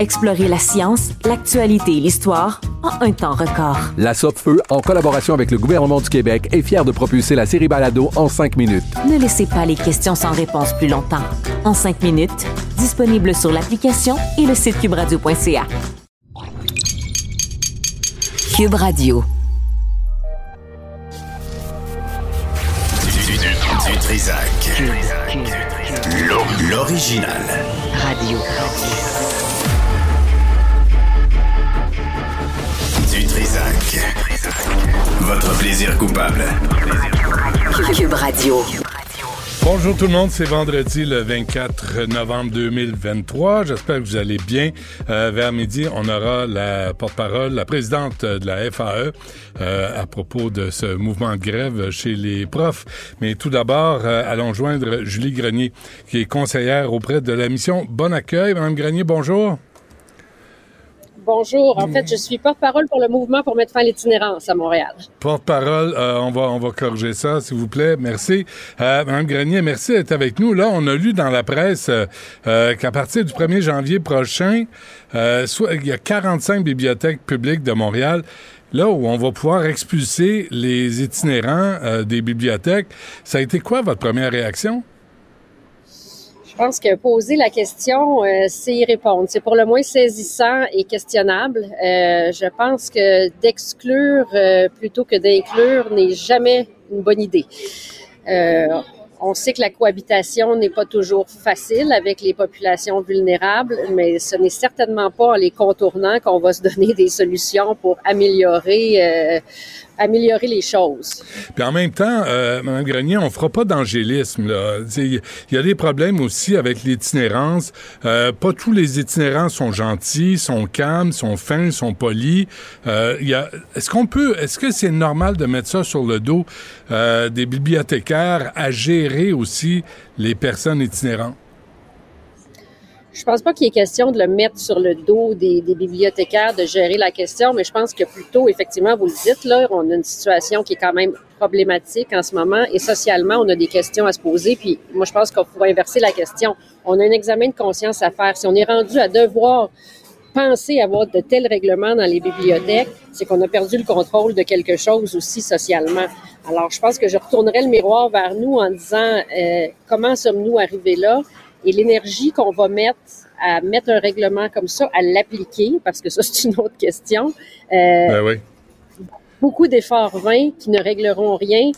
Explorez la science, l'actualité et l'histoire en un temps record. La Feu, en collaboration avec le gouvernement du Québec, est fière de propulser la série Balado en 5 minutes. Ne laissez pas les questions sans réponse plus longtemps. En 5 minutes, disponible sur l'application et le site cubradio.ca. Cube Radio. Du, du, du Trisac. L'o- L'original. Radio. Trisac. Votre plaisir coupable. Cube Radio. Bonjour tout le monde, c'est vendredi le 24 novembre 2023. J'espère que vous allez bien. Euh, vers midi, on aura la porte-parole, la présidente de la FAE euh, à propos de ce mouvement de grève chez les profs. Mais tout d'abord, euh, allons joindre Julie Grenier, qui est conseillère auprès de la mission Bon Accueil. Madame Grenier, bonjour. Bonjour. En fait, je suis porte-parole pour le mouvement pour mettre fin à l'itinérance à Montréal. Porte-parole, euh, on va on va corriger ça, s'il vous plaît. Merci. Euh, Madame Grenier, merci d'être avec nous. Là, on a lu dans la presse euh, euh, qu'à partir du 1er janvier prochain, soit, il y a 45 bibliothèques publiques de Montréal là où on va pouvoir expulser les itinérants euh, des bibliothèques. Ça a été quoi votre première réaction? Je pense que poser la question, euh, c'est y répondre. C'est pour le moins saisissant et questionnable. Euh, je pense que d'exclure euh, plutôt que d'inclure n'est jamais une bonne idée. Euh, on sait que la cohabitation n'est pas toujours facile avec les populations vulnérables, mais ce n'est certainement pas en les contournant qu'on va se donner des solutions pour améliorer, améliorer les choses. Puis en même temps, euh, Mme Grenier, on fera pas d'angélisme. Il y a des problèmes aussi avec l'itinérance. Euh, pas tous les itinérants sont gentils, sont calmes, sont fins, sont polis. Euh, est-ce qu'on peut, est-ce que c'est normal de mettre ça sur le dos euh, des bibliothécaires à gérer aussi les personnes itinérantes? Je pense pas qu'il est question de le mettre sur le dos des, des, bibliothécaires de gérer la question, mais je pense que plutôt, effectivement, vous le dites, là, on a une situation qui est quand même problématique en ce moment et socialement, on a des questions à se poser. Puis moi, je pense qu'on pourrait inverser la question. On a un examen de conscience à faire. Si on est rendu à devoir penser avoir de tels règlements dans les bibliothèques, c'est qu'on a perdu le contrôle de quelque chose aussi socialement. Alors, je pense que je retournerai le miroir vers nous en disant euh, comment sommes-nous arrivés là? Et l'énergie qu'on va mettre à mettre un règlement comme ça, à l'appliquer, parce que ça, c'est une autre question. Euh, Ben oui. Beaucoup d'efforts vains qui ne régleront rien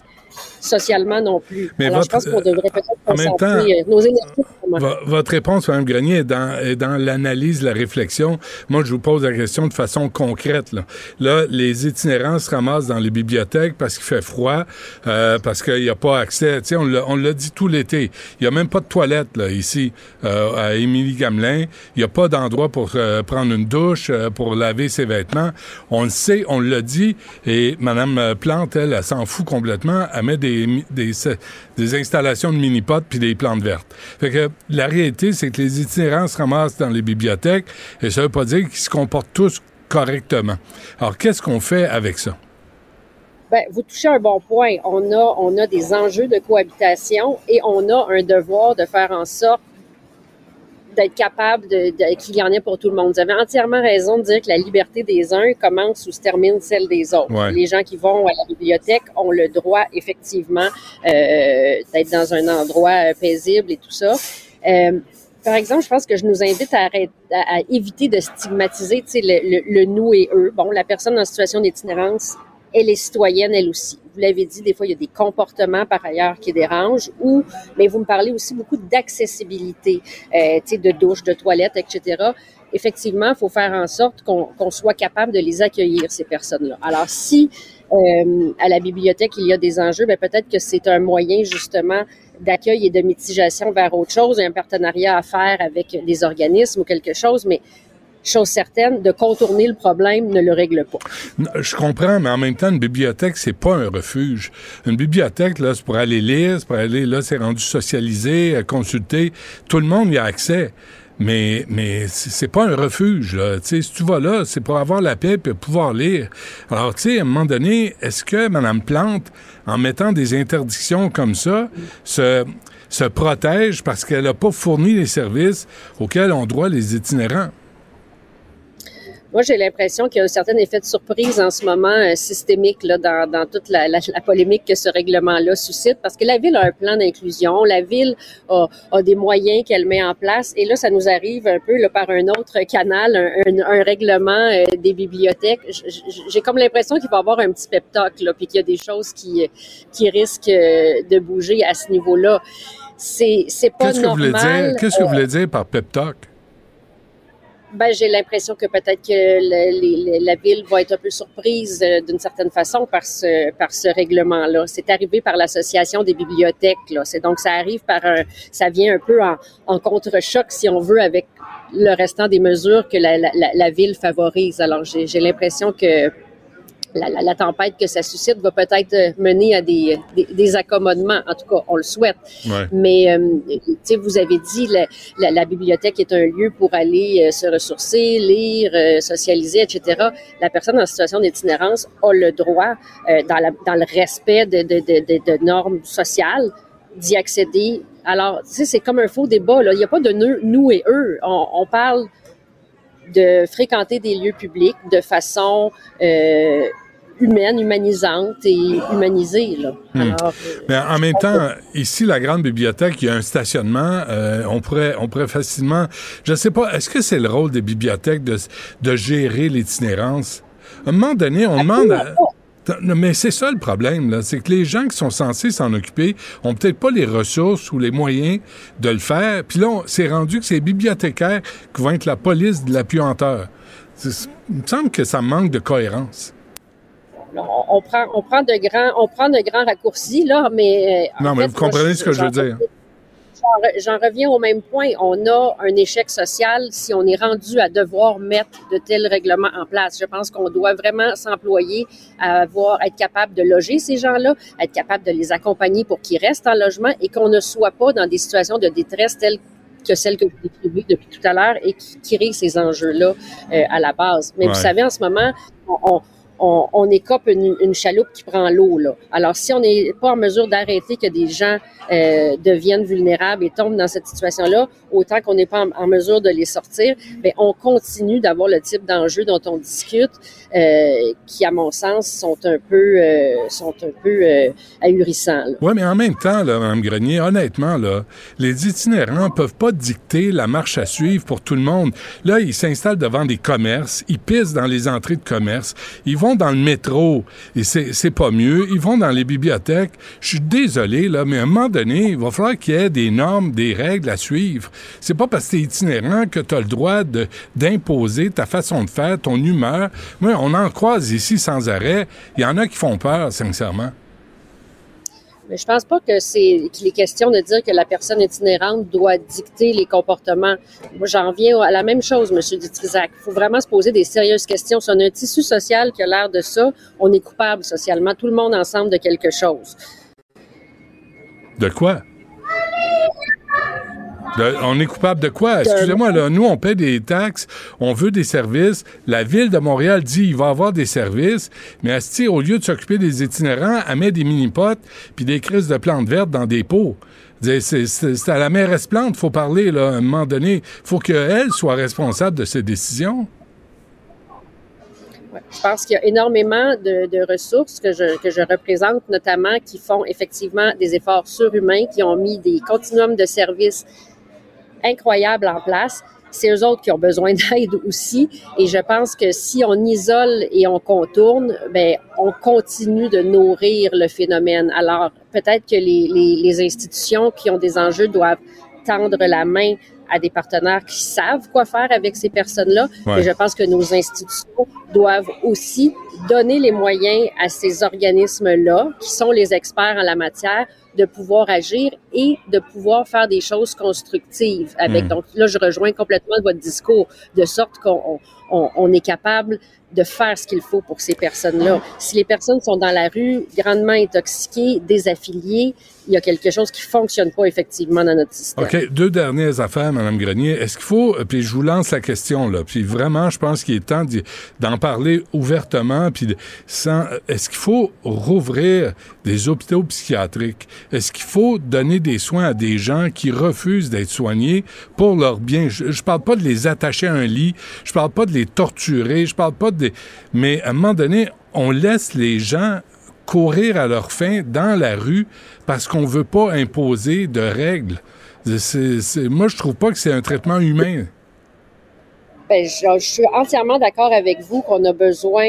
socialement non plus. Mais Alors, votre- je pense qu'on devrait peut-être en même concentrer euh, nos énergies. Vo- Votre réponse, Mme Grenier, est dans, est dans l'analyse, la réflexion. Moi, je vous pose la question de façon concrète. Là, là les itinérants se ramassent dans les bibliothèques parce qu'il fait froid, euh, parce qu'il n'y a pas accès. Tu sais, on l'a dit tout l'été. Il n'y a même pas de toilette là, ici, euh, à Émilie-Gamelin. Il n'y a pas d'endroit pour euh, prendre une douche, euh, pour laver ses vêtements. On le sait, on l'a dit. Et Mme Plante, elle, elle, s'en fout complètement. Elle met des, des, installations de mini-potes puis des plantes vertes. Fait que la réalité, c'est que les itinérants se ramassent dans les bibliothèques et ça veut pas dire qu'ils se comportent tous correctement. Alors, qu'est-ce qu'on fait avec ça? Ben, vous touchez un bon point. On a, on a des enjeux de cohabitation et on a un devoir de faire en sorte d'être capable de, de- qu'il y en ait pour tout le monde. Vous avez entièrement raison de dire que la liberté des uns commence ou se termine celle des autres. Ouais. Les gens qui vont à la bibliothèque ont le droit, effectivement, euh, d'être dans un endroit euh, paisible et tout ça. Euh, par exemple, je pense que je nous invite à, arrêter- à, à éviter de stigmatiser tu sais, le, le, le nous et eux. Bon, la personne en situation d'itinérance elle est citoyenne elle aussi. Vous l'avez dit, des fois, il y a des comportements par ailleurs qui dérangent ou, mais vous me parlez aussi beaucoup d'accessibilité, euh, tu sais, de douche, de toilette, etc. Effectivement, il faut faire en sorte qu'on soit capable de les accueillir, ces personnes-là. Alors, si euh, à la bibliothèque, il y a des enjeux, mais ben, peut-être que c'est un moyen justement d'accueil et de mitigation vers autre chose, un partenariat à faire avec des organismes ou quelque chose, mais chose certaine, de contourner le problème ne le règle pas. Je comprends, mais en même temps, une bibliothèque, c'est pas un refuge. Une bibliothèque, là, c'est pour aller lire, c'est pour aller, là, c'est rendu socialisé, euh, consulter. Tout le monde y a accès. Mais, mais c'est pas un refuge. Là. si tu vas là, c'est pour avoir la paix et pouvoir lire. Alors, tu sais, à un moment donné, est-ce que Mme Plante, en mettant des interdictions comme ça, se, se protège parce qu'elle n'a pas fourni les services auxquels ont droit les itinérants? Moi, j'ai l'impression qu'il y a un certain effet de surprise en ce moment euh, systémique là, dans, dans toute la, la, la, polémique que ce règlement-là suscite, parce que la ville a un plan d'inclusion, la ville a, a des moyens qu'elle met en place, et là, ça nous arrive un peu là, par un autre canal, un, un, un règlement euh, des bibliothèques. J'ai comme l'impression qu'il va y avoir un petit pep talk, là, puis qu'il y a des choses qui, qui risquent euh, de bouger à ce niveau-là. C'est pas Qu'est-ce normal. Qu'est-ce que vous voulez dire par pep talk? Ben, j'ai l'impression que peut-être que la ville va être un peu surprise euh, d'une certaine façon par ce, par ce règlement-là. C'est arrivé par l'association des bibliothèques. Là. C'est donc ça arrive par un, ça vient un peu en, contre-choc, si on veut, avec le restant des mesures que la, la, la ville favorise. Alors, j'ai l'impression que la, la, la, tempête que ça suscite va peut-être euh, mener à des, des, des, accommodements. En tout cas, on le souhaite. Ouais. Mais, euh, tu sais, vous avez dit, la, la, bibliothèque est un lieu pour aller euh, se ressourcer, lire, euh, socialiser, etc. La personne en situation d'itinérance a le droit, euh, dans, la, dans le respect de, de, de, de normes sociales, d'y accéder. Alors, tu sais, c'est comme un faux débat. Là. Il n'y a pas de nous et eux. On, on parle de fréquenter des lieux publics de façon euh, humaine, humanisante et humanisée. Là. Hmm. Alors, Mais en même temps, ici, la grande bibliothèque, il y a un stationnement. Euh, on pourrait, on pourrait facilement. Je ne sais pas. Est-ce que c'est le rôle des bibliothèques de, de gérer l'itinérance? À un moment donné, on demande. À... Mais c'est ça le problème, là. C'est que les gens qui sont censés s'en occuper ont peut-être pas les ressources ou les moyens de le faire. Puis là, c'est rendu que c'est les bibliothécaires qui vont être la police de la puanteur. Il me semble que ça manque de cohérence. On, on, prend, on prend de grands, on prend de grands raccourcis, là, mais. Euh, non, mais fait, vous comprenez moi, ce que je veux dire j'en reviens au même point. On a un échec social si on est rendu à devoir mettre de tels règlements en place. Je pense qu'on doit vraiment s'employer à avoir, être capable de loger ces gens-là, être capable de les accompagner pour qu'ils restent en logement et qu'on ne soit pas dans des situations de détresse telles que celles que vous décrivez depuis tout à l'heure et qui créent ces enjeux-là euh, à la base. Mais ouais. vous savez, en ce moment, on, on on, on écope une, une, chaloupe qui prend l'eau. Là. Alors, si on n'est pas en mesure d'arrêter que des gens euh, deviennent vulnérables et tombent dans cette situation-là, autant qu'on n'est pas en, mesure de les sortir, bien, on continue d'avoir le type d'enjeux dont on discute, euh, qui, à mon sens, sont un peu, euh, sont un peu euh, ahurissants. Oui, mais en même temps, là, Mme Grenier, honnêtement, là, les itinérants peuvent pas dicter la marche à suivre pour tout le monde. Là, ils s'installent devant des commerces, ils pissent dans les entrées de commerce, ils vont dans le métro et c'est pas mieux. Ils vont dans les bibliothèques. Je suis désolé, là, mais à un moment donné, il va falloir qu'il y ait des normes, des règles à suivre. C'est pas parce que tu es itinérant que tu as le droit d'imposer ta façon de faire, ton humeur. Moi, on en croise ici sans arrêt. Il y en a qui font peur, sincèrement. Mais je pense pas que c'est qu'il est question de dire que la personne itinérante doit dicter les comportements. Moi, j'en viens à la même chose, Monsieur Dutrisac. Il faut vraiment se poser des sérieuses questions. Si on a un tissu social qui a l'air de ça, on est coupable socialement, tout le monde ensemble de quelque chose. De quoi? On est coupable de quoi? Excusez-moi, là, nous, on paie des taxes, on veut des services. La ville de Montréal dit il va avoir des services, mais Asti, au lieu de s'occuper des itinérants, elle met des mini-potes puis des crises de plantes vertes dans des pots. C'est à la mairesse Plante, faut parler, là, à un moment donné. faut qu'elle soit responsable de ces décisions. Je pense qu'il y a énormément de, de, ressources que je, que je représente, notamment, qui font effectivement des efforts surhumains, qui ont mis des continuums de services incroyables en place. c'est eux autres qui ont besoin d'aide aussi. Et je pense que si on isole et on contourne, ben on continue de nourrir le phénomène. Alors peut-être que les, les, les institutions qui ont des enjeux doivent tendre la main à des partenaires qui savent quoi faire avec ces personnes-là. Ouais. Et je pense que nos institutions doivent aussi donner les moyens à ces organismes-là, qui sont les experts en la matière, de pouvoir agir et de pouvoir faire des choses constructives avec. Mm. Donc là, je rejoins complètement votre discours, de sorte qu'on on, on est capable de faire ce qu'il faut pour ces personnes-là. Si les personnes sont dans la rue, grandement intoxiquées, désaffiliées, il y a quelque chose qui fonctionne pas effectivement dans notre système. OK, deux dernières affaires, Mme Grenier. Est-ce qu'il faut, puis je vous lance la question, là, puis vraiment, je pense qu'il est temps d'en parler ouvertement, puis sans, est-ce qu'il faut rouvrir des hôpitaux psychiatriques? Est-ce qu'il faut donner des soins à des gens qui refusent d'être soignés pour leur bien? Je, je parle pas de les attacher à un lit, je parle pas de les torturer, je parle pas de... Mais à un moment donné, on laisse les gens courir à leur fin dans la rue parce qu'on veut pas imposer de règles. Moi, je trouve pas que c'est un traitement humain. Ben, je, je suis entièrement d'accord avec vous qu'on a besoin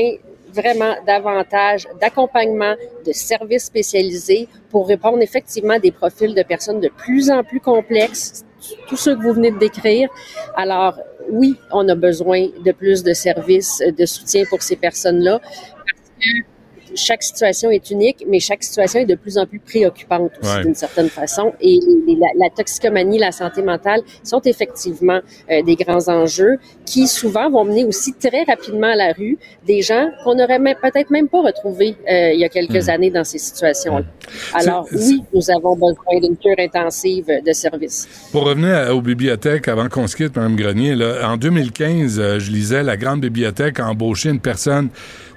vraiment davantage d'accompagnement, de services spécialisés pour répondre effectivement à des profils de personnes de plus en plus complexes, tous ceux que vous venez de décrire. Alors, oui, on a besoin de plus de services de soutien pour ces personnes-là parce que chaque situation est unique, mais chaque situation est de plus en plus préoccupante aussi Ouais. d'une certaine façon. Et la, la toxicomanie, la santé mentale sont effectivement euh, des grands enjeux qui souvent vont mener aussi très rapidement à la rue des gens qu'on n'aurait peut-être même pas retrouvés euh, il y a quelques Mm. années dans ces situations-là. Alors oui, nous avons besoin d'une cure intensive de services. Pour revenir à- aux bibliothèques, avant qu'on se quitte, Mme Grenier, là, en 2015, euh, je lisais la grande bibliothèque a embauché une personne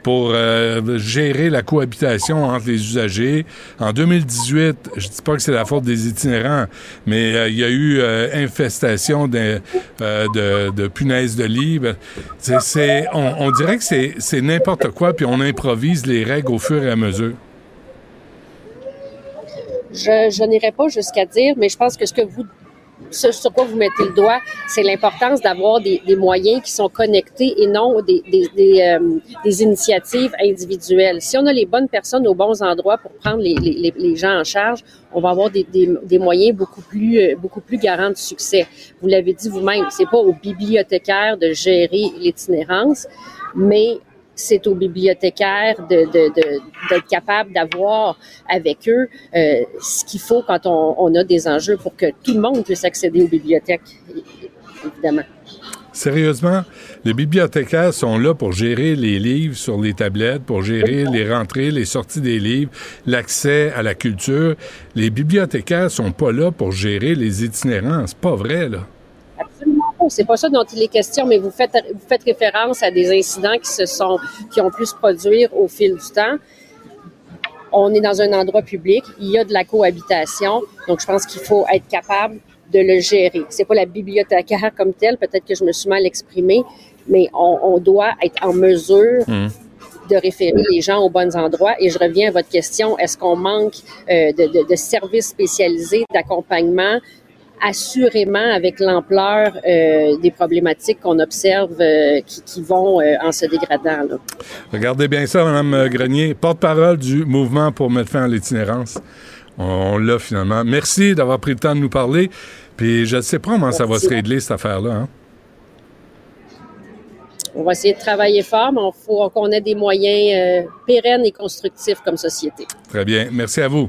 pour euh, gérer la cohabitation entre les usagers. En 2018, je dis pas que c'est la faute des itinérants, mais euh, il y a eu euh, infestation de, de, punaises de lit. Ben, on, dirait que c'est c'est n'importe quoi, puis on improvise les règles au fur et à mesure. Je, je n'irai pas jusqu'à dire, mais je pense que ce que vous, ce sur quoi vous mettez le doigt, c'est l'importance d'avoir des, des moyens qui sont connectés et non des, des, des, euh, des initiatives individuelles. Si on a les bonnes personnes aux bons endroits pour prendre les, les, les gens en charge, on va avoir des, des, moyens beaucoup plus, euh, beaucoup plus garants de succès. Vous l'avez dit vous-même, c'est pas aux bibliothécaires de gérer l'itinérance, mais c'est aux bibliothécaires de, de, de, d'être capable d'avoir avec eux euh, ce qu'il faut quand on, on a des enjeux pour que tout le monde puisse accéder aux bibliothèques, évidemment. Sérieusement, les bibliothécaires sont là pour gérer les livres sur les tablettes, pour gérer les rentrées, les sorties des livres, l'accès à la culture. Les bibliothécaires sont pas là pour gérer les itinérants. C'est pas vrai, là. Absolument pas. C'est pas ça dont il est question, mais vous faites, vous faites référence à des incidents qui se sont, qui ont pu se produire au fil du temps. On est dans un endroit public, il y a de la cohabitation, donc je pense qu'il faut être capable de le gérer. C'est pas la bibliothécaire comme telle, peut-être que je me suis mal exprimée, mais on, on doit être en mesure Mmh. de référer les gens aux bons endroits. Et je reviens à votre question, est-ce qu'on manque euh, de, de, de services spécialisés, d'accompagnement? Assurément, avec l'ampleur euh, des problématiques qu'on observe euh, qui, qui vont euh, en se dégradant. Là. Regardez bien ça, Mme Grenier, porte-parole du mouvement pour mettre fin à l'itinérance. On, on l'a finalement. Merci d'avoir pris le temps de nous parler. Puis je ne sais pas comment ça va se régler, cette affaire-là. Hein? On va essayer de travailler fort, mais il faut qu'on ait des moyens euh, pérennes et constructifs comme société. Très bien. Merci à vous.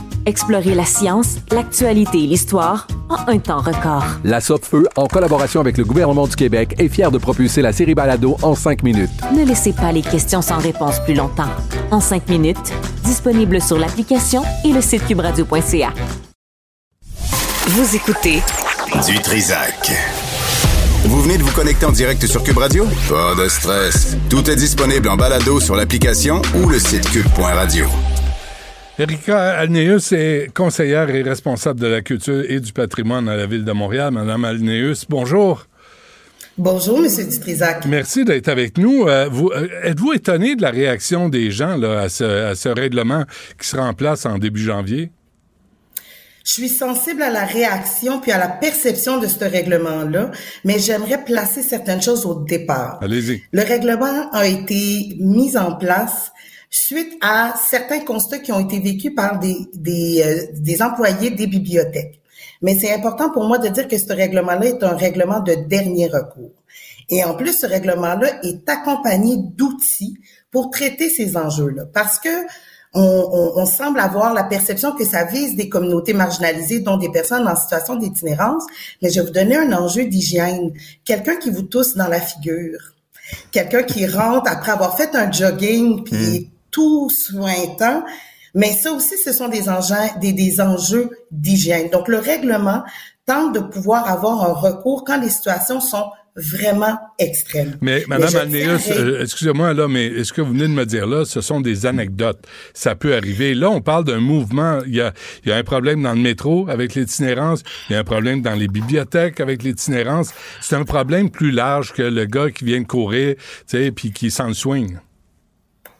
Explorez la science, l'actualité et l'histoire en un temps record. La Feu, en collaboration avec le gouvernement du Québec, est fière de propulser la série Balado en cinq minutes. Ne laissez pas les questions sans réponse plus longtemps. En cinq minutes, disponible sur l'application et le site cubradio.ca. Vous écoutez Du Trisac. Vous venez de vous connecter en direct sur Cube Radio? Pas de stress. Tout est disponible en balado sur l'application ou le site cube.radio. Erika Alneus est conseillère et responsable de la culture et du patrimoine à la Ville de Montréal. Madame Alneus, bonjour. Bonjour, Monsieur Dutrisac. Merci d'être avec nous. Euh, vous, euh, êtes-vous étonné de la réaction des gens là, à, ce, à ce règlement qui sera en place en début janvier? Je suis sensible à la réaction puis à la perception de ce règlement-là, mais j'aimerais placer certaines choses au départ. Allez-y. Le règlement a été mis en place suite à certains constats qui ont été vécus par des, des, euh, des employés des bibliothèques. Mais c'est important pour moi de dire que ce règlement-là est un règlement de dernier recours. Et en plus, ce règlement-là est accompagné d'outils pour traiter ces enjeux-là. Parce que on, on, on, semble avoir la perception que ça vise des communautés marginalisées, dont des personnes en situation d'itinérance. Mais je vais vous donner un enjeu d'hygiène. Quelqu'un qui vous tousse dans la figure. Quelqu'un qui rentre après avoir fait un jogging, puis tout sointant. Mais ça aussi, ce sont des enjeux, des, des enjeux d'hygiène. Donc, le règlement tente de pouvoir avoir un recours quand les situations sont vraiment extrêmes. Mais Madame Alnéus, euh, excusez-moi là, mais est-ce que vous venez de me dire là, ce sont des anecdotes? Ça peut arriver. Là, on parle d'un mouvement. Il y a, il y a un problème dans le métro avec l'itinérance. Il y a un problème dans les bibliothèques avec l'itinérance. C'est un problème plus large que le gars qui vient de courir, tu sais, puis qui s'en soigne.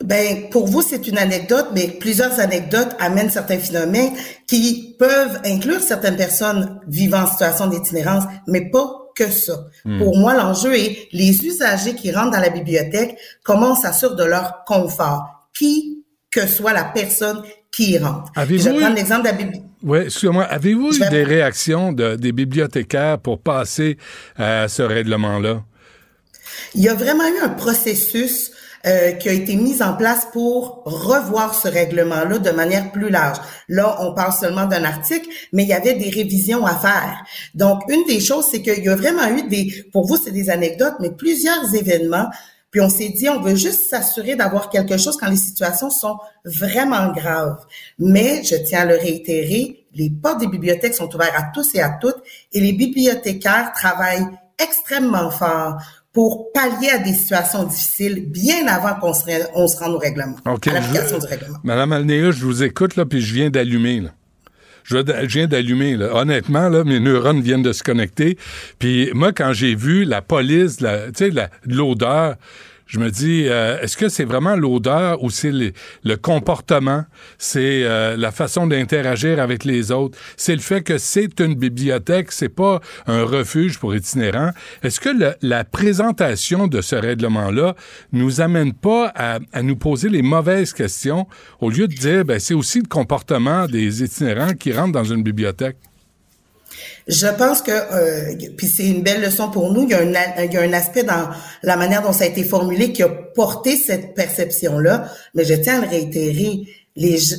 Ben, pour vous, c'est une anecdote, mais plusieurs anecdotes amènent certains phénomènes qui peuvent inclure certaines personnes vivant en situation d'itinérance, mais pas que ça. Hmm. Pour moi, l'enjeu est les usagers qui rentrent dans la bibliothèque, comment on s'assure de leur confort, qui que soit la personne qui y rentre. Je Avez-vous vais eu- prendre l'exemple de la bibliothèque. Oui, excusez-moi. Avez-vous eu vais- des réactions de, des bibliothécaires pour passer à ce règlement-là? Il y a vraiment eu un processus euh, qui a été mis en place pour revoir ce règlement-là de manière plus large. Là, on parle seulement d'un article, mais il y avait des révisions à faire. Donc, une des choses, c'est qu'il y a vraiment eu des, pour vous, c'est des anecdotes, mais plusieurs événements. Puis on s'est dit, on veut juste s'assurer d'avoir quelque chose quand les situations sont vraiment graves. Mais je tiens à le réitérer, les portes des bibliothèques sont ouvertes à tous et à toutes, et les bibliothécaires travaillent extrêmement fort pour pallier à des situations difficiles bien avant qu'on se, on se rende au règlement, OK. à l'application du règlement. Madame Alnéa, je vous écoute, là, puis je viens d'allumer, là. Je viens- d'allumer, là. Honnêtement, là, mes neurones viennent de se connecter. Puis moi, quand j'ai vu la police, la, tu sais, la- l'odeur, je me dis, euh, est-ce que c'est vraiment l'odeur ou c'est le, comportement, c'est euh, la façon d'interagir avec les autres, c'est le fait que c'est une bibliothèque, c'est pas un refuge pour itinérants? Est-ce que la présentation de ce règlement-là nous amène pas à, à nous poser les mauvaises questions au lieu de dire, ben, c'est aussi le comportement des itinérants qui rentrent dans une bibliothèque? Je pense que, euh, puis c'est une belle leçon pour nous, il y, a un, il y a un aspect dans la manière dont ça a été formulé qui a porté cette perception-là, mais je tiens à le réitérer.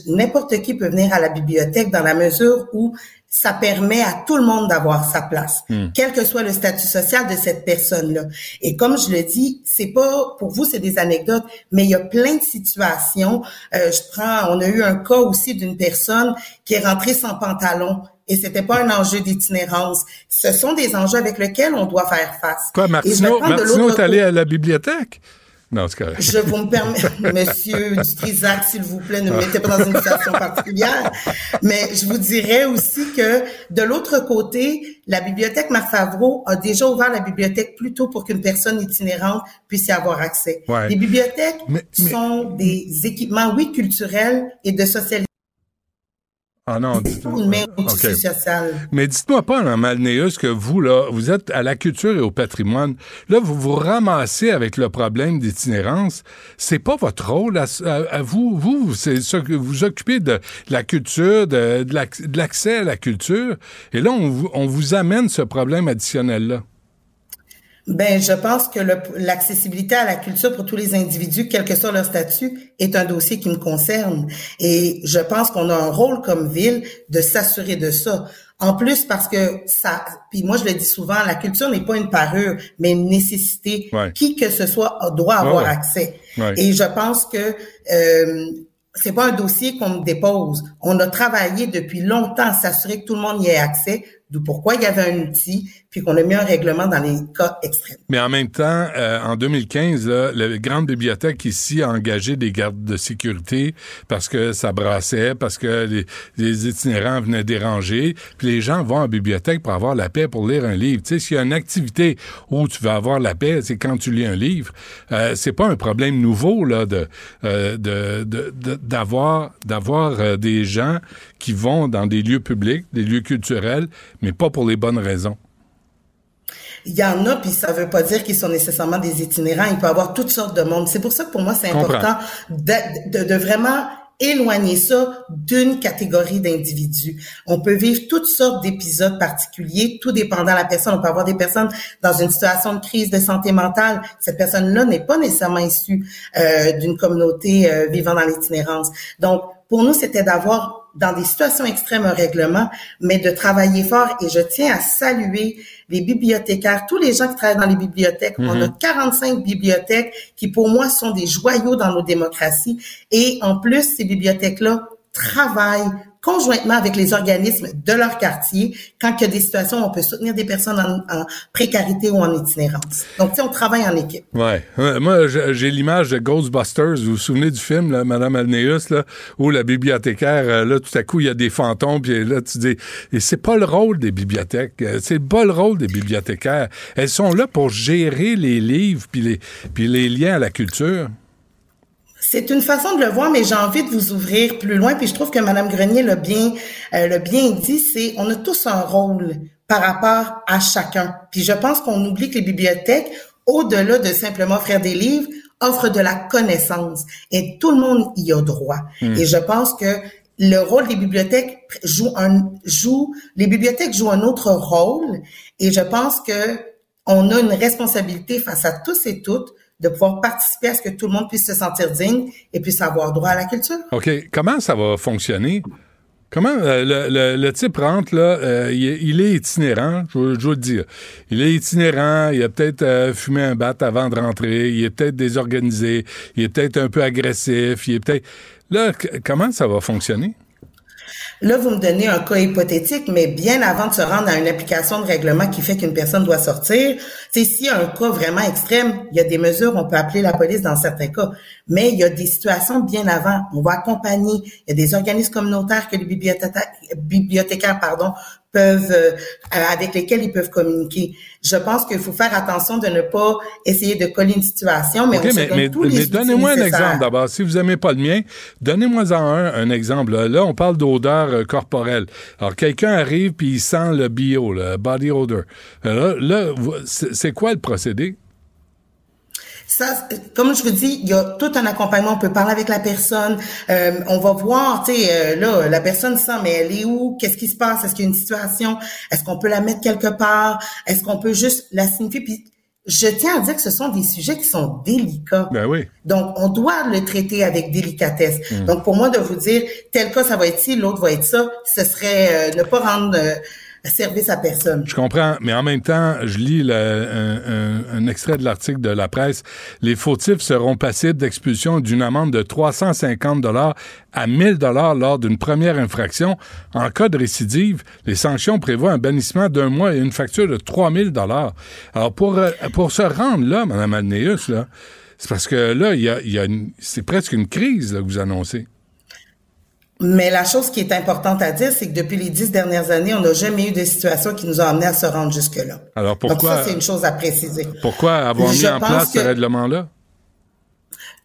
N'importe qui peut venir à la bibliothèque dans la mesure où ça permet à tout le monde d'avoir sa place, quel que soit le statut social de cette personne-là. Et comme je le dis, c'est pas pour vous, c'est des anecdotes, mais il y a plein de situations. Euh, je prends, on a eu un cas aussi d'une personne qui est rentrée sans pantalon et c'était pas un enjeu d'itinérance. Ce sont des enjeux avec lesquels on doit faire face. Quoi, Martineau l'autre est allé à la bibliothèque? Non, c'est correct. je vous me permets, Monsieur Dutrisac, s'il vous plaît, ne me mettez pas dans une situation particulière. Mais je vous dirais aussi que de l'autre côté, la bibliothèque Marc Favreau a déjà ouvert la bibliothèque plus tôt pour qu'une personne itinérante puisse y avoir accès. Ouais. Les bibliothèques Mais- mais- sont des équipements, oui, culturels et de socialisation Ah non, tissu social. Mais dites-moi pas, Mme Malnéus, que vous, là, vous êtes à la culture et au patrimoine. Là, vous vous ramassez avec le problème d'itinérance. C'est pas votre rôle à, à- à vous. Vous, c'est ça que vous vous occupez de, la culture, de, de l'ac- de l'accès à la culture. Et là, on vous, on vous amène ce problème additionnel-là. Ben, je pense que l'accessibilité à la culture pour tous les individus, quel que soit leur statut, est un dossier qui me concerne. Et je pense qu'on a un rôle comme ville de s'assurer de ça. En plus, parce que ça, puis moi je le dis souvent, la culture n'est pas une parure, mais une nécessité. Ouais. Qui que ce soit doit avoir accès. Ouais. Et je pense que euh, c'est pas un dossier qu'on me dépose. On a travaillé depuis longtemps à s'assurer que tout le monde y ait accès, pourquoi il y avait un outil, puis qu'on a mis un règlement dans les cas extrêmes. Mais en même temps, euh, en 2015, là, la grande bibliothèque ici a engagé des gardes de sécurité parce que ça brassait, parce que les, les itinérants venaient déranger. Puis les gens vont en bibliothèque pour avoir la paix, pour lire un livre. Tu sais, s'il y a une activité où tu vas avoir la paix, c'est quand tu lis un livre. Euh, c'est pas un problème nouveau là de euh, de- de- d'avoir d'avoir euh, des gens qui vont dans des lieux publics, des lieux culturels, mais pas pour les bonnes raisons. Il y en a, puis ça veut pas dire qu'ils sont nécessairement des itinérants. Il peut y avoir toutes sortes de monde. C'est pour ça que pour moi, c'est important de, de, de vraiment éloigner ça d'une catégorie d'individus. On peut vivre toutes sortes d'épisodes particuliers, tout dépendant de la personne. On peut avoir des personnes dans une situation de crise de santé mentale. Cette personne-là n'est pas nécessairement issue euh, d'une communauté euh, vivant dans l'itinérance. Donc, pour nous, c'était d'avoir dans des situations extrêmes un règlement, mais de travailler fort. Et je tiens à saluer les bibliothécaires, tous les gens qui travaillent dans les bibliothèques. On a 45 bibliothèques qui, pour moi, sont des joyaux dans nos démocraties. Et en plus, ces bibliothèques-là travaillent conjointement avec les organismes de leur quartier quand il y a des situations où on peut soutenir des personnes en, précarité ou en itinérance. Donc, tu sais, on travaille en équipe. Ouais. Moi, j'ai j'ai l'image de Ghostbusters. Vous vous souvenez du film, là, Madame Alneus, là, où la bibliothécaire, euh, là, tout à coup, il y a des fantômes, puis là, tu dis, et c'est pas le rôle des bibliothèques. euh, C'est pas le rôle des bibliothécaires. Elles sont là pour gérer les livres, puis les, puis les liens à la culture. C'est une façon de le voir, mais j'ai envie de vous ouvrir plus loin. Puis je trouve que Madame Grenier l'a bien, euh, l'a bien dit. C'est, on a tous un rôle par rapport à chacun. Puis je pense qu'on oublie que les bibliothèques, au-delà de simplement offrir des livres, offrent de la connaissance. Et tout le monde y a droit. Et je pense que le rôle des bibliothèques joue un, joue, les bibliothèques jouent un autre rôle. Et je pense que on a une responsabilité face à tous et toutes de pouvoir participer à ce que tout le monde puisse se sentir digne et puisse avoir droit à la culture. OK. Comment ça va fonctionner? Comment euh, le, le- type rentre, là, euh, il, est, itinérant, je, veux- le dire. Il est itinérant, il a peut-être euh, fumé un bat avant de rentrer, il est peut-être désorganisé, il est peut-être un peu agressif, il est peut-être... Là, comment ça va fonctionner? Là, vous me donnez un cas hypothétique, mais bien avant de se rendre à une application de règlement qui fait qu'une personne doit sortir, c'est s'il y a un cas vraiment extrême, il y a des mesures, on peut appeler la police dans certains cas, mais il y a des situations bien avant. On va accompagner. Il y a des organismes communautaires que les bibliothécaires, pardon, peuvent euh, avec lesquels ils peuvent communiquer. Je pense qu'il faut faire attention de ne pas essayer de coller une situation, mais OK, on se mais, donne mais- tous les mais donnez-moi un exemple d'abord. Si vous n'aimez pas le mien, donnez-moi en un, un exemple. Là, on parle d'odeur euh, corporelle. Alors, quelqu'un arrive puis il sent le bio, le body odor. Euh, Là, c'est quoi le procédé? Ça, comme je vous dis, il y a tout un accompagnement. On peut parler avec la personne. Euh, on va voir, tu sais, euh, là, la personne sent, mais elle est où? Qu'est-ce qui se passe? Est-ce qu'il y a une situation? Est-ce qu'on peut la mettre quelque part? Est-ce qu'on peut juste la signifier? Puis, je tiens à dire que ce sont des sujets qui sont délicats. Ben oui. Donc, on doit le traiter avec délicatesse. Donc, pour moi, de vous dire, tel cas, ça va être ci, l'autre va être ça, ce serait euh, ne pas rendre euh, Je comprends, mais en même temps, je lis un, extrait de l'article de la presse. Les fautifs seront passibles d'expulsion d'une amende de 350 dollars à 1000 dollars lors d'une première infraction. En cas de récidive, les sanctions prévoient un bannissement d'un mois et une facture de 3000 dollars. Alors pour euh, pour se rendre là, Mme Alneus, là, c'est parce que là, il y a, y c'est presque une crise là, que vous annoncez. Mais la chose qui est importante à dire, c'est que depuis les dix dernières années, on n'a jamais eu de situation qui nous a amené à se rendre jusque-là. Alors Donc pourquoi ça, c'est une chose à préciser. pourquoi avoir mis en place ce règlement-là?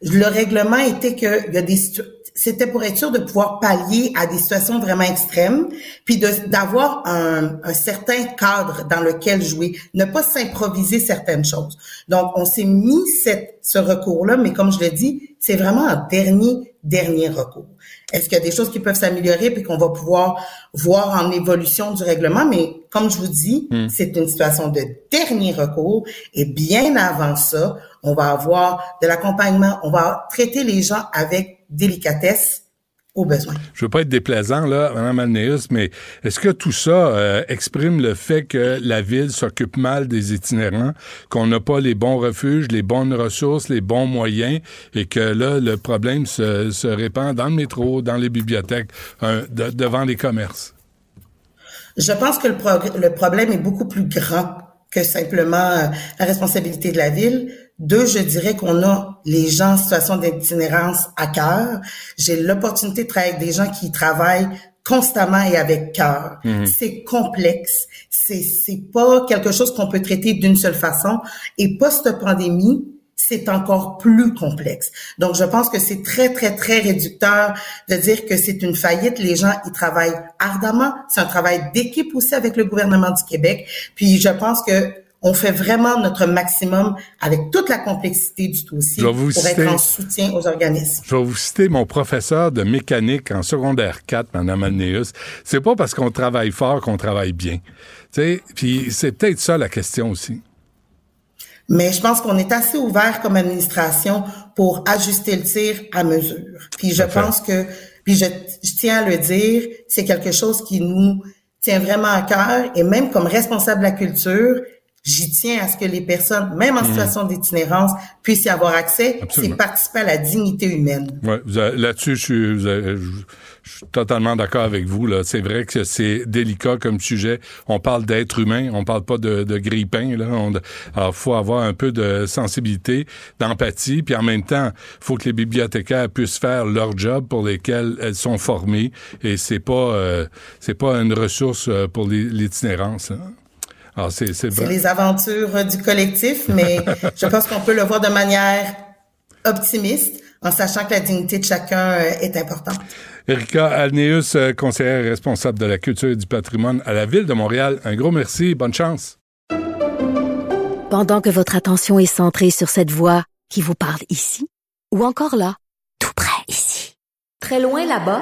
Le règlement était que il y a des c'était pour être sûr de pouvoir pallier à des situations vraiment extrêmes, puis de d'avoir un, un certain cadre dans lequel jouer, ne pas s'improviser certaines choses. Donc, on s'est mis cette, ce recours-là, mais comme je l'ai dit, c'est vraiment un dernier, dernier recours. Est-ce qu'il y a des choses qui peuvent s'améliorer puis qu'on va pouvoir voir en évolution du règlement? Mais comme je vous dis, Hmm. c'est une situation de dernier recours et bien avant ça, on va avoir de l'accompagnement, on va traiter les gens avec délicatesse au besoin. Je veux pas être déplaisant, là, Mme Alneus, mais est-ce que tout ça euh, exprime le fait que la ville s'occupe mal des itinérants, qu'on n'a pas les bons refuges, les bonnes ressources, les bons moyens, et que là, le problème se, se répand dans le métro, dans les bibliothèques, euh, de- devant les commerces? Je pense que le, le problème est beaucoup plus grand que simplement euh, la responsabilité de la ville. Deux, je dirais qu'on a les gens en situation d'itinérance à cœur. J'ai l'opportunité de travailler avec des gens qui travaillent constamment et avec cœur. Mhm. C'est complexe. C'est c'est pas quelque chose qu'on peut traiter d'une seule façon. Et post-pandémie, c'est encore plus complexe. Donc, je pense que c'est très, très, très réducteur de dire que c'est une faillite. Les gens, ils travaillent ardemment. C'est un travail d'équipe aussi avec le gouvernement du Québec. Puis, je pense que on fait vraiment notre maximum avec toute la complexité du dossier pour citer- être en soutien aux organismes. Je vais vous citer mon professeur de mécanique en secondaire 4, Mme Alneus. C'est pas parce qu'on travaille fort qu'on travaille bien. Tu sais, puis c'est peut-être ça la question aussi. Mais je pense qu'on est assez ouvert comme administration pour ajuster le tir à mesure. Puis je pense que, puis je, je tiens à le dire, c'est quelque chose qui nous tient vraiment à cœur. Et même comme responsable de la culture, j'y tiens à ce que les personnes, même en Mhm. situation d'itinérance, puissent y avoir accès. C'est participer à la dignité humaine. Ouais, là-dessus, je suis, je, je suis totalement d'accord avec vous. Là. C'est vrai que c'est délicat comme sujet. On parle d'être humain, on parle pas de, de grille-pain. Là. On- alors, faut avoir un peu de sensibilité, d'empathie, puis en même temps, faut que les bibliothécaires puissent faire leur job pour lesquels elles sont formées. Et c'est pas, euh, c'est pas une ressource euh, pour l'itinérance. hein. Alors, c'est, c'est C'est vrai. les aventures euh, du collectif, mais je pense qu'on peut le voir de manière optimiste en sachant que la dignité de chacun euh, est importante. Erika Alneus, euh, conseillère responsable de la culture et du patrimoine à la Ville de Montréal. Un gros merci. Bonne chance. Pendant que votre attention est centrée sur cette voix qui vous parle ici, ou encore là, tout près ici, très loin là-bas,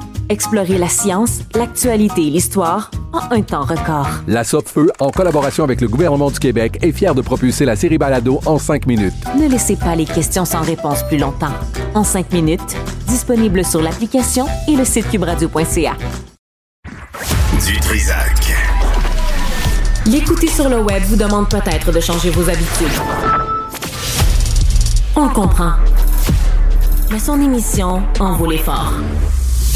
Explorez la science, l'actualité et l'histoire en un temps record. La Feu, en collaboration avec le gouvernement du Québec, est fière de propulser la série Balado en cinq minutes. Ne laissez pas les questions sans réponse plus longtemps. En cinq minutes, disponible sur l'application et le site cubradio.ca. Du Trisac. L'écouter sur le web vous demande peut-être de changer vos habitudes. On le comprend. Mais son émission en vaut l'effort.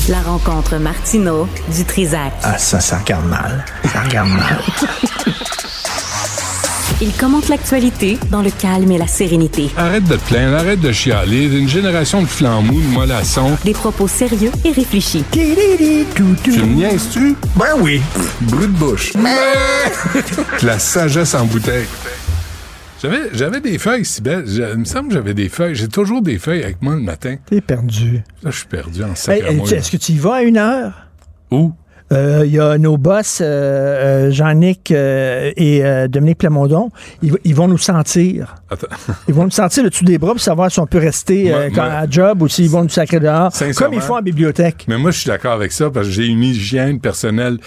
La rencontre Martino du Trisac. Ah, ça, ça regarde mal. Ça regarde mal. Il commente l'actualité dans le calme et la sérénité. Arrête de te plaindre, arrête de chialer. Une génération de flambous, de mollassons. Des propos sérieux et réfléchis. Tu me niaises-tu? Ben oui. Brut de bouche. La sagesse en bouteille. J'avais, j'avais des feuilles si belles. Il me semble que j'avais des feuilles. J'ai toujours des feuilles avec moi le matin. T'es perdu. Là, je suis perdu en Hey, sacramouille. Est-ce que tu y vas à une heure? Où? Euh, Il y a nos boss, euh, euh, Jean-Nic euh, et euh, Dominique Plamondon. Ils, vont nous sentir. Attends. Ils vont nous sentir le dessous des bras pour savoir si on peut rester Moi- euh, quand- moi- à job ou s'ils vont nous sacrer dehors. Comme ils font en bibliothèque. Mais moi, je suis d'accord avec ça parce que j'ai une hygiène personnelle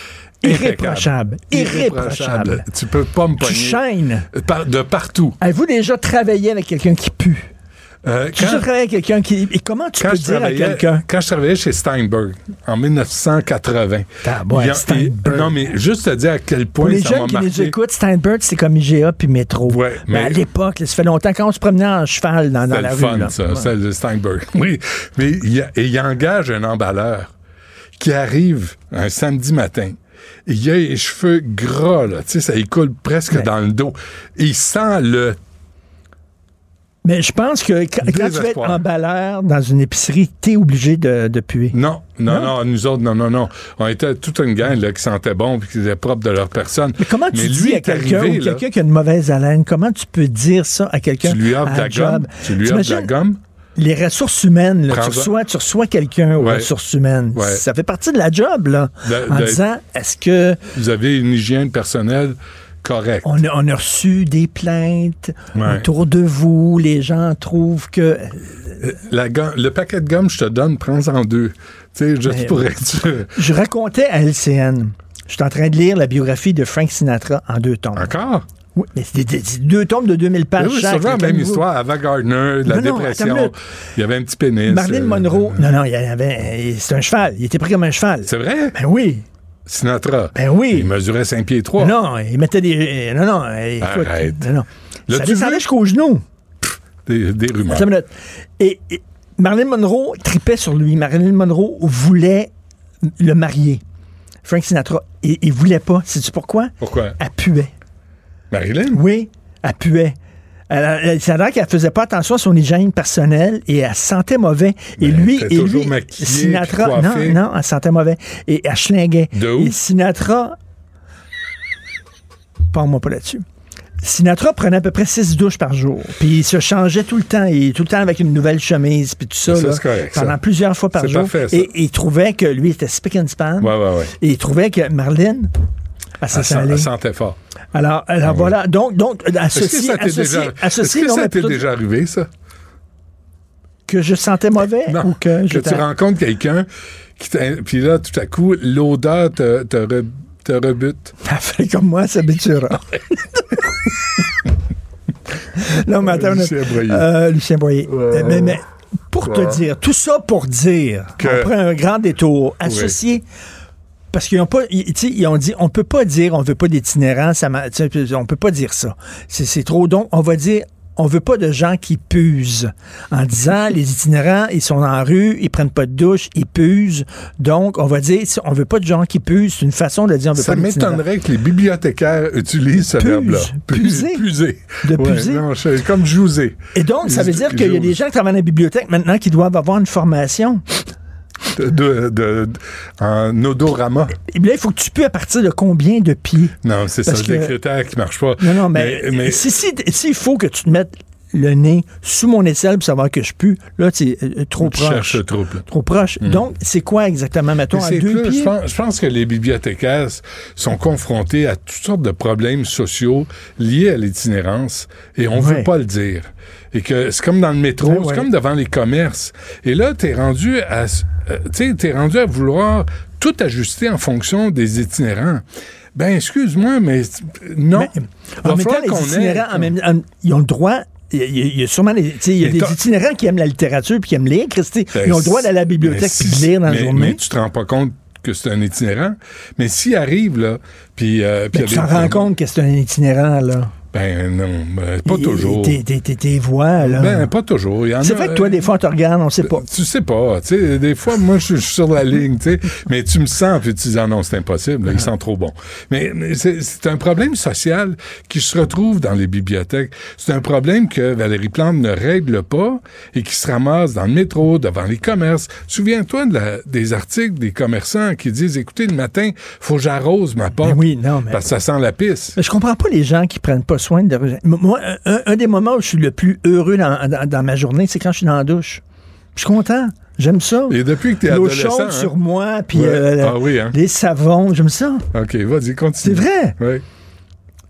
Irréprochable. Irréprochable. Tu peux pas me Tu pogner. chaînes. Par- de partout. Avez-vous déjà travaillé avec quelqu'un qui pue? Euh, Tu travaillé avec quelqu'un qui. Et comment tu quand peux dire à quelqu'un? Quand je travaillais chez Steinberg en 1980. Ah, ouais, il y a- Steinberg. non, mais juste te dire à quel point Pour les ça jeunes qui marqué. nous écoutent, Steinberg, c'est comme IGA puis Métro. Ouais, mais, mais- à l'époque, ça fait longtemps quand on se promenait en cheval dans, la le rue. fun, là. ça, Ouais. de Steinberg. Oui, mais et il engage un emballeur qui arrive un samedi matin. Il a les cheveux gras, là, tu sais, ça lui coule presque dans le dos. Et il sent le... Mais je pense que quand, quand tu vas être emballeur dans une épicerie, t'es obligé de, de puer. Non, non, Non? non, nous autres, non, non, non. On était toute une gang là, qui sentait bon puis qui était propre de leur personne. Mais comment tu lui dis à quelqu'un ou quelqu'un qui a une mauvaise haleine, comment tu peux dire ça à quelqu'un? Tu lui offres de la gomme? Tu lui offres de la gomme? Les ressources humaines, là, tu, reçois, tu reçois quelqu'un aux Ouais. ressources humaines. Ouais. Ça fait partie de la job, là. De- en de- disant, est-ce que Vous avez une hygiène personnelle correcte. on a, on a reçu des plaintes Ouais. autour de vous, les gens trouvent que... Euh, La gomme- le paquet de gomme, je te donne, prends-en deux. Tu sais, juste pour être. Je racontais à LCN, je suis en train de lire la biographie de Frank Sinatra en deux tomes. Encore? Oui, mais c'est deux tomes de 2000 pages Oui, c'est chaque. toujours la même histoire. Avant Gardner, la Non, attends une dépression, il y avait un petit pénis. Marilyn euh, Monroe, non, non, il y avait, c'est un cheval. Il était pris comme un cheval. C'est vrai? Ben oui. Sinatra. Ben oui. Il mesurait 5 pieds 3. Non, il mettait des. Non, non, écoute. Arrête. Non, non. Ça descendait jusqu'aux genoux. Des, des rumeurs. Et, et Marilyn Monroe tripait sur lui. Marilyn Monroe voulait le marier. Frank Sinatra. Et il voulait pas. Sais-tu pourquoi? Pourquoi? Elle puait. Marilyn? Oui, elle puait. Elle, ça a l'air qu'elle faisait pas attention à son hygiène personnelle et elle sentait mauvais. Et Ben, lui, et toujours lui, maquillée, Sinatra, non, non, elle sentait mauvais. Et elle schlinguait. De où? Et Sinatra, parle-moi pas là-dessus. Sinatra prenait à peu près six douches par jour. Puis il se changeait tout le temps. Et tout le temps avec une nouvelle chemise. Puis tout ça. Ça, là, c'est correct, ça. pendant plusieurs fois par jour. parfait, ça. et, et il trouvait que lui était spick and span. Ouais, ouais, ouais. Et il trouvait que Marlene, salait. elle sentait fort. Alors, alors Ah ouais. voilà. Donc, donc Est-ce que associé, ça t'est associé, déjà, associé, est-ce que non, ça t'est déjà arrivé, ça? que je sentais mauvais ou que, Que tu rencontres quelqu'un, qui t'a- puis là, tout à coup, l'odeur te, te, re- te rebute. Elle fait comme moi, s'habituera. non, mais attends. Lucien Boyer. Euh, Lucien Boyer. Euh, mais, mais pour te dire, tout ça pour dire, Que- on prend un grand détour, associé. Parce qu'ils ont pas, ils, ils ont dit, on peut pas dire, on veut pas d'itinérants, ça, on peut pas dire ça. C'est, trop. Donc, on va dire, on veut pas de gens qui pusent. En disant, les itinérants, ils sont en rue, ils prennent pas de douche, ils pusent. Donc, on va dire, on veut pas de gens qui pusent. C'est une façon de dire, on veut Ça pas d'itinérants. m'étonnerait que les bibliothécaires utilisent ce verbe-là. Puser. Puser. De Ouais, puser. non, je- comme jouser. Et donc, ça veut dire qu'il y a des gens qui travaillent dans la bibliothèque maintenant qui doivent avoir une formation. De, de- de- en odorama. Et là, il faut que tu peux à partir de combien de pieds? Non, c'est ça, que- critères qui marchent pas. Non, non, mais, mais- si, si, s'il faut que tu te mettes le nez sous mon aisselle pour savoir que je pue, là, tu es euh, trop Tu proche. cherches trouble. Trop proche. Mm. Donc, c'est quoi exactement, mettons, à deux pieds? je, pense, je pense que les bibliothécaires sont confrontés à toutes sortes de problèmes sociaux liés à l'itinérance et on Ouais. veut pas le dire. Et que c'est comme dans le métro, Ouais, c'est comme devant les commerces. Et là, t'es rendu à, euh, t'es rendu à vouloir tout ajuster en fonction des itinérants. Ben, excuse-moi, mais non. Mais, Va en même temps, les ait- itinérants, en même- en- ils ont le droit. Il y, a, il y a sûrement des, il y a des itinérants qui aiment la littérature puis qui aiment lire, Christy. Ben, Ils ont le droit d'aller à la bibliothèque mais puis de si- lire dans la mais- journée. Mais tu te rends pas compte que c'est un itinérant. Mais s'il arrive, là, puis... euh, puis tu t'en rends compte que c'est un itinérant, là. Ben non, ben, pas toujours. Tes, voix, là. Ben, pas toujours. C'est vrai que toi, des fois, on te regarde, on sait pas. Tu sais pas, tu sais, des fois, moi, je suis sur la ligne, tu sais, mais tu me sens, puis tu dis, ah non, c'est impossible, là, il sent trop bon. Mais, mais c'est un problème social qui se retrouve dans les bibliothèques. C'est un problème que Valérie Plante ne règle pas et qui se ramasse dans le métro, devant les commerces. Souviens-toi de des articles des commerçants qui disent, écoutez, le matin, faut que j'arrose ma porte. Ben oui, non, mais- Parce que ça sent la pisse. Mais je comprends pas les gens qui prennent pas soin de. Moi, un, un des moments où je suis le plus heureux dans, dans- dans ma journée, c'est quand je suis dans la douche. Je suis content. J'aime ça. Et depuis que t'es L'eau adolescent... chaude hein? sur moi, puis Ouais. euh, Ah oui, hein? les savons, j'aime ça. OK, vas-y, continue. C'est vrai? Oui.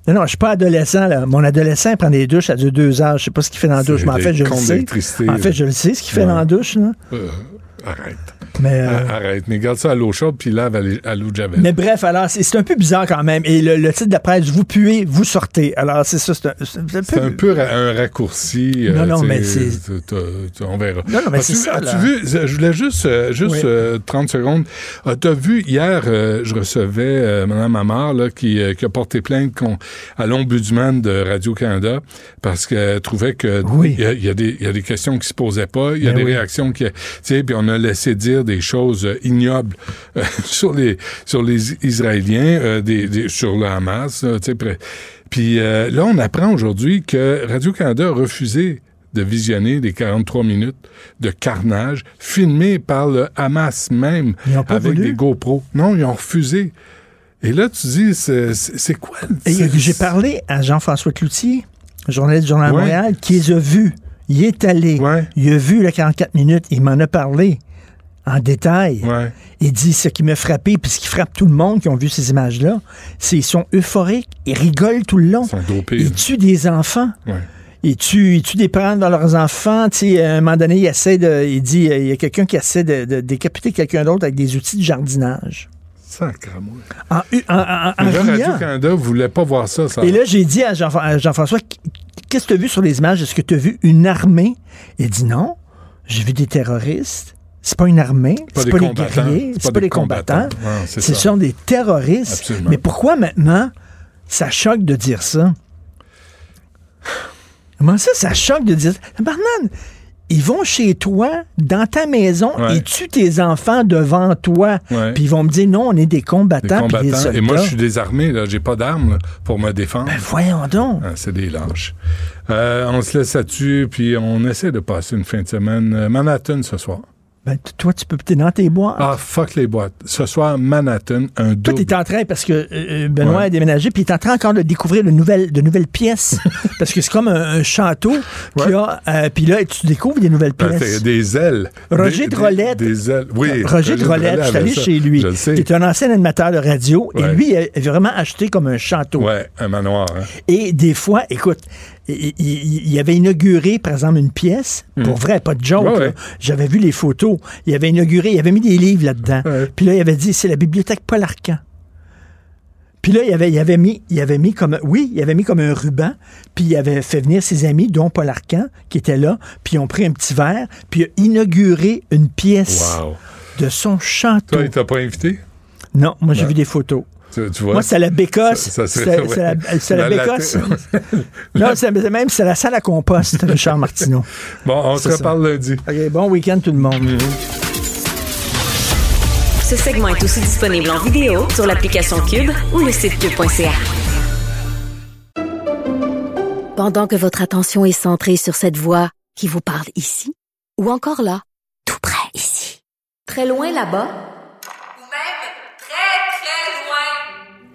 Non, non, je suis pas adolescent. Là. Mon adolescent il prend des douches, dure deux heures. Je sais pas ce qu'il fait dans la douche, mais en fait, je le sais. En fait, je le sais ce qu'il fait Ouais. dans la douche. Là. Euh, arrête. Mais, euh, Ah, Arrête, mais garde ça à l'eau chaude puis lave à l'eau de javel. Mais bref, alors, c'est un peu bizarre quand même. Et le, le titre de la presse, vous puez, vous sortez. Alors, c'est ça, c'est un, un C'est un peu ra- un raccourci. Non, non, tu sais, mais c'est- tu- tu- tu- On verra. Non, non, mais As-tu- c'est ça, As-tu vu, je voulais juste, euh, juste Oui. euh, 30 secondes. tu as vu, hier, euh, je recevais euh, Mme Amar, là, qui, euh, qui a porté plainte à l'ombudsman de Radio-Canada parce qu'elle trouvait que il y, a, il y y a des questions qui se posaient pas, il y a Ben des oui. réactions qui, tu sais, puis on a laissé dire des choses euh, ignobles euh, sur les sur les Israéliens, euh, des, des- sur le Hamas, là, puis euh, là, on apprend aujourd'hui que Radio-Canada a refusé de visionner les 43 minutes de carnage filmés par le Hamas même avec voulu? des GoPro. Non, ils ont refusé. Et là, tu dis, c'est quoi? J'ai parlé à Jean-François Cloutier, journaliste du Journal de. Montréal, qui les a vus. Il est allé. Il a vu le 44 minutes. Il m'en a parlé en détail. Il dit ce qui m'a frappé, puis ce qui frappe tout le monde qui ont vu ces images-là, c'est qu'ils sont euphoriques. Ils rigolent tout le long. Ils tuent des enfants. Ouais. Ils tuent, ils tuent des parents dans leurs enfants. À un moment donné, il essaie de. Il dit il y a quelqu'un qui essaie de, de décapiter quelqu'un d'autre avec des outils de jardinage. Sacramouille. En, en, en, en riant. Radio-Canada voulait pas voir ça. ça. Et là, j'ai dit à Jean- à Jean-François, qu'est-ce que tu as vu sur les images? Est-ce que tu as vu une armée? Il dit non, j'ai vu des terroristes. C'est pas une armée, pas c'est des pas, les combattants. guerriers, c'est pas, des combattants. Ouais, c'est Ce ça. sont des terroristes. Absolument. Mais pourquoi maintenant ça choque de dire ça? Comment ça, ça choque de dire ça? Ils vont chez toi, dans ta maison, Ouais. ils tuent tes enfants devant toi. Puis ils vont me dire non, on est des combattants. des combattants. Et moi, je suis désarmé. là. J'ai pas d'armes pour me défendre. Ben, voyons donc. Ah, c'est des lâches. Euh, on se laisse là-dessus, puis on essaie de passer une fin de semaine. euh, Manhattan ce soir. Ben, toi, tu peux t'es dans tes bois. Ah, fuck les boîtes. Ce soir, Manhattan, un Toi, double. t'es en train, parce que euh, euh, Benoît Ouais. a déménagé, puis il est en train encore de découvrir de nouvelles, de nouvelles pièces. parce que c'est comme un, un château qui a. euh, puis là, tu découvres des nouvelles Ben, pièces. des ailes. Roger Des- Drolette. Des, des ailes. Oui. Roger Drolette, je suis allé chez lui. Je le sais. Il est un ancien animateur de radio, Ouais. et lui, il a il a vraiment acheté comme un château. Ouais, un manoir. hein. Et des fois, écoute, il, il- il avait inauguré, par exemple, une pièce, pour Hmm. vrai, pas de joke. Ouais, là. ouais. J'avais vu les photos. Il avait inauguré, il avait mis des livres là-dedans. Puis là, il avait dit, c'est la bibliothèque Paul Arcan. Puis là, il avait, il avait mis, il avait mis comme, oui, il avait mis comme un ruban, puis il avait fait venir ses amis, dont Paul Arcan, qui était là, puis ils ont pris un petit verre, puis il a inauguré une pièce Wow. de son château. Toi, il t'a pas invité? Non, moi j'ai vu des photos. Tu, tu vois? Moi, c'est la bécosse. Ça- ça C'est la, la La bécosse. non, c'est même c'est la salle à compost, Richard Martineau. Bon, on se ça. reparle lundi. OK, bon week-end tout le monde. Ce segment est aussi disponible en vidéo sur l'application Cube ou le site cube.ca. Pendant que votre attention est centrée sur cette voix qui vous parle ici, ou encore là, tout près ici, très loin là-bas, Ou même très, très loin.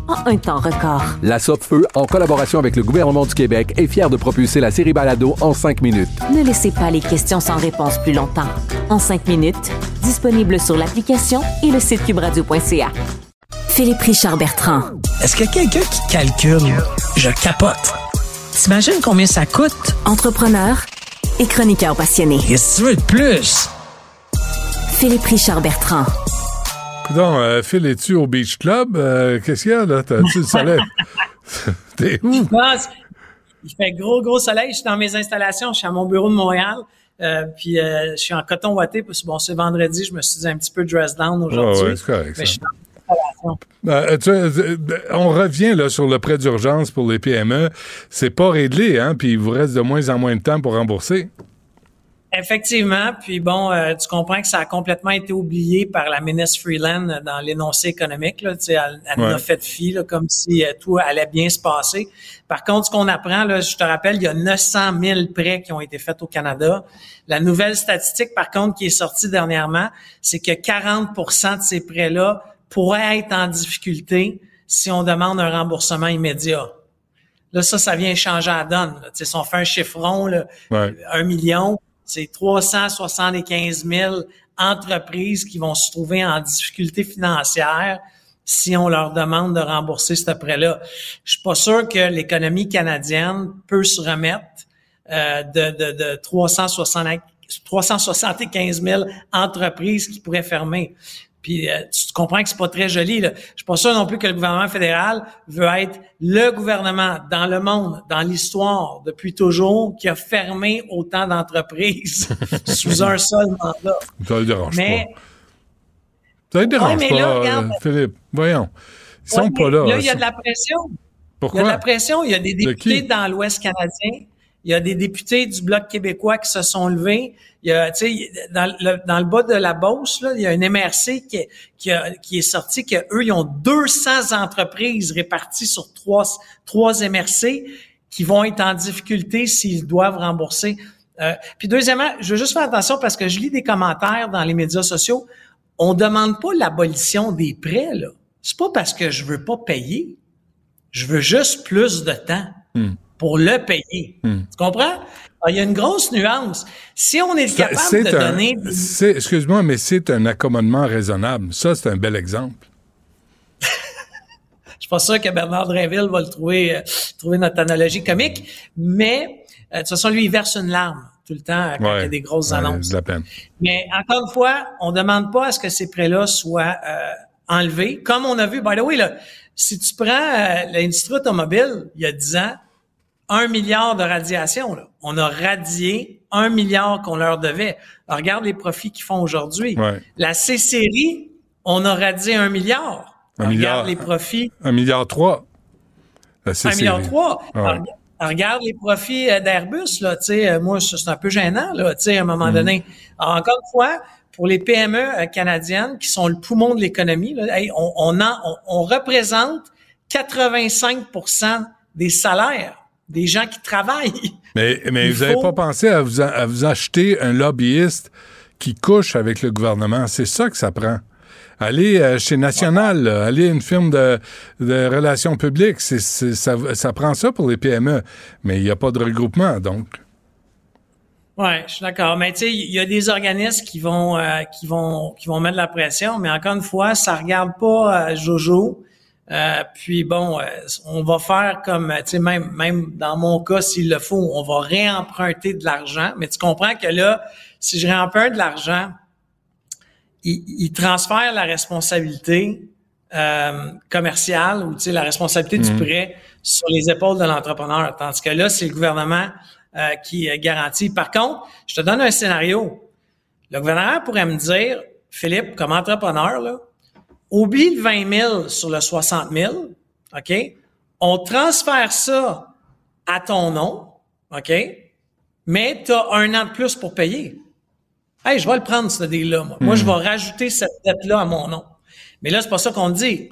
en un temps record. La Feu, en collaboration avec le gouvernement du Québec, est fière de propulser la série Balado en cinq minutes. Ne laissez pas les questions sans réponse plus longtemps. En cinq minutes, disponible sur l'application et le site cubradio.ca. Philippe Richard Bertrand. Est-ce que quelqu'un qui calcule, je capote. T'imagines combien ça coûte? Entrepreneur et chroniqueur passionné. Qu'est-ce que tu veux de plus? Philippe Richard Bertrand. Coudon, euh, Phil, es-tu au Beach Club? Euh, Qu'est-ce qu'il y a, là? T'as-tu le soleil? T'es où? Je pense il fait gros, gros soleil. Je suis dans mes installations. Je suis à mon bureau de Montréal. Euh, puis euh, je suis en coton watté. Parce que bon, c'est vendredi. Je me suis dit un petit peu dress down aujourd'hui. Ouais, c'est correct, Mais ça. je suis dans mes installations. Euh, tu on revient là sur le prêt d'urgence pour les PME. C'est pas réglé, hein? Puis il vous reste de moins en moins de temps pour rembourser. Effectivement, puis bon, euh, tu comprends que ça a complètement été oublié par la ministre Freeland dans l'énoncé économique. Là, tu sais, elle, elle Ouais. a fait fi, là, comme si euh, tout allait bien se passer. Par contre, ce qu'on apprend, là, je te rappelle, il y a 900 000 prêts qui ont été faits au Canada. La nouvelle statistique, par contre, qui est sortie dernièrement, c'est que 40% de ces prêts-là pourraient être en difficulté si on demande un remboursement immédiat. Là, ça, ça vient changer la donne. là. Tu sais, si on fait un chiffron, là, Ouais. un million, c'est 375 000 entreprises qui vont se trouver en difficulté financière si on leur demande de rembourser ce prêt-là. Je suis pas sûr que l'économie canadienne peut se remettre euh, de, de, de 360 375 000 entreprises qui pourraient fermer. Puis euh, tu comprends que c'est pas très joli. Là. Je suis pas sûr non plus que le gouvernement fédéral veut être le gouvernement dans le monde, dans l'histoire, depuis toujours, qui a fermé autant d'entreprises sous un seul mandat. Ça le dérange Mais pas. Ça le dérange mais pas, là, regarde- euh, Philippe. Voyons. Ils sont Ouais, pas mais là. Là, il y a de la pression. Pourquoi? Il y a de la pression. Il y a des De députés dans l'Ouest canadien. Il y a des députés du Bloc québécois qui se sont levés. Il y a, dans le, dans le bas de la Beauce, là, il y a une MRC qui, est- qui, qui est sortie que eux, ils ont 200 entreprises réparties sur trois, trois MRC qui vont être en difficulté s'ils doivent rembourser. Euh, puis deuxièmement, je veux juste faire attention parce que je lis des commentaires dans les médias sociaux. On demande pas l'abolition des prêts, là. C'est pas parce que je veux pas payer. Je veux juste plus de temps Hmm. Pour le payer. Hmm. Tu comprends? Alors, il y a une grosse nuance. Si on est Ça- capable de un, donner... excuse-moi, mais c'est un accommodement raisonnable. Ça, c'est un bel exemple. Je suis pas sûr que Bernard Drinville va le trouver, euh, trouver notre analogie comique, mais euh, de toute façon, lui, il verse une larme tout le temps quand il y a des grosses Ouais, annonces. de la peine. Mais encore une fois, on demande pas à ce que ces prêts-là soient euh, enlevés. Comme on a vu, by the way, là, si tu prends l'industrie automobile, il y a 10 ans, un milliard de radiation. Là. On a radié un milliard qu'on leur devait. Alors, regarde les profits qu'ils font aujourd'hui. Ouais. La C-Série, on a radié un milliard. Un Alors, milliard. Regarde les profits. Un milliard trois. La Un milliard trois. Ouais. Alors, Regarde les profits euh, d'Airbus, là, tu sais, euh, moi, c'est un peu gênant, là, tu sais, à un moment Mhm. donné. Alors, encore une fois, pour les PME euh, canadiennes, qui sont le poumon de l'économie, là, hey, on, on, on représente 85% des salaires des gens qui travaillent. Mais, mais Il vous n'avez faut- pas pensé à vous, à vous acheter un lobbyiste qui couche avec le gouvernement. C'est ça que ça prend. Allez euh, chez National, là. allez à une firme de, de relations publiques. C'est, c'est- ça, ça prend ça pour les PME. Mais il n'y a pas de regroupement, donc. Ouais, je suis d'accord. Mais tu sais, il y a des organismes qui vont euh, qui vont qui vont mettre de la pression, mais encore une fois, ça regarde pas euh, Jojo. Euh, puis bon, euh, on va faire comme tu sais même même dans mon cas s'il le faut, on va réemprunter de l'argent. Mais tu comprends que là, si je réemprunte de l'argent, il, il transfère la responsabilité euh, commerciale ou tu sais la responsabilité Mhm. du prêt sur les épaules de l'entrepreneur. Tandis que là, c'est le gouvernement euh, qui euh, garantit. Par contre, je te donne un scénario. Le gouvernement pourrait me dire, Philippe, comme entrepreneur, là, oublie le 20 000 sur le 60 000, OK? On transfère ça à ton nom, OK? Mais tu as un an de plus pour payer. Hey, je vais le prendre, ce deal-là. Moi, Moi, je vais rajouter cette dette-là à mon nom. Mais là, c'est pas ça qu'on dit.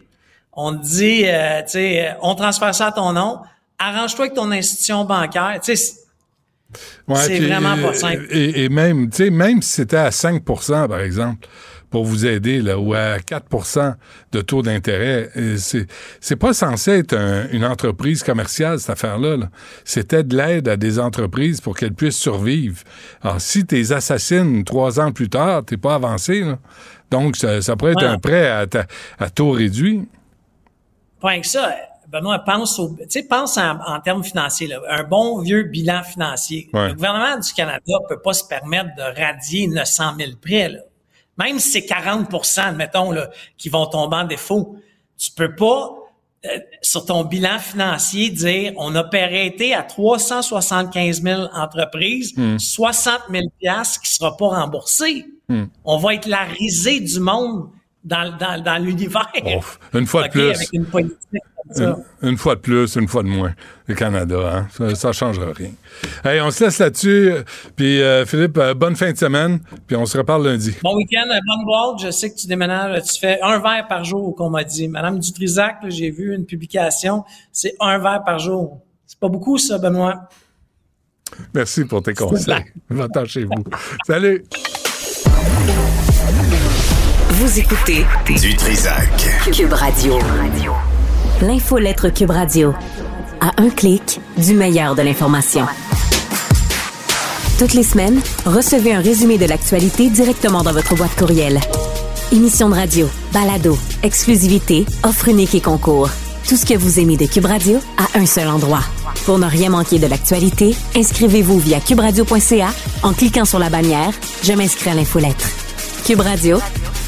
On dit, euh, tu sais, euh, on transfère ça à ton nom. Arrange-toi avec ton institution bancaire. Tu sais, c'est- Ouais, C'est puis, vraiment pas simple. Et, et même, tu sais, même si c'était à 5% par exemple, pour vous aider, là, ou à 4% de taux d'intérêt, c'est, c'est pas censé être un- une entreprise commerciale, cette affaire-là. là. C'était de l'aide à des entreprises pour qu'elles puissent survivre. Alors, si t'es assassines trois ans plus tard, t'es pas avancé, là. Donc, ça, ça pourrait être Ouais. un prêt à, ta- à taux réduit. Rien que ça. Benoît, pense au, tu sais, pense en, en termes financiers, là. Un bon vieux bilan financier. Ouais. Le gouvernement du Canada peut pas se permettre de radier 900 000 prêts, là. Même si c'est 40% admettons, là, qui vont tomber en défaut. Tu peux pas, euh, sur ton bilan financier, dire, on a prêté à 375 000 entreprises, Hmm. 60 000 piastres qui sera pas remboursé. Hmm. On va être la risée du monde dans, dans, dans l'univers. une fois de plus. Avec une politique comme ça. Une, une fois de plus, une fois de moins. Le Canada, hein? ça, ça changera rien. Hey, on se laisse là-dessus. Puis euh, Philippe, euh, bonne fin de semaine. Puis on se reparle lundi. Bon week-end, euh, bonne boîte. Je sais que tu déménages, tu fais un verre par jour, qu'on m'a dit. Madame Dutrisac, j'ai vu une publication, c'est un verre par jour. C'est pas beaucoup, ça, Benoît. Merci pour tes conseils. Va-t'en chez vous. Salut. Vous écoutez Du Trisac. Cube Radio. L'infolettre Cube Radio. À un clic, du meilleur de l'information. Toutes les semaines, recevez un résumé de l'actualité directement dans votre boîte courriel. Émission de radio, balado, exclusivité, offre unique et concours. Tout ce que vous aimez de Cube Radio à un seul endroit. Pour ne rien manquer de l'actualité, inscrivez-vous via cuberadio.ca en cliquant sur la bannière Je m'inscris à l'infolettre. Cube Radio,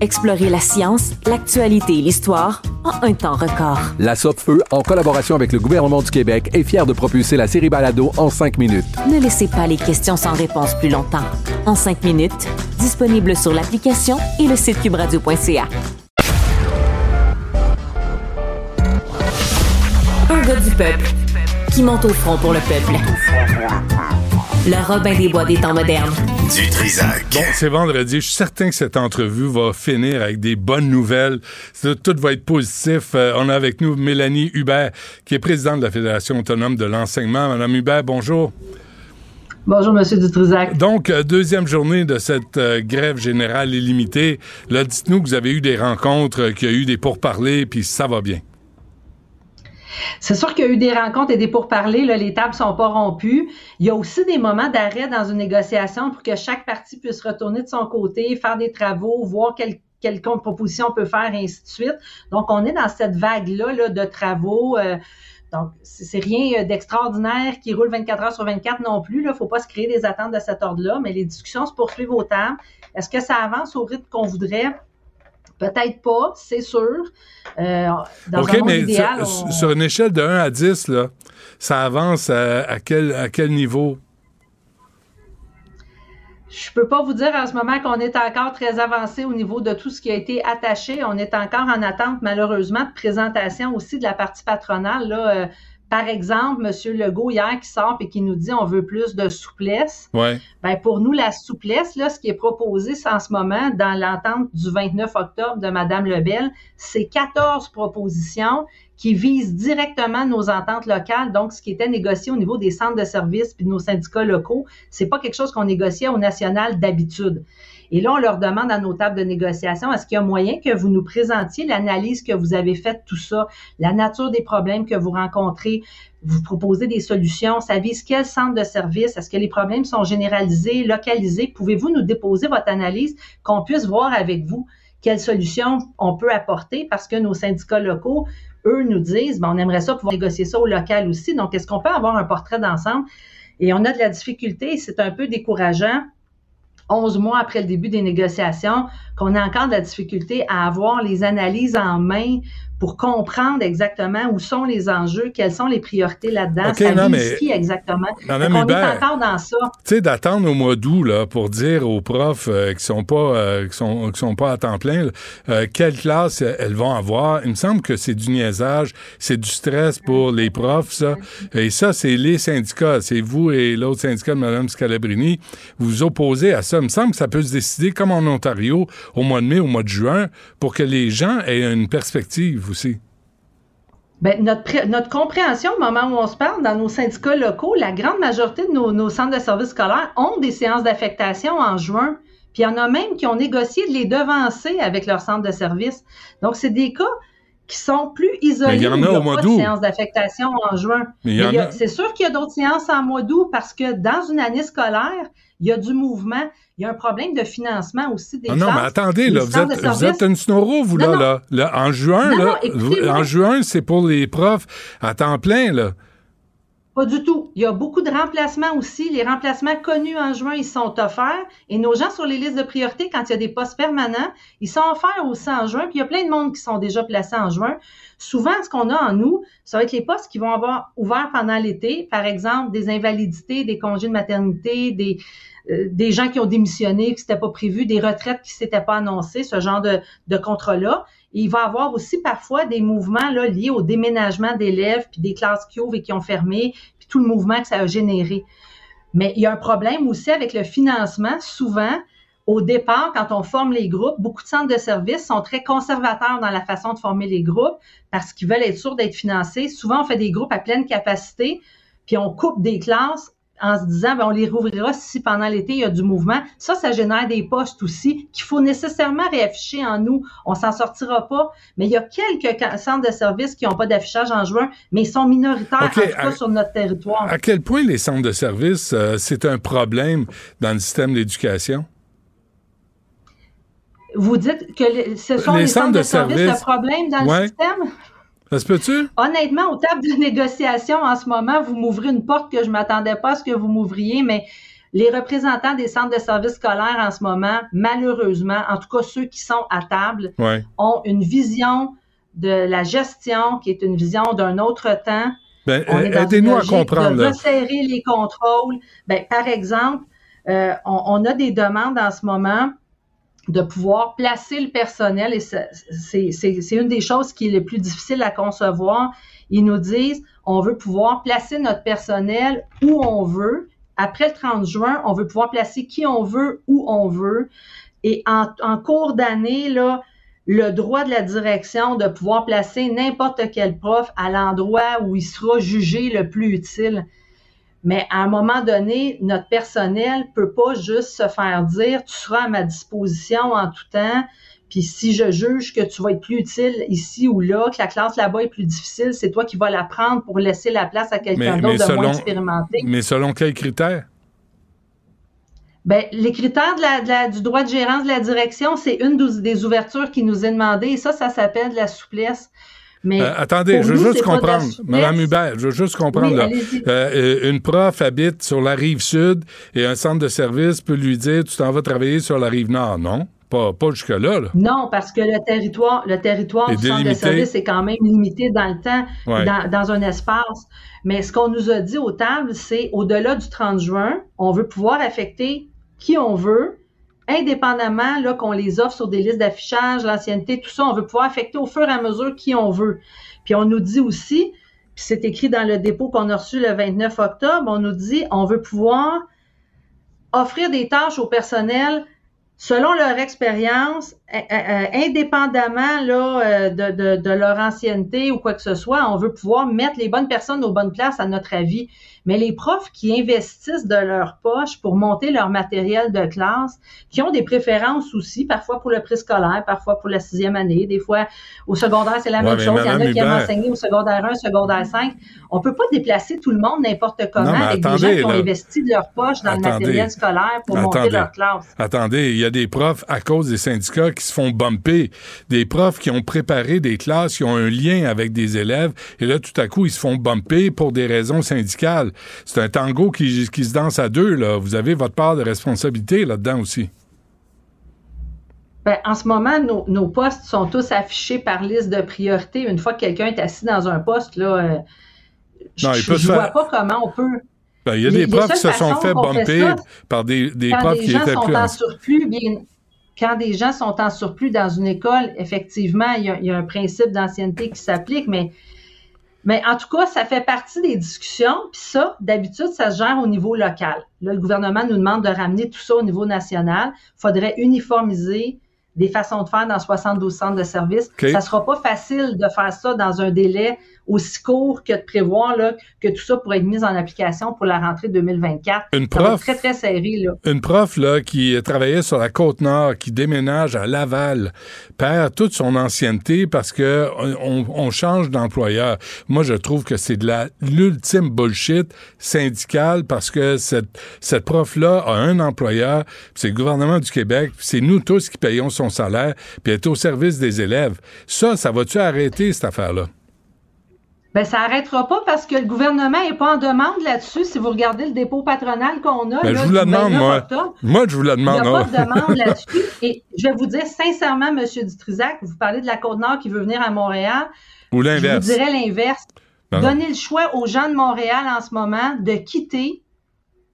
Explorez la science, l'actualité et l'histoire en un temps record. La Feu, en collaboration avec le gouvernement du Québec, est fière de propulser la série Balado en cinq minutes. Ne laissez pas les questions sans réponse plus longtemps. En cinq minutes, disponible sur l'application et le site cubradio.ca. Un gars du peuple qui monte au front pour le peuple. Le Robin des Bois des temps modernes. Du Trisac. Bon, c'est vendredi. Je suis certain que cette entrevue va finir avec des bonnes nouvelles. Tout va être positif. Euh, on a avec nous Mélanie Hubert, qui est présidente de la Fédération autonome de l'enseignement. Madame Hubert, bonjour. Bonjour, Monsieur Dutrisac. Donc, euh, deuxième journée de cette euh, grève générale illimitée. Là, dites-nous que vous avez eu des rencontres, qu'il y a eu des pourparlers, puis ça va bien. C'est sûr qu'il y a eu des rencontres et des pourparlers. Là, les tables sont pas rompues. Il y a aussi des moments d'arrêt dans une négociation pour que chaque partie puisse retourner de son côté, faire des travaux, voir quelle quelle proposition on peut faire, et ainsi de suite. Donc, on est dans cette vague-là là, de travaux. euh, donc, c'est rien d'extraordinaire qui roule 24 heures sur 24 non plus. Il ne faut pas se créer des attentes de cet ordre-là, mais les discussions se poursuivent au terme. Est-ce que ça avance au rythme qu'on voudrait? Peut-être pas, c'est sûr. Euh, dans OK, un mais idéal, sur, on- sur une échelle de 1 à 10, là, ça avance à, à quel, à quel niveau? Je peux pas vous dire en ce moment qu'on est encore très avancé au niveau de tout ce qui a été attaché. On est encore en attente, malheureusement, de présentation aussi de la partie patronale. Là, Euh, par exemple, M. Legault, hier, qui sort et qui nous dit on veut plus de souplesse. Ouais. Ben, pour nous, la souplesse, là, ce qui est proposé c'est en ce moment dans l'entente du 29 octobre de Mme Lebel, c'est 14 propositions qui visent directement nos ententes locales, donc ce qui était négocié au niveau des centres de services puis de nos syndicats locaux, c'est pas quelque chose qu'on négociait au national d'habitude. Et là, on leur demande à nos tables de négociation, est-ce qu'il y a moyen que vous nous présentiez l'analyse que vous avez faite, tout ça, la nature des problèmes que vous rencontrez, vous proposez des solutions, ça vise quel centre de service, est-ce que les problèmes sont généralisés, localisés, pouvez-vous nous déposer votre analyse, qu'on puisse voir avec vous? Quelles solutions on peut apporter, parce que nos syndicats locaux, eux, nous disent, ben, on aimerait ça pouvoir négocier ça au local aussi, donc est-ce qu'on peut avoir un portrait d'ensemble? Et on a de la difficulté, c'est un peu décourageant 11 mois après le début des négociations, qu'on a encore de la difficulté à avoir les analyses en main pour comprendre exactement où sont les enjeux, quelles sont les priorités là-dedans, OK, ça non, mais- qui exactement. Madame Donc, on est Hubert, encore dans ça. Tu sais, d'attendre au mois d'août là, pour dire aux profs euh, qui sont pas euh, qui sont qui sont pas à temps plein euh, quelle classe elles vont avoir. Il me semble que c'est du niaisage, c'est du stress pour les profs, ça. Et ça, c'est les syndicats. C'est vous et l'autre syndicat de Mme Scalabrini. Vous vous opposez à ça. Il me semble que ça peut se décider comme en Ontario au mois de mai, au mois de juin, pour que les gens aient une perspective aussi. Ben, notre, notre compréhension au moment où on se parle, dans nos syndicats locaux, la grande majorité de nos, nos centres de services scolaires ont des séances d'affectation en juin. Puis il y en a même qui ont négocié de les devancer avec leur centre de service. Donc, c'est des cas qui sont plus isolés. Mais il y en a au mois d'août. séances d'affectation en juin. Mais il y en Mais il y a- a- C'est sûr qu'il y a d'autres séances en mois d'août parce que dans une année scolaire, il y a du mouvement. Il y a un problème de financement aussi des Ah non, mais attendez, là, vous êtes, vous êtes une snoro, vous, là, Non, là. Là, En juin, Non, non, là, en juin, c'est pour les profs à temps plein, là. Pas du tout. Il y a beaucoup de remplacements aussi. Les remplacements connus en juin, ils sont offerts. Et nos gens sur les listes de priorité, quand il y a des postes permanents, ils sont offerts aussi en juin. Puis il y a plein de monde qui sont déjà placés en juin. Souvent, ce qu'on a en nous, ça va être les postes qui vont avoir ouvert pendant l'été. Par exemple, des invalidités, des congés de maternité, des, euh, des gens qui ont démissionné, qui n'étaient pas prévus, des retraites qui s'étaient pas annoncées, ce genre de, de contrat-là. Il va y avoir aussi parfois des mouvements liés au déménagement d'élèves, puis des classes qui ouvrent et qui ont fermé, puis tout le mouvement que ça a généré. Mais il y a un problème aussi avec le financement. Souvent, au départ, quand on forme les groupes, beaucoup de centres de services sont très conservateurs dans la façon de former les groupes parce qu'ils veulent être sûrs d'être financés. Souvent, on fait des groupes à pleine capacité, puis on coupe des classes en se disant, ben, on les rouvrira si pendant l'été, il y a du mouvement. Ça, ça génère des postes aussi qu'il faut nécessairement réafficher en nous. On s'en sortira pas. Mais il y a quelques centres de services qui n'ont pas d'affichage en juin, mais ils sont minoritaires, OK, en tout cas, à- sur notre territoire. À quel point les centres de services, euh, c'est un problème dans le système d'éducation? Vous dites que ce sont Les les, centres de, centres de services le problème dans Ouais. le système? Ça se peut-tu? Honnêtement, aux tables de négociation en ce moment, vous m'ouvrez une porte que je m'attendais pas à ce que vous m'ouvriez, mais les représentants des centres de services scolaires en ce moment, malheureusement, en tout cas ceux qui sont à table, Ouais. ont une vision de la gestion qui est une vision d'un autre temps. Ben, aidez-nous à comprendre, De resserrer les contrôles. Ben, par exemple, euh, on, on a des demandes en ce moment de pouvoir placer le personnel et c'est une des choses qui est le plus difficile à concevoir. Ils nous disent, on veut pouvoir placer notre personnel où on veut. Après le 30 juin, on veut pouvoir placer qui on veut, où on veut. Et en, en cours d'année, là, le droit de la direction de pouvoir placer n'importe quel prof à l'endroit où il sera jugé le plus utile. Mais à un moment donné, notre personnel peut pas juste se faire dire tu seras à ma disposition en tout temps. Puis si je juge que tu vas être plus utile ici ou là, que la classe là-bas est plus difficile, c'est toi qui vas la prendre pour laisser la place à quelqu'un d'autre de moins expérimenté. mais selon quels critères? Ben, les critères de la- de la- du droit de gérance de la direction, c'est une des ouvertures qui nous est demandée. Et ça, ça s'appelle de la souplesse. Mais Euh, attendez, je veux nous, juste comprendre. Madame Hubert, je veux juste comprendre. Oui, là. allez-y. Euh, euh, une prof habite sur la rive sud et un centre de service peut lui dire tu t'en vas travailler sur la rive nord. Non, pas, pas jusque-là. Là. Non, parce que le territoire, le territoire du centre de service est quand même limité dans le temps, Ouais. dans, dans un espace. Mais ce qu'on nous a dit aux tables, c'est au-delà du 30 juin, on veut pouvoir affecter qui on veut, indépendamment là qu'on les offre sur des listes d'affichage, l'ancienneté, tout ça, on veut pouvoir affecter au fur et à mesure qui on veut. Puis on nous dit aussi, puis c'est écrit dans le dépôt qu'on a reçu le 29 octobre, on nous dit on veut pouvoir offrir des tâches au personnel selon leur expérience, euh, euh, indépendamment là, euh, de, de leur ancienneté ou quoi que ce soit, on veut pouvoir mettre les bonnes personnes aux bonnes places à notre avis. Mais les profs qui investissent de leur poche pour monter leur matériel de classe, qui ont des préférences aussi, parfois pour le préscolaire, parfois pour la sixième année, des fois au secondaire, c'est la Ouais, même chose. Il y en a Madame qui aiment enseigner au secondaire 1, secondaire 5. On peut pas déplacer tout le monde n'importe comment avec des gens qui ont là. investi de leur poche dans le matériel scolaire pour monter leur classe. Attendez, il y a des profs à cause des syndicats qui se font bumper, des profs qui ont préparé des classes, qui ont un lien avec des élèves, et là, tout à coup, ils se font bumper pour des raisons syndicales. C'est un tango qui, qui se danse à deux, là. Vous avez votre part de responsabilité là-dedans aussi. Ben, en ce moment, nos, nos postes sont tous affichés par liste de priorité. Une fois que quelqu'un est assis dans un poste, là, euh, je Non, se vois faire- pas comment on peut. Ben, il y a Les- des les profs qui se sont fait bumper ça, par des, des quand profs des qui gens étaient sont plus en en- surplus, bien, quand des gens sont en surplus dans une école, effectivement, il y a, il y a un principe d'ancienneté qui s'applique, mais, mais en tout cas, ça fait partie des discussions. Puis ça, d'habitude, ça se gère au niveau local. Là, le gouvernement nous demande de ramener tout ça au niveau national. Il faudrait uniformiser des façons de faire dans 72 centres de services. Ça sera pas facile de faire ça dans un délai aussi court que de prévoir là, que tout ça pourrait être mis en application pour la rentrée 2024. Une Ça va être prof- très, très serré. Là. Une prof là, qui travaillait sur la côte nord, qui déménage à Laval, perd toute son ancienneté parce que on, on change d'employeur. Moi, je trouve que c'est de la l'ultime bullshit syndicale parce que cette, cette prof-là a un employeur, c'est le gouvernement du Québec, c'est nous tous qui payons son salaire, puis elle est au service des élèves. Ça, ça va-tu arrêter, cette affaire-là? Ben, ça arrêtera pas parce que le gouvernement est pas en demande là-dessus. Si vous regardez le dépôt patronal qu'on a, Ben, là, je vous la du demande, 29 moi. octobre, Moi, je vous la Il n'y demande. a pas de demande là-dessus. Et je vais vous dire sincèrement, M. Dutrisac, vous parlez de la Côte-Nord qui veut venir à Montréal. Ou Je l'inverse. vous dirais l'inverse. Donnez le choix aux gens de Montréal en ce moment de quitter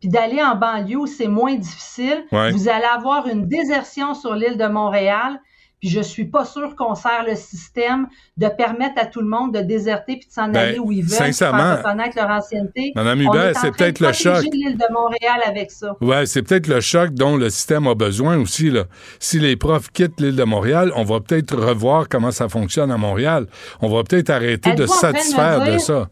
puis d'aller en banlieue où c'est moins difficile. Ouais. Vous allez avoir une désertion sur l'île de Montréal. Puis je suis pas sûr qu'on sert le système de permettre à tout le monde de déserter puis de s'en Ben, aller où ils veulent, sincèrement, faire reconnaître leur ancienneté. Madame Hubert, c'est peut-être le choc. l'île de Montréal avec ça. Ouais, c'est peut-être le choc dont le système a besoin aussi. Là. Si les profs quittent l'île de Montréal, on va peut-être revoir comment ça fonctionne à Montréal. On va peut-être arrêter de satisfaire de ça.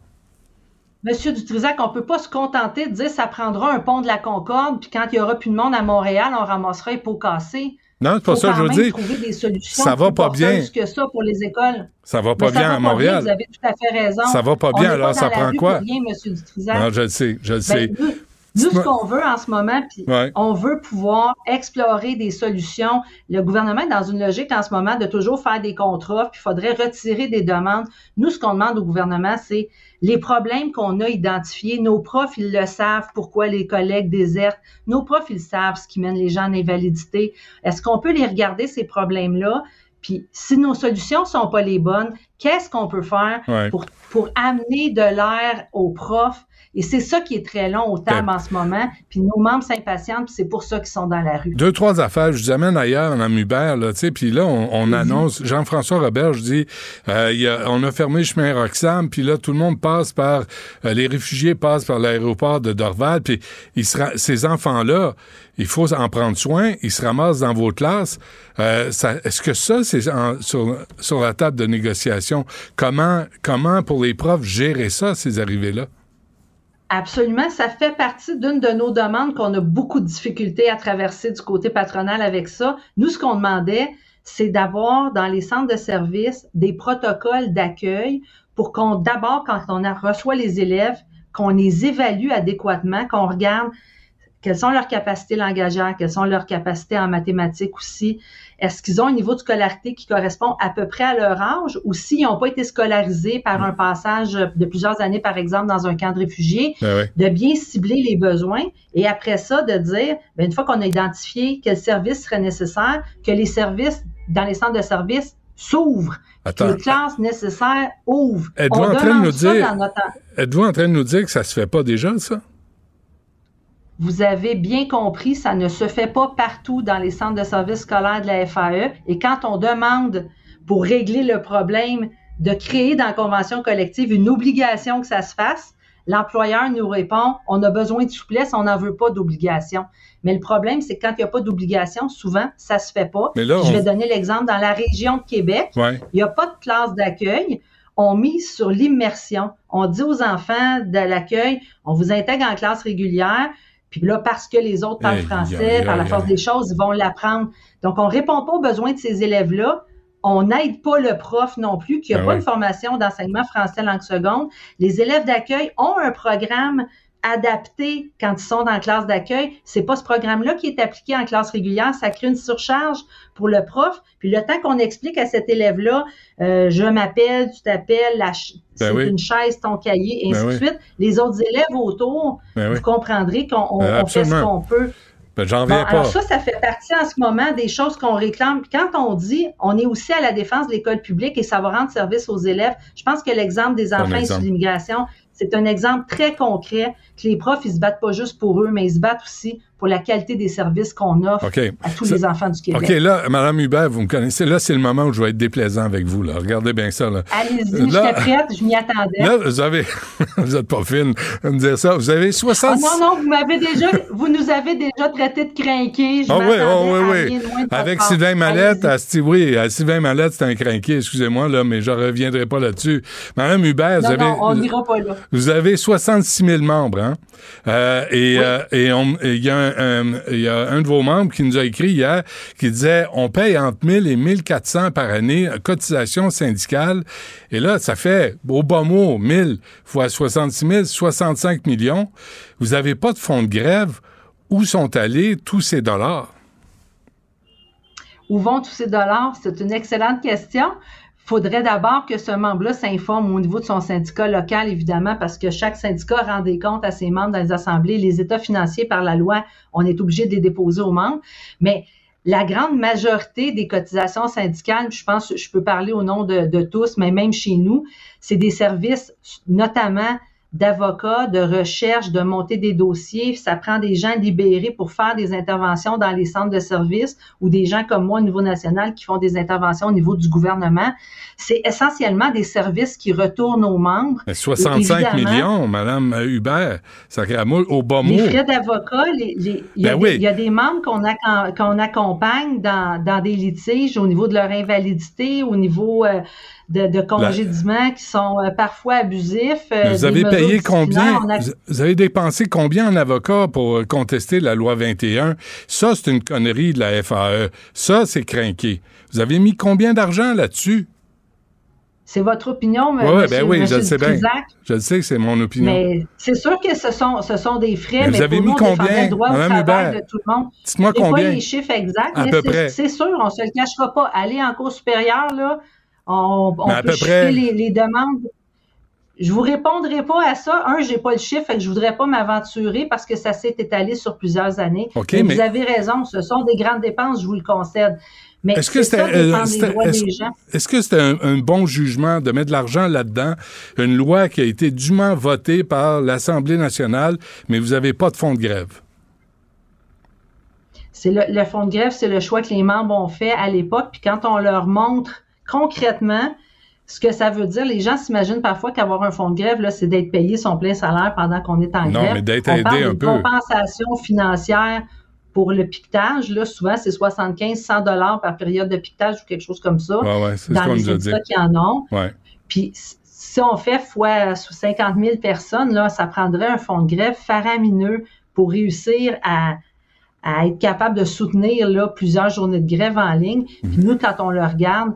Monsieur Dutrisac, on peut pas se contenter de dire ça prendra un pont de la Concorde, puis quand il y aura plus de monde à Montréal, on ramassera les pots cassés. Non, c'est pas ça que je veux dire. trouver des solutions Ça va pas bien. que ça pour les écoles. Ça va pas ça bien va à Montréal. vous avez tout à fait raison. Ça va pas On bien, alors ça prend quoi? rien, Monsieur. Non, je le sais, je le sais. Ben, nous, ce qu'on veut en ce moment, puis Ouais. on veut pouvoir explorer des solutions. Le gouvernement est dans une logique en ce moment de toujours faire des contrats, puis il faudrait retirer des demandes. Nous, ce qu'on demande au gouvernement, c'est les problèmes qu'on a identifiés. Nos profs, ils le savent, pourquoi les collègues désertent. Nos profs, ils savent ce qui mène les gens en invalidité. Est-ce qu'on peut les regarder, ces problèmes-là? Puis si nos solutions sont pas les bonnes, qu'est-ce qu'on peut faire Ouais. pour, pour amener de l'air aux profs? Et c'est ça qui est très long au terme en ce moment. Puis nos membres s'impatientent, puis c'est pour ça qu'ils sont dans la rue. Deux, trois affaires. Je vous amène ailleurs en Hubert, là, tu sais. Puis là, on, on annonce, Jean-François Robert, je dis, euh, y a- on a fermé le chemin Roxham, puis là, tout le monde passe par, euh, les réfugiés passent par l'aéroport de Dorval, puis ils se ra- ces enfants-là, il faut en prendre soin, ils se ramassent dans vos classes. Euh, Est-ce que ça, c'est sur, sur la table de négociation? Comment, comment, pour les profs, gérer ça, ces arrivées-là? Absolument, ça fait partie d'une de nos demandes qu'on a beaucoup de difficultés à traverser du côté patronal avec ça. Nous, ce qu'on demandait, c'est d'avoir dans les centres de services des protocoles d'accueil pour qu'on, d'abord, quand on reçoit les élèves, qu'on les évalue adéquatement, qu'on regarde quelles sont leurs capacités langagières, quelles sont leurs capacités en mathématiques aussi? Est-ce qu'ils ont un niveau de scolarité qui correspond à peu près à leur âge ou s'ils n'ont pas été scolarisés par un passage de plusieurs années, par exemple, dans un camp de réfugiés, Ben ouais. de bien cibler les besoins et après ça, de dire, ben, une fois qu'on a identifié quel service serait nécessaire, que les services dans les centres de services s'ouvrent, que les classes nécessaires ouvrent. Êtes-vous en train de nous dire- notre- Êtes-vous en train de nous dire que ça se fait pas déjà, ça? Vous avez bien compris, ça ne se fait pas partout dans les centres de services scolaires de la FAE. Et quand on demande pour régler le problème de créer dans la convention collective une obligation que ça se fasse, l'employeur nous répond, on a besoin de souplesse, on n'en veut pas d'obligation. Mais le problème, c'est que quand il n'y a pas d'obligation, souvent, ça se fait pas. Je vais donner l'exemple dans la région de Québec. Ouais. Il n'y a pas de classe d'accueil. On mise sur l'immersion. On dit aux enfants de l'accueil, on vous intègre en classe régulière. Puis là, parce que les autres parlent Aïe, français, par la force des choses, ils vont l'apprendre. Donc, on répond pas aux besoins de ces élèves-là. On n'aide pas le prof non plus, qui n'a Ben pas une formation d'enseignement français langue seconde. Les élèves d'accueil ont un programme adapté quand ils sont dans la classe d'accueil. C'est pas ce programme-là qui est appliqué en classe régulière. Ça crée une surcharge pour le prof. Puis le temps qu'on explique à cet élève-là, euh, je m'appelle, tu t'appelles, la ch- Ben c'est oui. une chaise, ton cahier, et ainsi Ben de oui. suite. Les autres élèves autour, Ben oui. vous comprendrez qu'on on- on fait ce qu'on peut. Ben, j'en Bon, viens pas. alors ça, ça fait partie en ce moment des choses qu'on réclame. Quand on dit, on est aussi à la défense de l'école publique et ça va rendre service aux élèves, je pense que l'exemple des enfants issus de l'immigration, c'est un exemple très concret que les profs, ils se battent pas juste pour eux, mais ils se battent aussi pour la qualité des services qu'on offre à tous Ça- les enfants du Québec. OK, là, Madame Hubert, vous me connaissez. Là, c'est le moment où je vais être déplaisant avec vous. Là. Regardez bien ça. Allez-y, Là- j'étais prête, je m'y attendais. Là, vous avez. vous êtes pas fine de me dire ça. Vous avez Ah 60. non, non, vous m'avez déjà, vous nous avez déjà traité de crinqués. Ah oui, oh, oui, à oui. de votre Avec. Sylvain Mallette, à Steve- oui, à Sylvain Mallette, c'est un crinqué, excusez-moi, là, mais je reviendrai pas là-dessus. Madame Hubert, vous avez. non, on n'ira pas là. Vous avez 66 000 membres, hein? Euh, et euh, et on- et il y, a un- il y a un de vos membres qui nous a écrit hier qui disait on paye entre 1000 et 1400 par année cotisation syndicale. Et là, ça fait, au bas mot, 1000 fois 66 000, 65 millions. Vous n'avez pas de fonds de grève. Où sont allés tous ces dollars? Où vont tous ces dollars? C'est une excellente question. Faudrait d'abord que ce membre-là s'informe au niveau de son syndicat local, évidemment, parce que chaque syndicat rend des comptes à ses membres dans les assemblées. Les états financiers, par la loi, on est obligé de les déposer aux membres. Mais la grande majorité des cotisations syndicales, je pense, je peux parler au nom de, de tous, mais même chez nous, c'est des services, notamment d'avocats, de recherche, de monter des dossiers. Ça prend des gens libérés pour faire des interventions dans les centres de services ou des gens comme moi au niveau national qui font des interventions au niveau du gouvernement. C'est essentiellement des services qui retournent aux membres. Mais 65 Évidemment, millions, Madame Hubert, ça au bas mot. Les frais d'avocat, les, les- il, y a Ben des, oui. il y a des membres qu'on accom- qu'on accompagne dans, dans des litiges au niveau de leur invalidité, au niveau euh, de, de congédiements qui sont euh, parfois abusifs. euh, vous avez payé combien? a- Vous- avez dépensé combien en avocat pour euh, contester la loi 21? Ça, c'est une connerie de la FAE. Ça, c'est crinqué. Vous avez mis combien d'argent là-dessus? C'est votre opinion, Oui, monsieur, ouais, ben oui, je le sais bien. Je le sais que c'est mon opinion. Mais c'est sûr que ce sont, ce sont des frais, Mais mais, vous avez mis combien, le droit au travail de tout le monde. Dites-moi combien. pas les chiffres exacts, À mais c'est- sûr, on se le cachera pas. Aller en cours supérieure, là, on, peut peu chiffrer les, les demandes. Je vous répondrai pas à ça. Un, j'ai pas le chiffre, fait que je voudrais pas m'aventurer parce que ça s'est étalé sur plusieurs années. OK, mais, mais- vous avez raison, ce sont des grandes dépenses, je vous le concède. Mais Est-ce que c'est c'était est-ce que un bon jugement de mettre de l'argent là-dedans, une loi qui a été dûment votée par l'Assemblée nationale, mais vous n'avez pas de fonds de grève? C'est le, le fonds de grève, c'est le choix que les membres ont fait à l'époque. Puis quand on leur montre concrètement ce que ça veut dire, les gens s'imaginent parfois qu'avoir un fonds de grève, là, c'est d'être payé son plein salaire pendant qu'on est en Non, grève. mais d'être aidé parle un peu. compensation financière pour le piquetage. Là, souvent, c'est 75-100 dollars par période de piquetage ou quelque chose comme ça. Ouais, ouais, c'est ce dans qu'on les syndicats qui en ont. Ouais. Puis si on fait fois 50 000 personnes, là, ça prendrait un fonds de grève faramineux pour réussir à, à être capable de soutenir là, plusieurs journées de grève en ligne. Puis nous, quand on le regarde,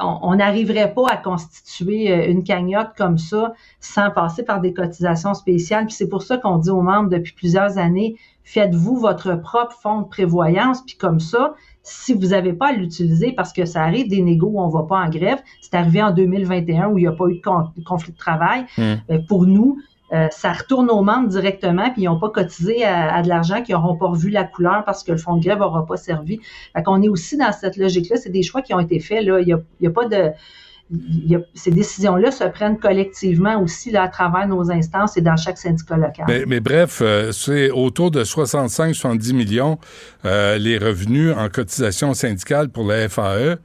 on on n'arriverait pas à constituer euh, une cagnotte comme ça sans passer par des cotisations spéciales. Puis c'est pour ça qu'on dit aux membres depuis plusieurs années, faites-vous votre propre fonds de prévoyance. Puis comme ça, si vous n'avez pas à l'utiliser, parce que ça arrive des négos où on va pas en grève, c'est arrivé en 2021 où il n'y a pas eu de con- conflit de travail. Hum. Euh, pour nous, euh, ça retourne aux membres directement, puis ils n'ont pas cotisé à, de l'argent, qui n'auront pas revu la couleur parce que le fonds de grève n'aura pas servi. Fait qu'on est aussi dans cette logique-là. C'est des choix qui ont été faits. Là. Il n'y a, pas de. ces décisions-là se prennent collectivement aussi là, à travers nos instances et dans chaque syndicat local. Mais, mais bref, euh, c'est autour de 65-70 millions euh, les revenus en cotisation syndicale pour la FAE.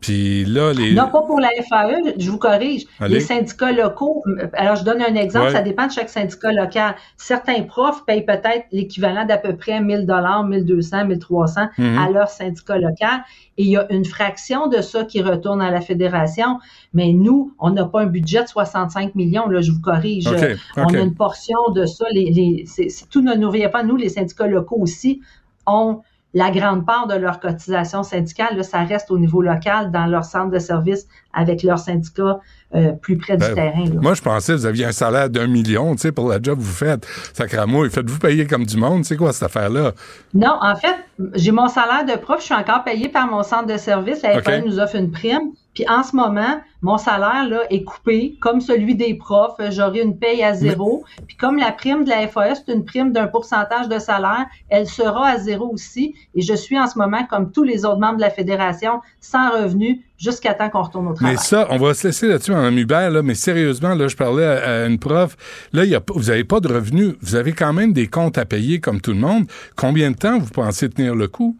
Puis là, les. Non, pas pour la FAE, je vous corrige. Allez. Les syndicats locaux, euh, alors je donne un exemple, Ouais. ça dépend de chaque syndicat local. Certains profs payent peut-être l'équivalent d'à peu près 1000 dollars, 1200, 1300 Mhm. à leur syndicat local et il y a une fraction de ça qui retourne à la fédération, mais nous, on n'a pas un budget de 65 millions, là, je vous corrige. On a une portion de ça, les, les, tout ne nous revient pas. Nous, les syndicats locaux aussi, ont la grande part de leur cotisation syndicale, là, ça reste au niveau local, dans leur centre de service, avec leurs syndicats euh, plus près du Ben, terrain. là. Moi, je pensais que vous aviez un salaire d'un million, tu sais, pour la job que vous faites. Sacramouille, faites-vous payer comme du monde. C'est quoi cette affaire-là? Non, en fait, j'ai mon salaire de prof, je suis encore payé par mon centre de service. La FAE OK. nous offre une prime. Puis en ce moment, mon salaire là, est coupé comme celui des profs. J'aurai une paye à zéro. Puis comme la prime de la FAE, c'est une prime d'un pourcentage de salaire, elle sera à zéro aussi. Et je suis en ce moment, comme tous les autres membres de la fédération, sans revenu jusqu'à temps qu'on retourne au travail. Mais ça, on va se laisser là-dessus, Mme Hubert, là, mais sérieusement, là, je parlais à, à une prof. Là, y a, pas- vous n'avez pas de revenus. Vous avez quand même des comptes à payer comme tout le monde. Combien de temps vous pensez tenir le coup?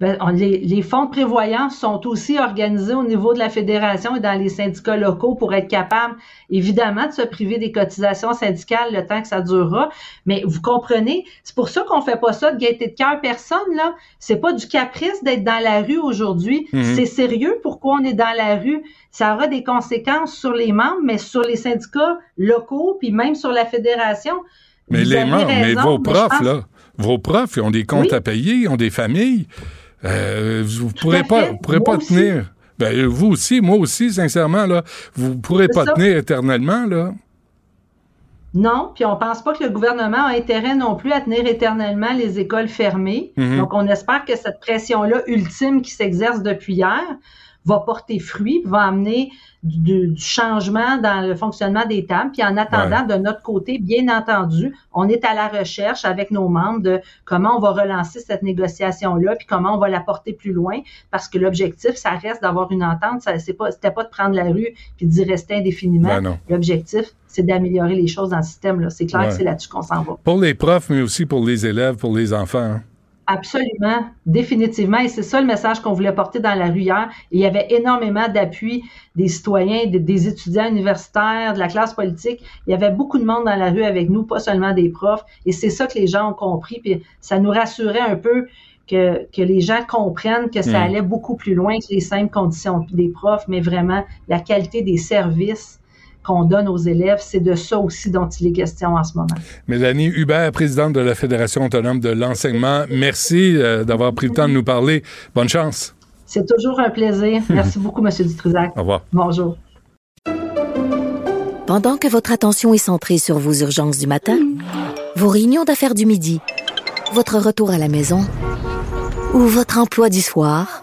Ben, on- les, les fonds de prévoyance sont aussi organisés au niveau de la fédération et dans les syndicats locaux pour être capables, évidemment, de se priver des cotisations syndicales le temps que ça durera. Mais vous comprenez, c'est pour ça qu'on fait pas ça de gaieté de cœur. Personne, là, c'est pas du caprice d'être dans la rue aujourd'hui. Mhm. C'est sérieux pourquoi on est dans la rue. Ça aura des conséquences sur les membres, mais sur les syndicats locaux, puis même sur la fédération. Mais Vous les membres, mais vos mais profs, pense- là, vos profs, ils ont des comptes Oui. à payer, ils ont des familles. Euh, vous pourrez à pas, vous pourrez pas aussi. tenir. Ben, euh, vous aussi, moi aussi, sincèrement, là, vous pourrez C'est pas ça. tenir éternellement, là. Non, puis on pense pas que le gouvernement a intérêt non plus à tenir éternellement les écoles fermées. Mhm. Donc, on espère que cette pression-là ultime qui s'exerce depuis hier va porter fruit, va amener du, du changement dans le fonctionnement des tables. Puis en attendant, de notre côté, bien entendu, on est à la recherche avec nos membres de comment on va relancer cette négociation-là, puis comment on va la porter plus loin, parce que l'objectif, ça reste d'avoir une entente. Ça, c'est pas, c'était pas de prendre la rue puis d'y rester indéfiniment. Ben non. L'objectif, c'est d'améliorer les choses dans le système. Là. C'est clair Ouais. que c'est là-dessus qu'on s'en va. Pour les profs, mais aussi pour les élèves, pour les enfants. hein. Absolument, définitivement. Et c'est ça le message qu'on voulait porter dans la rue hier. Et il y avait énormément d'appui des citoyens, des, des étudiants universitaires, de la classe politique. Il y avait beaucoup de monde dans la rue avec nous, pas seulement des profs. Et c'est ça que les gens ont compris. Puis ça nous rassurait un peu que, que les gens comprennent que ça Mm. allait beaucoup plus loin que les simples conditions des profs, mais vraiment la qualité des services qu'on donne aux élèves, c'est de ça aussi dont il est question en ce moment. Mélanie Hubert, présidente de la Fédération autonome de l'enseignement, merci euh, d'avoir pris le temps de nous parler. Bonne chance. C'est toujours un plaisir. Merci beaucoup, M. Dutrisac. Au revoir. Bonjour. Pendant que votre attention est centrée sur vos urgences du matin, vos réunions d'affaires du midi, votre retour à la maison ou votre emploi du soir,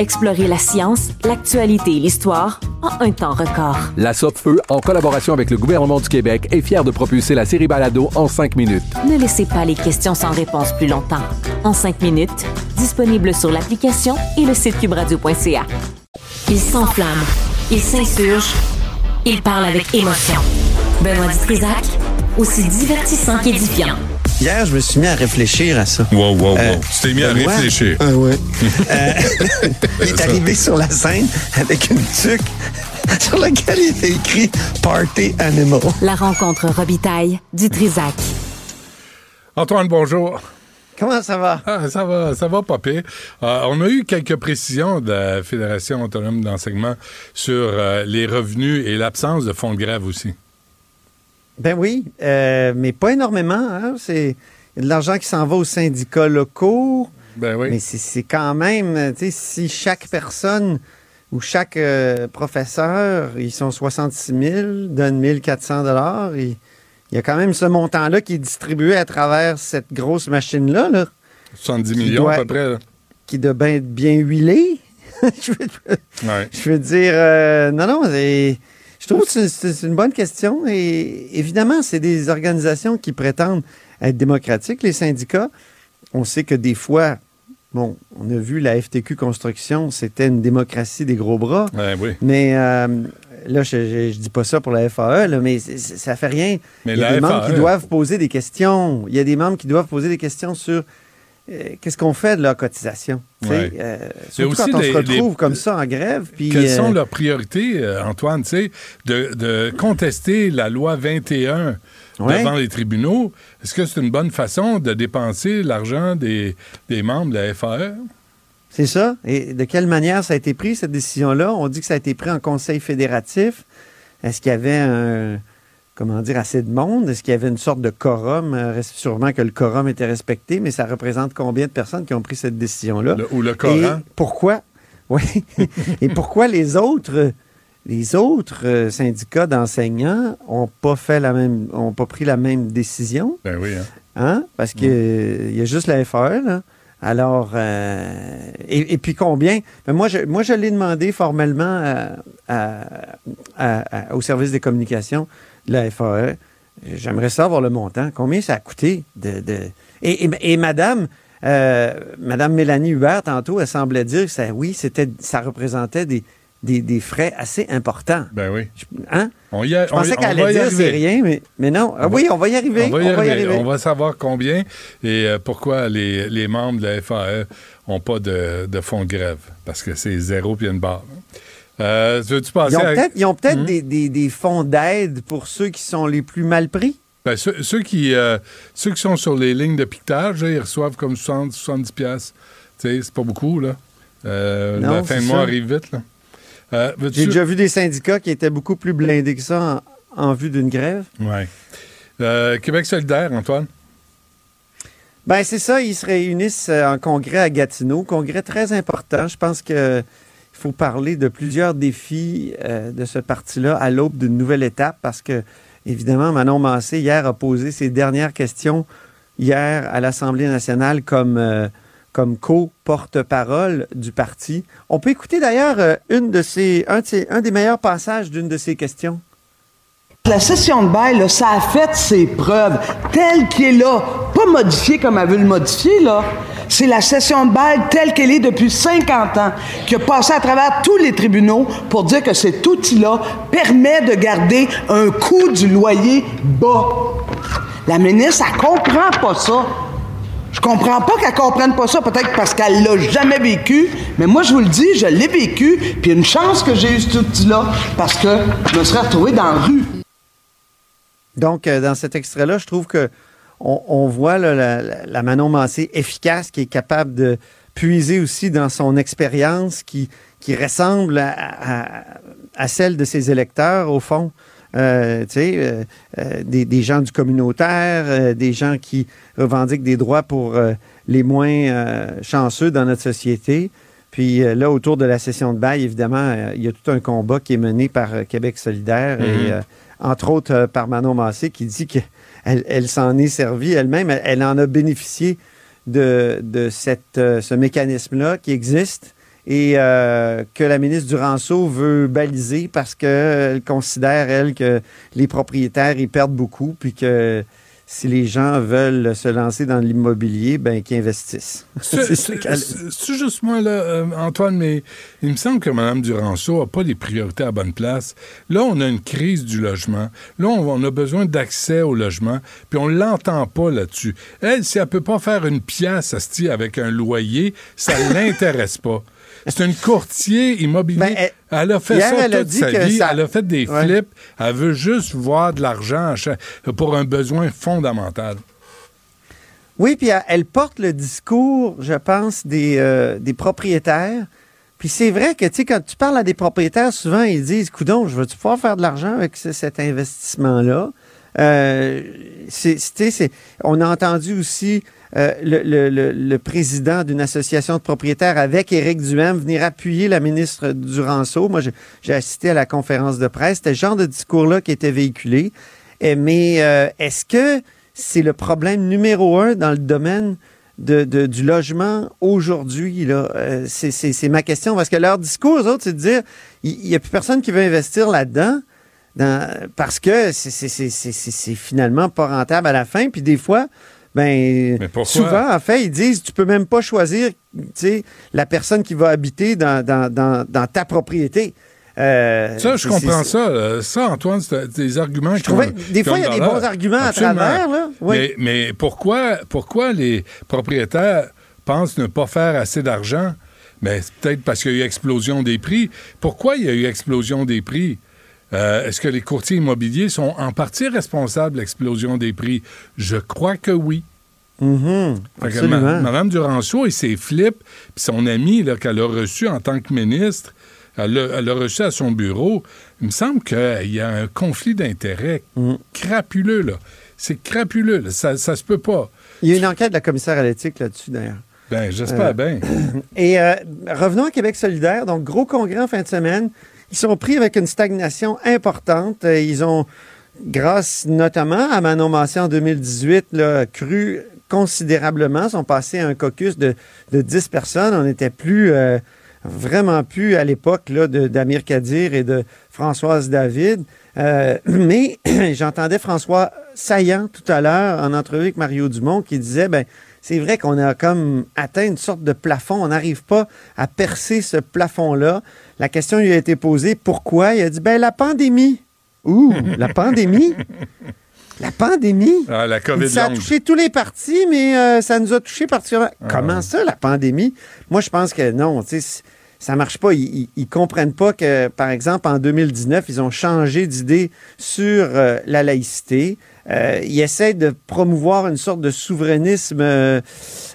Explorez la science, l'actualité et l'histoire en un temps record. La Feu, en collaboration avec le gouvernement du Québec, est fière de propulser la série Balado en cinq minutes. Ne laissez pas les questions sans réponse plus longtemps. En cinq minutes, disponible sur l'application et le site cubradio.ca. Il s'enflamme, il s'insurge, il parle avec émotion. Benoît Dutrisac, aussi divertissant qu'édifiant. Hier, je me suis mis à réfléchir à ça. Wow, wow, wow. Euh, tu t'es mis à Benoît? réfléchir. Ah ouais. Euh, il est arrivé sur la scène avec une tuque sur laquelle il était écrit Party Animal. La rencontre Robitaille Dutrisac. Antoine, bonjour. Comment ça va? Ah, ça va, ça va pas pire. Euh, on a eu quelques précisions de la Fédération autonome d'enseignement sur euh, les revenus et l'absence de fonds de grève aussi. Ben oui, euh, mais pas énormément. Hein? C'est il y a de l'argent qui s'en va aux syndicats locaux. Ben oui. Mais c'est quand même, euh, tu sais, si chaque personne ou chaque euh, professeur, ils sont 66 000, donne 1400 dollars, il y a quand même ce montant-là qui est distribué à travers cette grosse machine-là. Là, 70 Qui millions doit- à peu près. là. qui doit bien bien huilé. je, veux, Ouais. je veux dire, euh, non, non, c'est- trouve que c'est- une bonne question. Et évidemment, c'est des organisations qui prétendent être démocratiques, les syndicats. On sait que des fois, bon, on a vu la FTQ Construction, c'était une démocratie des gros bras. Ouais, oui. Mais euh, là, je, je, je dis pas ça pour la FAE, là, mais ça fait rien. Mais Il y a des membres FAE qui doivent poser des questions. Il y a des membres qui doivent poser des questions sur qu'est-ce qu'on fait de leur cotisation. Ouais. euh, surtout aussi quand on se retrouve comme ça en grève. Puis, Quelles sont euh, leurs priorités, euh, Antoine, de, de contester la loi 21 Ouais. devant les tribunaux? Est-ce que c'est une bonne façon de dépenser l'argent des, des membres de la? FAE? C'est ça. Et de quelle manière ça a été pris, cette décision-là? On dit que ça a été pris en conseil fédératif. Est-ce qu'il y avait un, comment dire, assez de monde? Est-ce qu'il y avait une sorte de quorum? Euh, Sûrement que le quorum était respecté, mais ça représente combien de personnes qui ont pris cette décision-là? Ou le Coran. Et pourquoi? Oui. Et pourquoi les autres, les autres euh, syndicats d'enseignants ont pas fait la même, ont pas pris la même décision? Ben oui, hein. Hein? Parce qu'il y a juste la FAE, là. Alors, euh, et, et puis combien? Ben moi, je, moi, je l'ai demandé formellement à- à- à- à- au service des communications la FAE. J'aimerais savoir le montant. Combien ça a coûté? De, de- Et, et- et madame, euh, madame Mélanie Hubert, tantôt, elle semblait dire que ça, oui, c'était, ça représentait des, des, des frais assez importants. Ben oui. Hein? On y a- Je pensais qu'elle allait dire c'est rien, mais, mais non. Ah oui, on va y arriver. On va y, arriver. On va savoir combien et euh, pourquoi les, les membres de la FAE n'ont pas de, de fonds de grève. Parce que c'est zéro puis une barre. Euh, Ils ont peut-être Hmm? des, des- des fonds d'aide pour ceux qui sont les plus mal pris. Ben, ceux, ceux qui, euh, ceux qui sont sur les lignes de piquetage, là, ils reçoivent comme 60, 70 piastres. Tu sais, c'est pas beaucoup, là. Euh, Non, la fin de mois ça. arrive vite, là. Euh, J'ai déjà vu des syndicats qui étaient beaucoup plus blindés que ça en, en vue d'une grève. Euh, Québec solidaire, Antoine? Ben c'est ça, ils se réunissent en congrès à Gatineau, congrès très important. Je pense que faut parler de plusieurs défis euh, de ce parti-là à l'aube d'une nouvelle étape parce que évidemment Manon Massé hier a posé ses dernières questions hier à l'Assemblée nationale comme euh, comme co-porte-parole du parti. On peut écouter d'ailleurs euh, une de ses un, un des meilleurs passages d'une de ses questions. La session de bail, ça a fait ses preuves, telle qu'elle est là, pas modifiée comme elle veut le modifier, là. C'est la session de bail telle qu'elle est depuis 50 ans, qui a passé à travers tous les tribunaux pour dire que cet outil-là permet de garder un coût du loyer bas. La ministre, elle comprend pas ça. Je comprends pas qu'elle comprenne pas ça, peut-être parce qu'elle l'a jamais vécu, mais moi je vous le dis, je l'ai vécu, puis une chance que j'ai eu cet outil-là, parce que je me serais retrouvé dans la rue. Donc, euh, dans cet extrait-là, je trouve que on, on voit là, la, Manon Massé efficace, qui est capable de puiser aussi dans son expérience, qui, qui ressemble à, à- à celle de ses électeurs, au fond. Euh, tu sais, euh, euh, des, des gens du communautaire, euh, des gens qui revendiquent des droits pour les moins chanceux dans notre société. Puis là, autour de la session de bail, évidemment, il y a tout un combat qui est mené par Québec solidaire et euh, entre autres euh, par Manon Massé qui dit qu'elle elle, s'en est servie elle-même, elle, en a bénéficié de, de cette, euh, ce mécanisme-là qui existe et euh, que la ministre Duranceau veut baliser parce qu'elle considère, elle, que les propriétaires, ils perdent beaucoup, puis que si les gens veulent se lancer dans l'immobilier, ben qu'ils investissent. C'est juste moi, là, euh, Antoine, mais il me semble que Mme Duranceau n'a pas les priorités à bonne place. Là, on a une crise du logement. Là, on, on a besoin d'accès au logement, puis on l'entend pas là-dessus. Elle, si elle peut pas faire une pièce asti, avec un loyer, ça l'intéresse pas. C'est une courtier immobilier. elle, a fait Ben, hier, ça toute sa vie. ça- Elle a fait des Ouais. flips. Elle veut juste voir de l'argent pour un besoin fondamental. Oui, puis elle, elle porte le discours, je pense, des, euh, des propriétaires. Puis c'est vrai que, tu sais, quand tu parles à des propriétaires, souvent, ils disent, coudon, je veux-tu pouvoir faire de l'argent avec ce- cet investissement-là? Euh, on a entendu aussi euh, le, président d'une association de propriétaires avec Éric Duhem venir appuyer la ministre Duranceau. Moi, j'ai- assisté à la conférence de presse. C'était le genre de discours-là qui était véhiculé. Mais euh, est-ce que c'est le problème numéro un dans le domaine de, du logement aujourd'hui? c'est ma question. Parce que leur discours, eux autres, c'est de dire il n'y a plus personne qui veut investir là-dedans dans- parce que c'est- finalement pas rentable à la fin. Puis des fois, ben, souvent, en fait, ils disent tu peux même pas choisir la personne qui va habiter dans, dans- dans- dans ta propriété. Euh, Ça, je comprends ça. Ça, Antoine, c'est des arguments qui trouvais- des fois, il y a de des bons arguments à travers, là. Oui. Mais, mais pourquoi, pourquoi les propriétaires pensent ne pas faire assez d'argent? Mais c'est peut-être parce qu'il y a eu explosion des prix. Pourquoi il y a eu explosion des prix? Euh, Est-ce que les courtiers immobiliers sont en partie responsables de l'explosion des prix? Je crois que oui. Ma- Madame Duranceau et ses flips, puis son ami là, qu'elle a reçu en tant que ministre, elle l'a elle l'a reçu à son bureau. Il me semble qu'il y a un conflit d'intérêts Mm. crapuleux, là. C'est crapuleux, là. Ça, ça se peut pas. Il y a une enquête de la commissaire à l'éthique là-dessus, d'ailleurs. Ben, j'espère Euh, bien. Et euh, revenons à Québec solidaire. Donc, gros congrès en fin de semaine. Ils sont pris avec une stagnation importante. Euh, Ils ont, grâce notamment à Manon Massé en 2018, là, cru considérablement. Ils sont passés à un caucus de, de 10 personnes. On n'était plus, euh, vraiment plus à l'époque d'Amir Kadir et de Françoise David. Euh, mais j'entendais François Saillant tout à l'heure en entrevue avec Mario Dumont qui disait, ben, c'est vrai qu'on a comme atteint une sorte de plafond. On n'arrive pas à percer ce plafond-là. La question lui a été posée, pourquoi? Il a dit, ben, la pandémie. Ouh, la pandémie? La pandémie? Ah, la COVID ça a longue. touché tous les partis, mais euh, ça nous a touché particulièrement. Ah. Comment ça, la pandémie? Moi, je pense que non, tu sais, ça marche pas. Ils, ils comprennent pas que, par exemple, en 2019, ils ont changé d'idée sur euh, la laïcité. Euh, ils essaient de promouvoir une sorte de souverainisme, euh,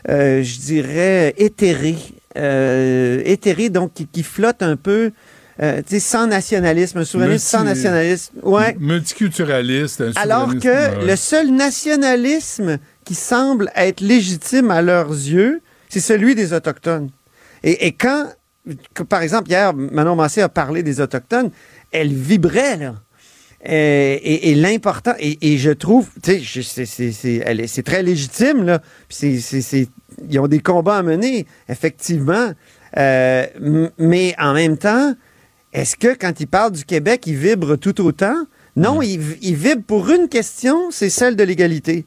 euh, je dirais, éthéré. Euh, éthéré, donc qui, qui flotte un peu, euh, tu sais, sans nationalisme, un souverainisme sans nationalisme. Ouais. Multiculturaliste. un Alors que ouais. le seul nationalisme qui semble être légitime à leurs yeux, c'est celui des Autochtones. Et, et quand, que, par exemple, hier, Manon Massé a parlé des Autochtones, elle vibrait, là. Et, et- et l'important, et, et je trouve, tu sais, c'est- très légitime, là. Puis c'est- ils ont des combats à mener, effectivement. Euh, mais en même temps, est-ce que quand ils parlent du Québec, ils vibrent tout autant? Non, ils, ils vibrent pour une question, c'est celle de l'égalité.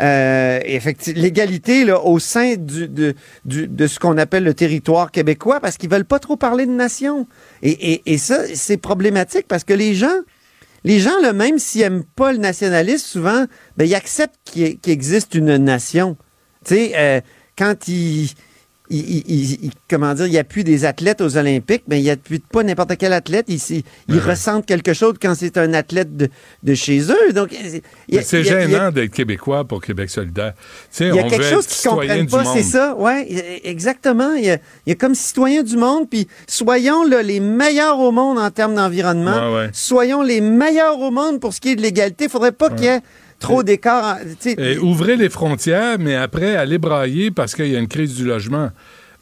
Euh, effectivement, l'égalité là, au sein du- de, du- de ce qu'on appelle le territoire québécois, parce qu'ils veulent pas trop parler de nation. Et, et- et ça, c'est problématique parce que les gens, les gens, là, même s'ils aiment pas le nationalisme, souvent, ben, ils acceptent qu'il existe une nation. Tu sais, euh, quand ils, ils- ils- ils- comment dire, appuient des athlètes aux Olympiques, mais ils n'appuient pas n'importe quel athlète. Ils, ressentent quelque chose quand c'est un athlète de, de chez eux. Donc, il C'est il il gênant d'être québécois pour Québec solidaire. Tu sais, il y a on quelque chose qu'ils citoyen comprennent pas, c'est ça, ouais, exactement. Il y, a, il y a comme citoyens du monde, puis soyons là, les meilleurs au monde en termes d'environnement. Ouais, ouais. Soyons les meilleurs au monde pour ce qui est de l'égalité. Il faudrait pas qu'il y ait trop d'écart. Et ouvrez les frontières, mais après, allez brailler parce qu'il y a une crise du logement.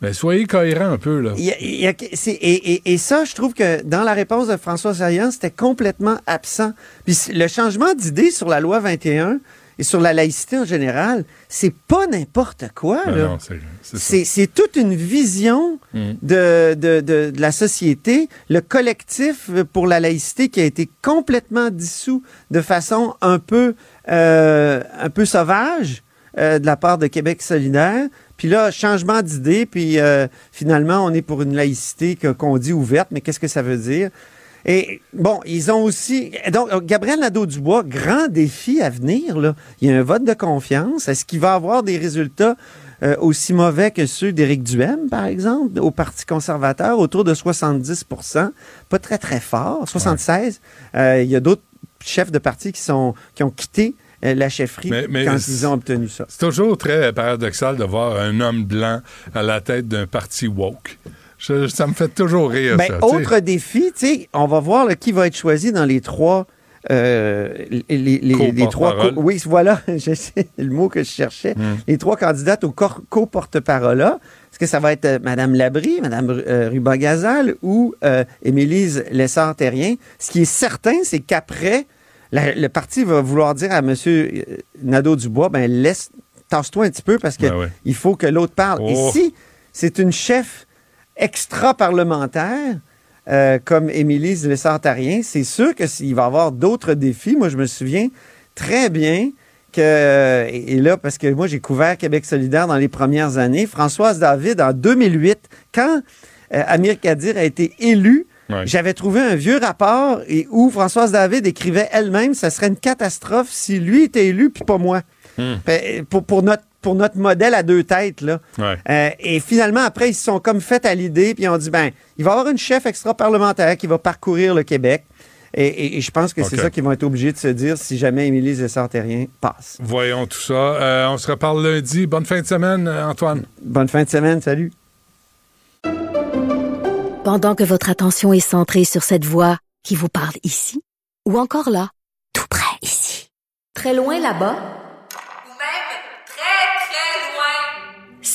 Mais soyez cohérents un peu, là. Il y a- il y a- c'est- et, et- et ça, je trouve que dans la réponse de François Saillant, c'était complètement absent. Puis le changement d'idée sur la loi 21 et sur la laïcité en général, c'est pas n'importe quoi. Ben c'est- toute une vision Mm. de, de- de- de la société, le collectif pour la laïcité qui a été complètement dissous de façon un peu, euh, un peu sauvage euh, de la part de Québec solidaire. Puis là, changement d'idée, puis euh, finalement, on est pour une laïcité qu'on dit ouverte, mais qu'est-ce que ça veut dire? Et bon, ils ont aussi. Donc, Gabriel Nadeau-Dubois, grand défi à venir. Là. Il y a un vote de confiance. Est-ce qu'il va avoir des résultats euh, aussi mauvais que ceux d'Éric Duhem, par exemple, au Parti conservateur, autour de 70% Pas très, très fort. 76 Euh, Il y a d'autres chefs de parti qui, sont, qui ont quitté euh, la chefferie Mais- mais quand ils ont obtenu ça. C'est toujours très paradoxal de voir un homme blanc à la tête d'un parti woke. Je- ça me fait toujours rire, Ben, ça. autre défi, tu sais, on va voir là, qui va être choisi dans les trois. euh, les, les- les- les trois. Co-porte-parole. co- oui, voilà, je sais le mot que je cherchais. Hmm. Les trois candidates au co-porte-parole. Est-ce que ça va être euh, Mme Labrie, Mme euh, Ruba-Gazal ou euh, Émilise Lessard-Terrien? Ce qui est certain, c'est qu'après, le parti va vouloir dire à M. Nadeau-Dubois, ben laisse, tasse-toi un petit peu parce qu'il Ben ouais. faut que l'autre parle. Oh. Et si c'est une chef extra-parlementaire, euh, comme Émilie Lessard-Tarien, c'est sûr que s'il va y avoir d'autres défis. Moi, je me souviens très bien que, et là, parce que moi, j'ai couvert Québec solidaire dans les premières années, Françoise David, en 2008, quand euh, Amir Kadir a été élu, Ouais. j'avais trouvé un vieux rapport et où Françoise David écrivait elle-même, ça serait une catastrophe si lui était élu puis pas moi. Hmm. Ben, Pour, pour notre pour notre modèle à deux têtes là. Ouais. Euh, et finalement, après, ils se sont comme fait à l'idée, puis ils ont dit, ben, il va y avoir une chef extra-parlementaire qui va parcourir le Québec. Et, et- et je pense que c'est ça qu'ils vont être obligés de se dire si jamais Émilie Zessard-Terrien passe. Voyons tout ça. Euh, on se reparle lundi. Bonne fin de semaine, euh, Antoine. Bonne fin de semaine, salut. Pendant que votre attention est centrée sur cette voix qui vous parle ici, ou encore là, tout près ici, très loin là-bas, Ou même très, très loin.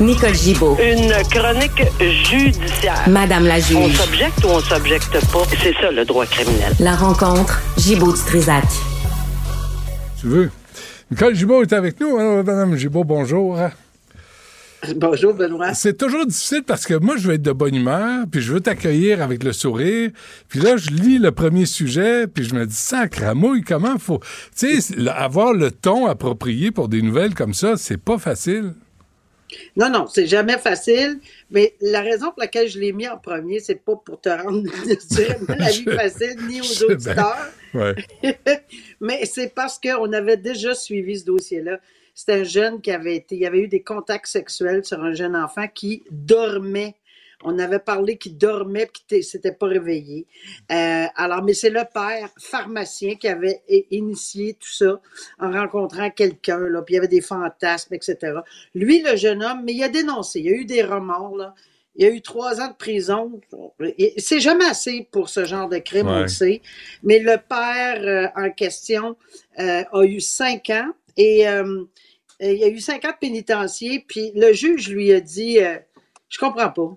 Nicole Gibaud. Une chronique judiciaire. Madame la juge. On s'objecte ou on s'objecte pas? C'est ça le droit criminel. La rencontre, Gibaud du Trisac. Tu veux? Nicole Gibault est avec nous. Alors, Madame Gibault, bonjour. Bonjour, Benoît. C'est toujours difficile parce que moi, je veux être de bonne humeur, puis je veux t'accueillir avec le sourire. Puis là, je lis le premier sujet, puis je me dis, sacramouille, comment faut... Tu sais, le- avoir le ton approprié pour des nouvelles comme ça, c'est pas facile. Non, non, c'est jamais facile, mais la raison pour laquelle je l'ai mis en premier, c'est pas pour te rendre la vie facile ni aux auditeurs, Ouais. mais c'est parce qu'on avait déjà suivi ce dossier-là. C'était un jeune qui avait été, il y avait eu des contacts sexuels sur un jeune enfant qui dormait. On avait parlé qu'il dormait et qu'il s'était pas réveillé. Euh, alors, mais c'est le père pharmacien qui avait initié tout ça en rencontrant quelqu'un, là, puis il y avait des fantasmes, etc. Lui, le jeune homme, mais il a dénoncé, il y a eu des remords, là. Il y a eu trois ans de prison. C'est jamais assez pour ce genre de crime, on le sait. Mais le père euh, en question euh, a eu cinq ans et euh, il y a eu cinq ans de pénitencier. Puis le juge lui a dit Je comprends pas.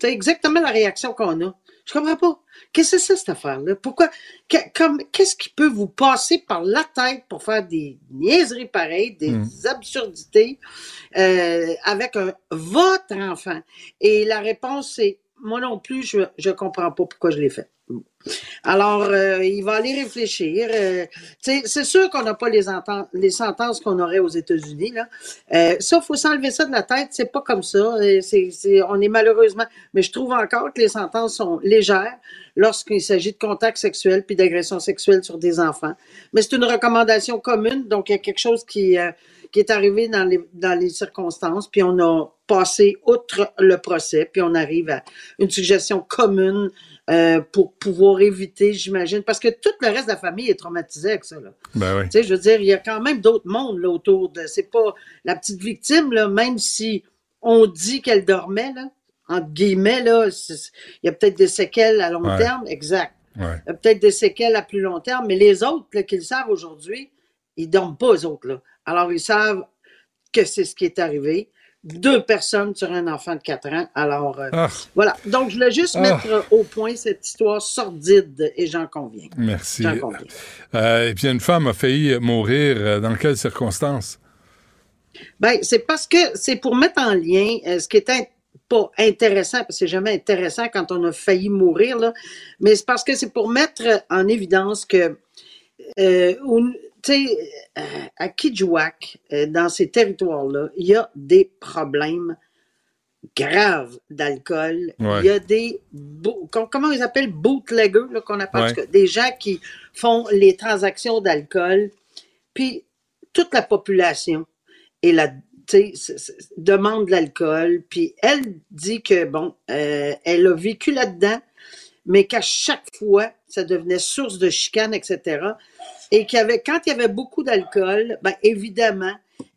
C'est exactement la réaction qu'on a. Je comprends pas. Qu'est-ce que c'est ça, cette affaire-là? Pourquoi? qu'est-ce qui peut vous passer par la tête pour faire des niaiseries pareilles, des Mm. absurdités euh, avec un, votre enfant? Et la réponse, c'est moi non plus, je je comprends pas pourquoi je l'ai fait. Alors, euh, il va aller réfléchir. Euh, c'est sûr qu'on n'a pas les, enten- les sentences qu'on aurait aux États-Unis. Là. Euh, ça, il faut s'enlever ça de la tête. C'est pas comme ça. On est malheureusement... Mais je trouve encore que les sentences sont légères lorsqu'il s'agit de contacts sexuels puis d'agressions sexuelles sur des enfants. Mais c'est une recommandation commune. Donc, il y a quelque chose qui... qui est arrivé dans les, dans les circonstances, puis on a passé outre le procès, puis on arrive à une suggestion commune euh, pour pouvoir éviter, j'imagine, parce que tout le reste de la famille est traumatisé avec ça. Là. Ben oui. Tu sais, je veux dire, il y a quand même d'autres mondes là, autour de. C'est pas la petite victime, là, même si on dit qu'elle dormait, là, entre guillemets, là, il y a peut-être des séquelles à long Ouais. terme, exact. Ouais. Il y a peut-être des séquelles à plus long terme, mais les autres là, qui le savent aujourd'hui, ils dorment pas, eux autres. Là. Alors, ils savent que c'est ce qui est arrivé. Deux personnes sur un enfant de 4 ans. Alors, euh, Ah. voilà. Donc, je voulais juste Ah. mettre au point cette histoire sordide, et j'en conviens. Merci. J'en conviens. Euh, et puis une femme a failli mourir. euh, Dans quelles circonstances? Ben, c'est parce que c'est pour mettre en lien euh, ce qui est pas intéressant, parce que c'est jamais intéressant quand on a failli mourir, là, mais c'est parce que c'est pour mettre en évidence que, euh, tu sais, euh, à Kijouak, euh, dans ces territoires-là, il y a des problèmes graves d'alcool. Ouais. Il y a des, comment ils appellent, bootleggers, qu'on appelle, Ouais. des gens qui font les transactions d'alcool, puis toute la population et la demande de l'alcool. Puis elle dit que, bon, euh, elle a vécu là-dedans, mais qu'à chaque fois, ça devenait source de chicane, etc. Et qu'il y avait, quand il y avait beaucoup d'alcool, ben évidemment,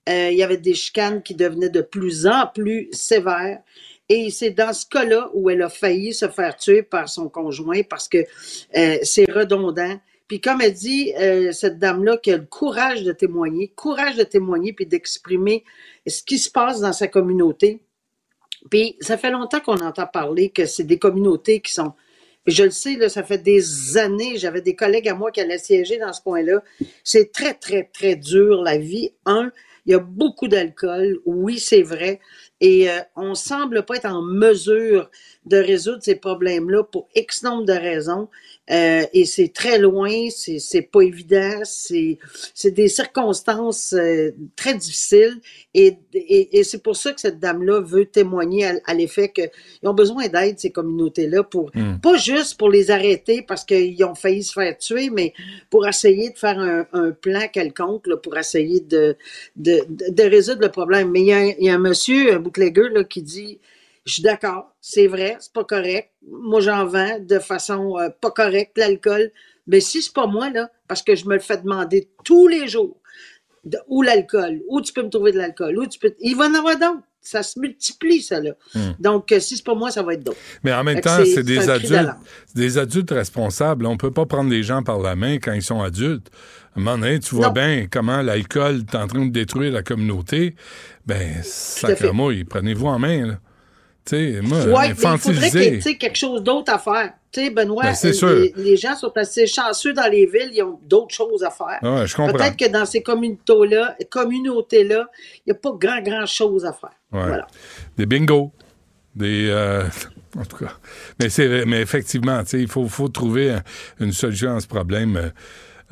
Euh, il y avait des chicanes qui devenaient de plus en plus sévères. Et c'est dans ce cas-là où elle a failli se faire tuer par son conjoint parce que euh, c'est redondant. Puis comme elle dit, euh, cette dame-là qui a le courage de témoigner, courage de témoigner puis d'exprimer ce qui se passe dans sa communauté. Puis ça fait longtemps qu'on entend parler que c'est des communautés qui sont je le sais, là, ça fait des années, j'avais des collègues à moi qui allaient siéger dans ce coin-là. C'est très, très, très dur, la vie. Un, il y a beaucoup d'alcool. Oui, c'est vrai. Et euh, on semble pas être en mesure de résoudre ces problèmes-là pour X nombre de raisons. Euh, et c'est très loin, c'est pas évident, c'est des circonstances euh, très difficiles. Et, et, et c'est pour ça que cette dame-là veut témoigner à, à l'effet qu'ils ont besoin d'aide, ces communautés-là, pour Mm. pas juste pour les arrêter parce qu'ils ont failli se faire tuer, mais pour essayer de faire un, un plan quelconque, là, pour essayer de, de, de, de résoudre le problème. Mais il y a, il y a un monsieur, un bootlegger, là, qui dit je suis d'accord, c'est vrai, c'est pas correct. Moi, j'en vends de façon euh, pas correcte, l'alcool. Mais si c'est pas moi, là, parce que je me le fais demander tous les jours, de- où l'alcool, où tu peux me trouver de l'alcool, où tu peux. Il va en avoir d'autres. Ça se multiplie, ça, là. Hmm. Donc, euh, si c'est pas moi, ça va être d'autres. Mais en même Fait temps, c'est des adultes, des adultes responsables. On peut pas prendre les gens par la main quand ils sont adultes. À un moment donné, tu vois Non. bien comment l'alcool est en train de détruire la communauté. Ben, sacrémouille, prenez-vous en main, là. Tu sais, moi, Ouais, mais il faudrait qu'il y ait quelque chose d'autre à faire. Tu sais, Benoît, Ben, sûr. les, gens sont assez chanceux dans les villes, ils ont d'autres choses à faire. Ouais, je comprends. Peut-être que dans ces communautés-là, communautés-là, il n'y a pas grand, grand chose à faire. Ouais. Voilà. Des bingos. Des. euh, en tout cas. Mais, c'est, mais effectivement, il faut, faut trouver un- une solution à ce problème. Euh,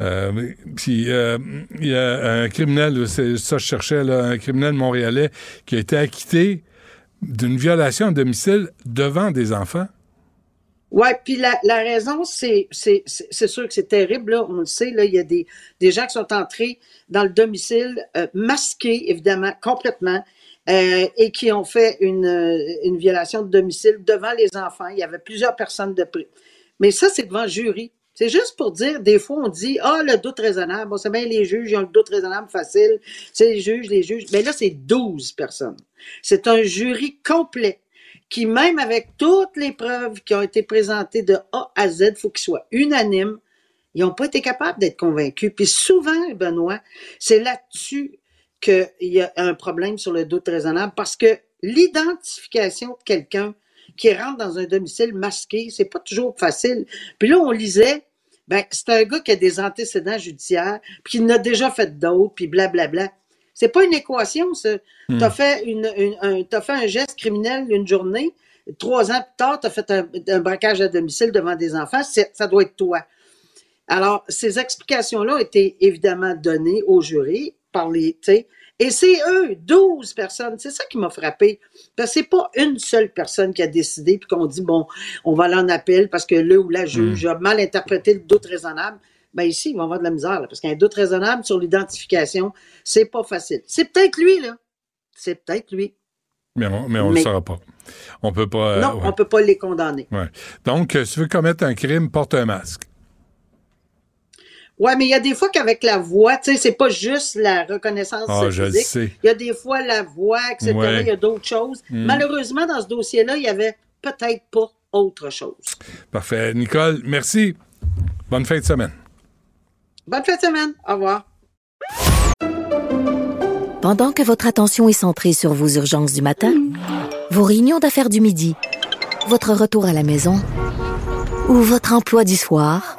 euh, puis, euh, il y a un criminel, c'est ça que je cherchais, là, un criminel montréalais qui a été acquitté d'une violation à domicile devant des enfants? Ouais, puis la, raison, c'est sûr que c'est terrible, on le sait, là, il y a des, des gens qui sont entrés dans le domicile euh, masqués, évidemment, complètement, euh, et qui ont fait une, euh, une violation de domicile devant les enfants. Il y avait plusieurs personnes de près. Mais ça, c'est devant jury. C'est juste pour dire, des fois, on dit, ah, le doute raisonnable. Bon, c'est bien les juges, ils ont le doute raisonnable facile. C'est les juges, les juges. Mais là, c'est 12 personnes. C'est un jury complet qui, même avec toutes les preuves qui ont été présentées de A à Z, faut qu'ils soient unanimes. Ils n'ont pas été capables d'être convaincus. Puis souvent, Benoît, c'est là-dessus qu'il y a un problème sur le doute raisonnable parce que l'identification de quelqu'un qui rentre dans un domicile masqué, c'est pas toujours facile. Puis là, on lisait, ben, c'est un gars qui a des antécédents judiciaires, puis qui en a déjà fait d'autres, puis blablabla. C'est pas une équation, ça. Hmm. T'as fait une, une- un, t'as fait un geste criminel une journée, trois ans plus tard, t'as fait un, un braquage à domicile devant des enfants, ça doit être toi. Alors, ces explications-là ont été évidemment données au jury par les, et c'est eux, 12 personnes. C'est ça qui m'a frappé. Parce que c'est pas une seule personne qui a décidé puis qu'on dit, bon, on va aller en appel parce que le ou la juge a mal interprété le doute raisonnable. Ben ici, ils vont avoir de la misère, là, parce qu'un doute raisonnable sur l'identification, c'est pas facile. C'est peut-être lui, là. C'est peut-être lui. Mais on mais on le saura pas. On peut pas. euh, non, ouais. on peut pas les condamner. Ouais. Donc, euh, si tu veux commettre un crime, porte un masque. Ouais, mais il y a des fois qu'avec la voix, tu sais, c'est pas juste la reconnaissance Ah, je le sais. Il y a des fois la voix, etc. Ouais. Il y a d'autres choses. Mm. Malheureusement, dans ce dossier-là, il y avait peut-être pas autre chose. Parfait. Nicole, merci. Bonne fin de semaine. Bonne fin de semaine. Au revoir. Pendant que votre attention est centrée sur vos urgences du matin, vos réunions d'affaires du midi, votre retour à la maison ou votre emploi du soir,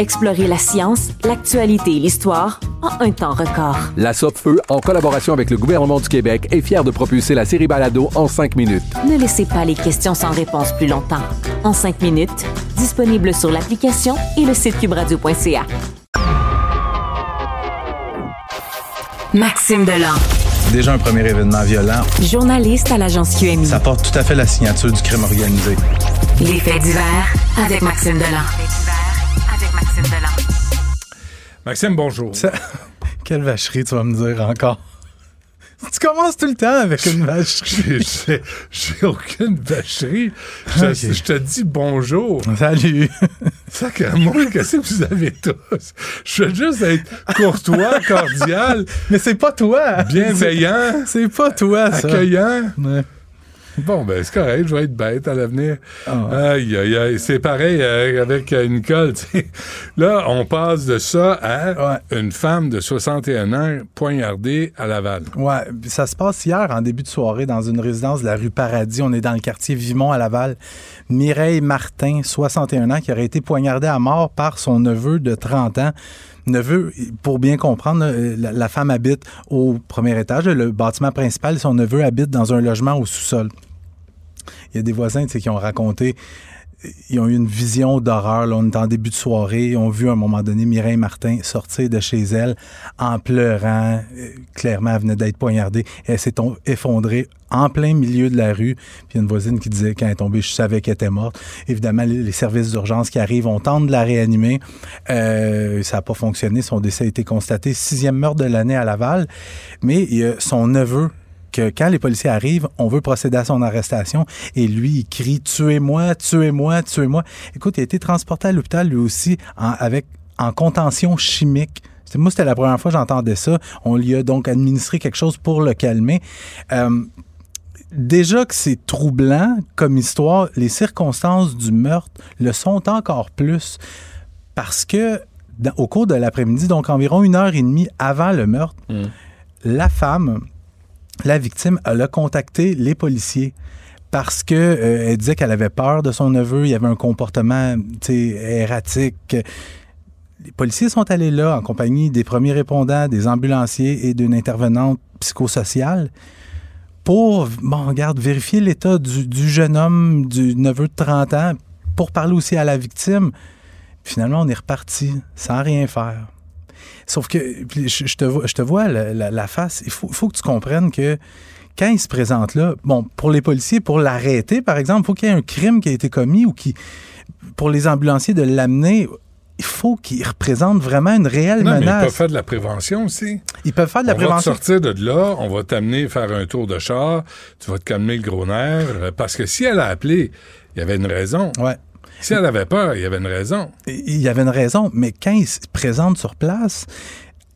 Explorer la science, l'actualité et l'histoire en un temps record. La Feu, en collaboration avec le gouvernement du Québec, est fière de propulser la série Balado en cinq minutes. Ne laissez pas les questions sans réponse plus longtemps. En cinq minutes, disponible sur l'application et le site cubradio.ca. Maxime Delan. Déjà un premier événement violent. Journaliste à l'agence QMI. Ça porte tout à fait la signature du crime organisé. Les faits divers avec Maxime Delan. Avec Maxime Delan. Maxime, bonjour. Quelle vacherie tu vas me dire encore? Tu commences tout le temps avec une vacherie. J'ai- aucune vacherie. Je, Ok. je te dis bonjour. Salut. Sacrément, qu'est-ce que vous avez tous? Je veux juste être courtois, cordial. Mais c'est pas toi. Bienveillant. C'est pas toi, ça. Accueillant. Ouais. Bon, ben, c'est correct, je vais être bête à l'avenir. Ah. Aïe, aïe, aïe. C'est pareil euh, avec euh, Nicole. Là, on passe de ça à une femme de 61 ans poignardée à Laval. Ouais, ça se passe hier en début de soirée dans une résidence de la rue Paradis. On est dans le quartier Vimont à Laval. Mireille Martin, 61 ans, qui aurait été poignardée à mort par son neveu de 30 ans. Neveu, pour bien comprendre, la, la femme habite au premier étage, le bâtiment principal. Son neveu habite dans un logement au sous-sol. Il y a des voisins qui ont raconté ils ont eu une vision d'horreur. Là, on est en début de soirée. Ils ont vu à un moment donné Mireille Martin sortir de chez elle en pleurant. Euh, Clairement, elle venait d'être poignardée. Elle s'est effondrée en plein milieu de la rue. Puis il y a une voisine qui disait quand elle est tombée, je savais qu'elle était morte. Évidemment, les, services d'urgence qui arrivent, on tente de la réanimer. Euh, ça n'a pas fonctionné. Son décès a été constaté. Sixième meurtre de l'année à Laval. Mais son neveu que quand les policiers arrivent, on veut procéder à son arrestation et lui, il crie Tuez-moi, tuez-moi, tuez-moi. Écoute, il a été transporté à l'hôpital lui aussi en, avec, en contention chimique. Moi, c'était la première fois que j'entendais ça. On lui a donc administré quelque chose pour le calmer. Euh, déjà que c'est troublant comme histoire, les circonstances du meurtre le sont encore plus parce que dans- au cours de l'après-midi, donc environ une heure et demie avant le meurtre, la femme, la victime, a contacté les policiers parce que euh, disait qu'elle avait peur de son neveu, il avait un comportement erratique. Les policiers sont allés là en compagnie des premiers répondants, des ambulanciers et d'une intervenante psychosociale pour, bon, regarde, vérifier l'état du, du jeune homme, du neveu de 30 ans, pour parler aussi à la victime. Finalement, on est reparti sans rien faire. Sauf que, je, je te vois, je te vois la, la- la face, il faut, que tu comprennes que quand il se présente là, bon, pour les policiers, pour l'arrêter, par exemple, il faut qu'il y ait un crime qui a été commis ou qui, pour les ambulanciers, de l'amener, il faut qu'il représente vraiment une réelle Non, mais ils menace. peuvent faire de la prévention aussi. Ils peuvent faire de la on prévention. va te sortir de là, on va t'amener faire un tour de char, tu vas te calmer le gros nerf, euh, parce que si elle a appelé, il y avait une raison. Ouais. Si elle avait peur, il y avait une raison. il y avait une raison, mais quand il se présente sur place,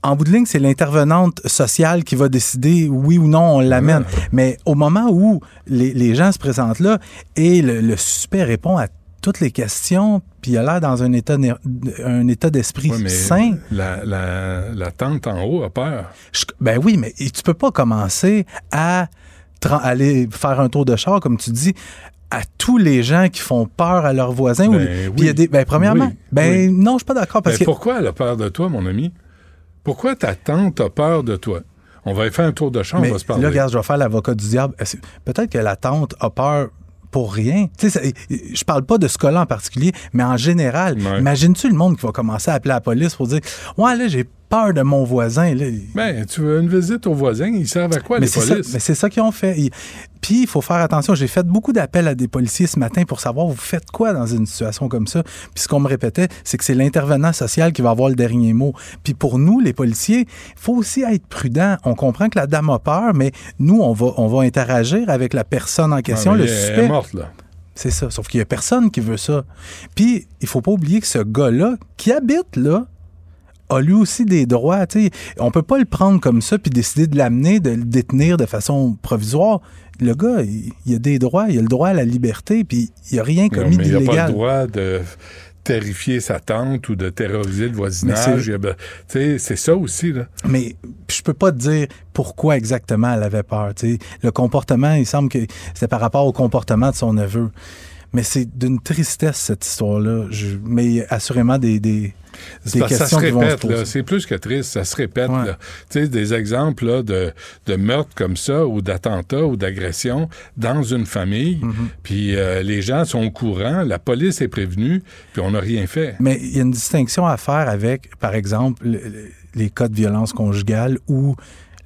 en bout de ligne, c'est l'intervenante sociale qui va décider oui ou non on l'amène. Mais au moment où les, les gens se présentent là et le, le suspect répond à toutes les questions, puis il a l'air dans un état, ner- un état d'esprit sain. La, la, la tante en haut a peur. Je- ben oui, mais tu peux pas commencer à aller faire un tour de char, comme tu dis, à tous les gens qui font peur à leurs voisins. ou- Ben puis il y a oui. des, ben, premièrement, Oui, ben oui. non, je suis pas d'accord parce Mais que pourquoi elle a peur de toi, mon ami? Pourquoi ta tante a peur de toi? On va y faire un tour de champ, Mais on va se parler. là, regarde, je vais faire l'avocat du diable. Peut-être que la tante a peur pour rien? Tu sais, je parle pas de ce cas-là en particulier, mais en général. Imagines-tu le monde qui va commencer à appeler la police pour dire Ouais, là, j'ai peur de mon voisin. Là. Ben, tu veux une visite aux voisins, ils servent à quoi, mais les ça, polices? mais c'est ça qu'ils ont fait. Ils- Puis il faut faire attention. J'ai fait beaucoup d'appels à des policiers ce matin pour savoir vous faites quoi dans une situation comme ça? Puis ce qu'on me répétait, c'est que c'est l'intervenant social qui va avoir le dernier mot. Puis pour nous, les policiers, il faut aussi être prudent. On comprend que la dame a peur, mais nous, on va, on va interagir avec la personne en question, Ah, mais le elle est suspect. morte, là. C'est ça. Sauf qu'il y a personne qui veut ça. Puis il faut pas oublier que ce gars-là, qui habite là, a lui aussi des droits. tu sais. On peut pas le prendre comme ça puis décider de l'amener, de le détenir de façon provisoire. Le gars, il, il a des droits, il a le droit à la liberté, puis il a rien commis mais il n'a pas le d'illégal. droit de terrifier sa tante ou de terroriser le voisinage. c'est- a- C'est ça aussi. Là. Mais je peux pas te dire pourquoi exactement elle avait peur. Le comportement, il semble que c'était par rapport au comportement de son neveu. Mais c'est d'une tristesse, cette histoire-là. Mais assurément des, des, C'est des ça se répète. C'est plus que triste, ça se répète. Tu sais, des exemples là, de, de meurtres comme ça, ou d'attentats, ou d'agressions dans une famille. Mm-hmm. Puis euh, les gens sont au courant, la police est prévenue, puis on n'a rien fait. Mais il y a une distinction à faire avec, par exemple, le- le- les cas de violence conjugale où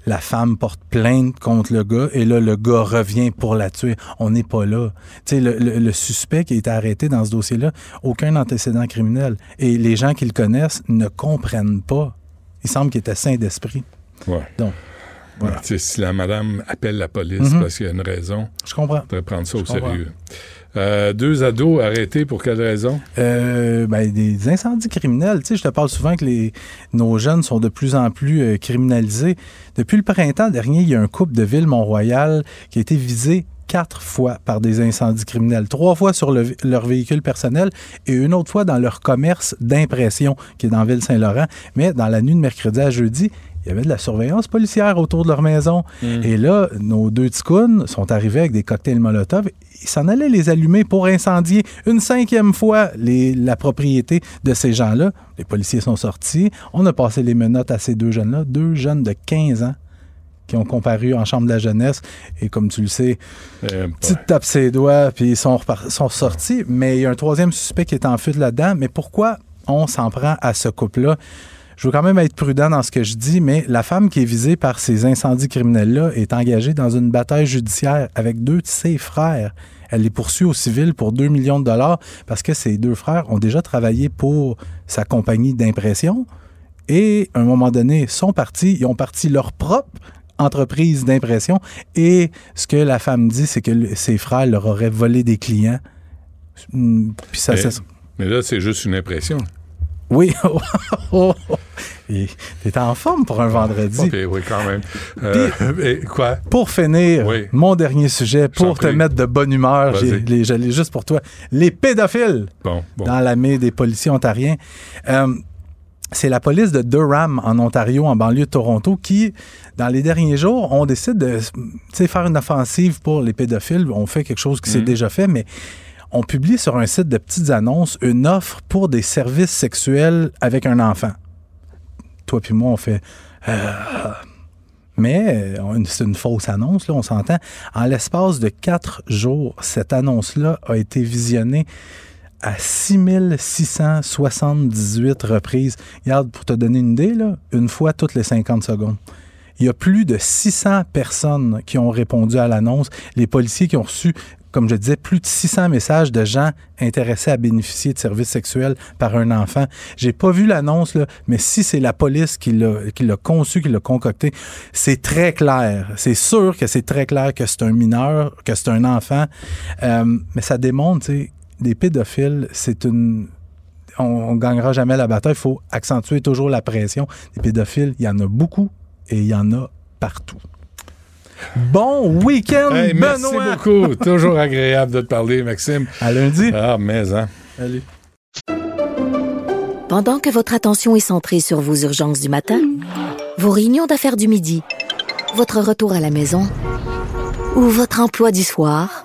la femme porte plainte contre le gars et là, le gars revient pour la tuer. On n'est pas là. Tu sais, le, le- le suspect qui a été arrêté dans ce dossier-là, aucun antécédent criminel. Et les gens qui le connaissent ne comprennent pas. Il semble qu'il était sain d'esprit. Ouais. Donc, voilà. si la madame appelle la police Mhm. parce qu'il y a une raison, je comprends. faudrait prendre ça au comprends. sérieux. Euh, deux ados arrêtés pour quelle raison? Euh, ben, des incendies criminels. Tu sais, je te parle souvent que les, nos jeunes sont de plus en plus euh, criminalisés. Depuis le printemps dernier, il y a un couple de Ville-Mont-Royal qui a été visé quatre fois par des incendies criminels. Trois fois sur le- leur véhicule personnel et une autre fois dans leur commerce d'impression qui est dans Ville-Saint-Laurent. Mais dans la nuit de mercredi à jeudi, il y avait de la surveillance policière autour de leur maison. Et là, nos deux ticounes sont arrivés avec des cocktails Molotov. Ils s'en allaient les allumer pour incendier une cinquième fois les- la propriété de ces gens-là. Les policiers sont sortis. On a passé les menottes à ces deux jeunes-là, deux jeunes de 15 ans qui ont comparu en chambre de la jeunesse. Et comme tu le sais, petite tape ses doigts, puis ils sont, sont sortis. Mais il y a un troisième suspect qui est en fuite là-dedans. Mais pourquoi on s'en prend à ce couple-là? Je veux quand même être prudent dans ce que je dis, mais la femme qui est visée par ces incendies criminels-là est engagée dans une bataille judiciaire avec deux de ses frères. Elle les poursuit au civil pour 2 millions de dollars parce que ses deux frères ont déjà travaillé pour sa compagnie d'impression et à un moment donné sont partis, ils ont parti leur propre entreprise d'impression et ce que la femme dit, c'est que ses frères leur auraient volé des clients. Hum, Puis ça, mais, ça- mais là, c'est juste une impression. Oui. Oh, Et T'es en forme pour un vendredi. Oui, quand même. Euh, et quoi? Pour finir, Oui. mon dernier sujet, pour te prie. mettre de bonne humeur, l'ai juste pour toi. Les pédophiles Bon, bon. dans la main des policiers ontariens. Euh, c'est la police de Durham, en Ontario, en banlieue de Toronto, qui, dans les derniers jours, on décide de faire une offensive pour les pédophiles. On fait quelque chose qui s'est Mhm. déjà fait, mais on publie sur un site de petites annonces une offre pour des services sexuels avec un enfant. Toi puis moi, on fait... euh, mais euh, c'est une fausse annonce, là, on s'entend. En l'espace de quatre jours, cette annonce-là a été visionnée à 6678 reprises. Regarde, pour te donner une idée, là, une fois toutes les 50 secondes. Il y a plus de 600 personnes qui ont répondu à l'annonce. Les policiers qui ont reçu, comme je disais, plus de 600 messages de gens intéressés à bénéficier de services sexuels par un enfant. J'ai pas vu l'annonce, mais si c'est la police qui l'a conçu, qui l'a concocté, c'est très clair. C'est sûr que c'est très clair que c'est un mineur, que c'est un enfant. Euh, mais ça démontre, tu sais, des pédophiles, c'est une on, on gagnera jamais la bataille. Il faut accentuer toujours la pression. Des pédophiles, il y en a beaucoup et il y en a partout. Bon week-end, Hey, merci Benoît! beaucoup. Toujours agréable de te parler, Maxime. À lundi. Ah, mais, hein. Allez. Pendant que votre attention est centrée sur vos urgences du matin, vos réunions d'affaires du midi, votre retour à la maison ou votre emploi du soir,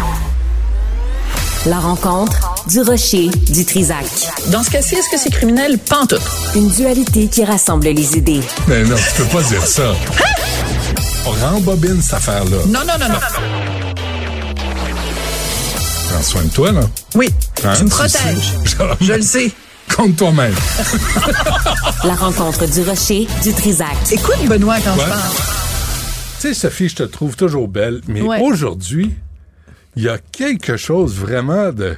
La rencontre du rocher du Trisac. Dans ce cas-ci, est-ce que c'est criminel? Pantoute. Une dualité qui rassemble les idées. Mais non, tu peux pas dire ça. On rembobine cette affaire-là. Non, non, non, non. Prends soin de toi, là. Oui, Hein, tu me protèges. Je le sais. Compte toi-même. La rencontre du rocher du Trisac. Écoute, Benoît, quand Ouais. je parle. Tu sais, Sophie, je te trouve toujours belle, mais Ouais. aujourd'hui, il y a quelque chose vraiment de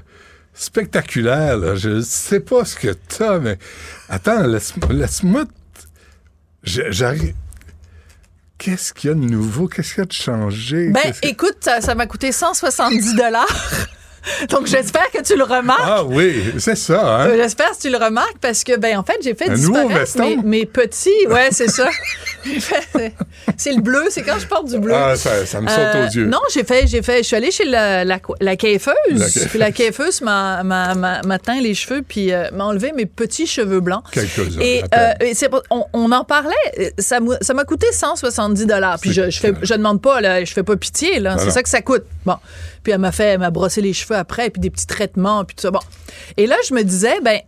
spectaculaire. Là. Je sais pas ce que t'as, mais attends, laisse- laisse-moi. je- J'arrive. Qu'est-ce qu'il y a de nouveau? Qu'est-ce qu'il y a de changé? Ben, que- écoute, ça ça m'a coûté 170 dollars. Donc, j'espère que tu le remarques. Ah oui, c'est ça, hein? Euh, J'espère que tu le remarques parce que, ben, en fait, j'ai fait Un disparaître mes, mes petits. Ouais, c'est ça. Fait- c'est- le bleu, c'est quand je porte du bleu. Ah, ça, ça me saute Euh, aux yeux. Non, j'ai fait, j'ai fait, je suis allée chez la, la, la coiffeuse. La coiffeuse. Puis la coiffeuse m'a, m'a, m'a, m'a teint les cheveux puis euh, m'a enlevé mes petits cheveux blancs. Quelques-uns, Et, euh, c'est on, on en parlait. euh, Ça m'a, ça m'a coûté 170 dollars. Puis je, je fais, je demande pas, là, je fais pas pitié, là. C'est ça que ça coûte. Bon. Puis elle m'a fait, elle m'a brossé les cheveux après, puis des petits traitements, puis tout ça. Bon. Et là, je me disais, ben,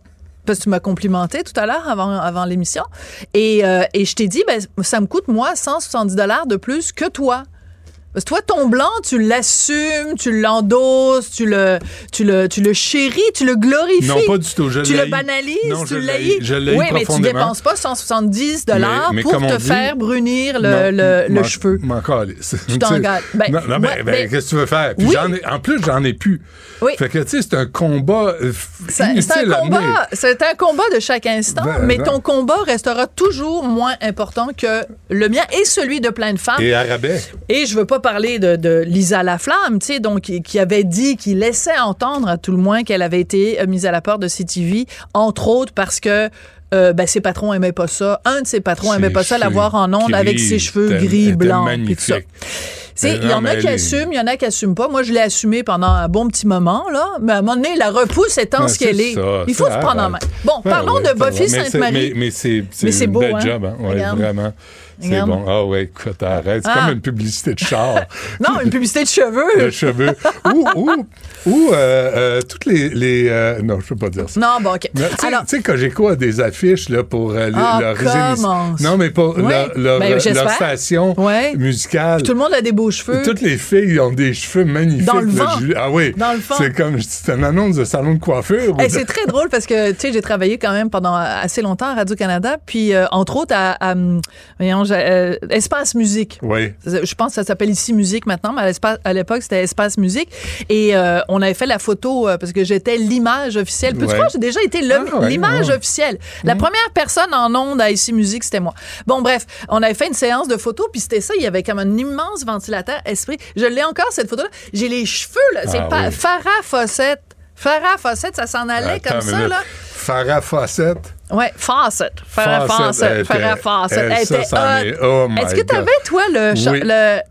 parce que tu m'as complimenté tout à l'heure avant, avant l'émission. Et, euh, et je t'ai dit, ben, ça me coûte, moi, 170 dollars de plus que toi. Parce que toi, ton blanc, tu l'assumes, tu l'endosses, tu le, tu, le, tu le chéris, tu le glorifies. Non, pas du tout, je Tu le banalises, Non, tu l'haïs, je l'haïs Oui, mais tu dépenses pas 170 dollars Mais- mais pour te dit- faire brunir le, Non, le, le cheveu. m'en. Tu t'en. Ben, non, ben, ben, ben- qu'est-ce que tu veux faire? Puis Oui. j'en ai, en plus, j'en ai plus. Oui. Fait que, tu sais, c'est un combat euh, C'est un combat, c'est un combat de chaque instant, Ben, mais ben. ton combat restera toujours moins important que le mien et celui de plein de femmes. Et à rabais. Et je veux pas parler de, de Lisa Laflamme, tu sais, donc qui, avait dit, qui laissait entendre à tout le moins qu'elle avait été euh, mise à la porte de CTV, entre autres parce que euh, ben, ses patrons aimaient pas ça. Un de ses patrons Ses aimait pas ça, l'avoir en ondes avec ses cheveux gris, blancs, puis tout ça. Il y en a qui assument, il y en a qui assument pas. Moi, je l'ai assumé pendant un bon petit moment, là. Mais à un moment donné, la repousse étant Ben, ce qu'elle est. ça, Il faut se prendre en main. Bon, Ouais, parlons ouais, de. Buffy Sainte-Marie. Mais, mais c'est beau, belle hein? job, hein? Ouais, vraiment. C'est bon. Ah ouais, écoute, arrête. C'est Ah. comme une publicité de char. Non, une publicité de cheveux. de cheveux. ou ou, ou euh, euh, toutes les... les euh, non, je peux pas dire ça. Non, bon, OK. Tu sais- Cogeco a des affiches là, pour les- Ah, leur. Non, mais pour leur, leur- Ben, leur station musicale. tout le monde a des beaux cheveux. Toutes les filles ont des cheveux magnifiques. Dans le là, vent. Julie. Ah oui. Dans le vent. C'est comme c'est une annonce de salon de coiffure. Hey, de- c'est très drôle parce que, tu sais, j'ai travaillé quand même pendant assez longtemps à Radio-Canada, puis entre autres à, à, hum, voyons, euh, Espace Musique. Oui. Je pense que ça s'appelle ici Musique maintenant, mais à l'époque, c'était Espace Musique. Et euh, on avait fait la photo euh, parce que j'étais l'image officielle. Peux-tu Ouais. j'ai déjà été Ah, ouais, l'image ouais. officielle? La première personne en onde à ici Musique, c'était moi. Bon, bref, on avait fait une séance de photos, puis c'était ça. Il y avait comme un immense ventilateur esprit. Je l'ai encore, cette photo-là. J'ai les cheveux, là. C'est Ah, pas oui. Farah Fawcett. Farah Fawcett, ça s'en allait Attends comme ça, minute. là. Farah Fawcett? Ça en hot. est- oh my Est-ce que tu avais, toi, Oui.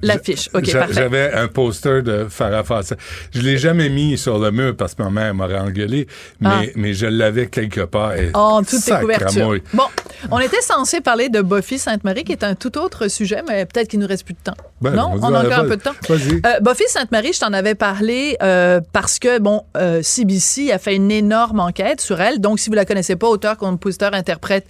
l'affiche? OK, parfait. J'avais un poster de Farah Fawcett. Je l'ai jamais mis sur le mur parce que ma mère m'aurait engueulé, mais, Ah. mais je l'avais quelque part. et En toutes tes couvertures. Bon, on était censé parler de Buffy Sainte-Marie, qui est un tout autre sujet, mais peut-être qu'il nous reste plus de temps. Ben, non, on a encore un peu de temps. Euh, Buffy Sainte-Marie, je t'en avais parlé euh, parce que, bon, euh, CBC a fait une énorme enquête sur elle. Donc, si vous la connaissez pas, auteur, compositeur, interprète,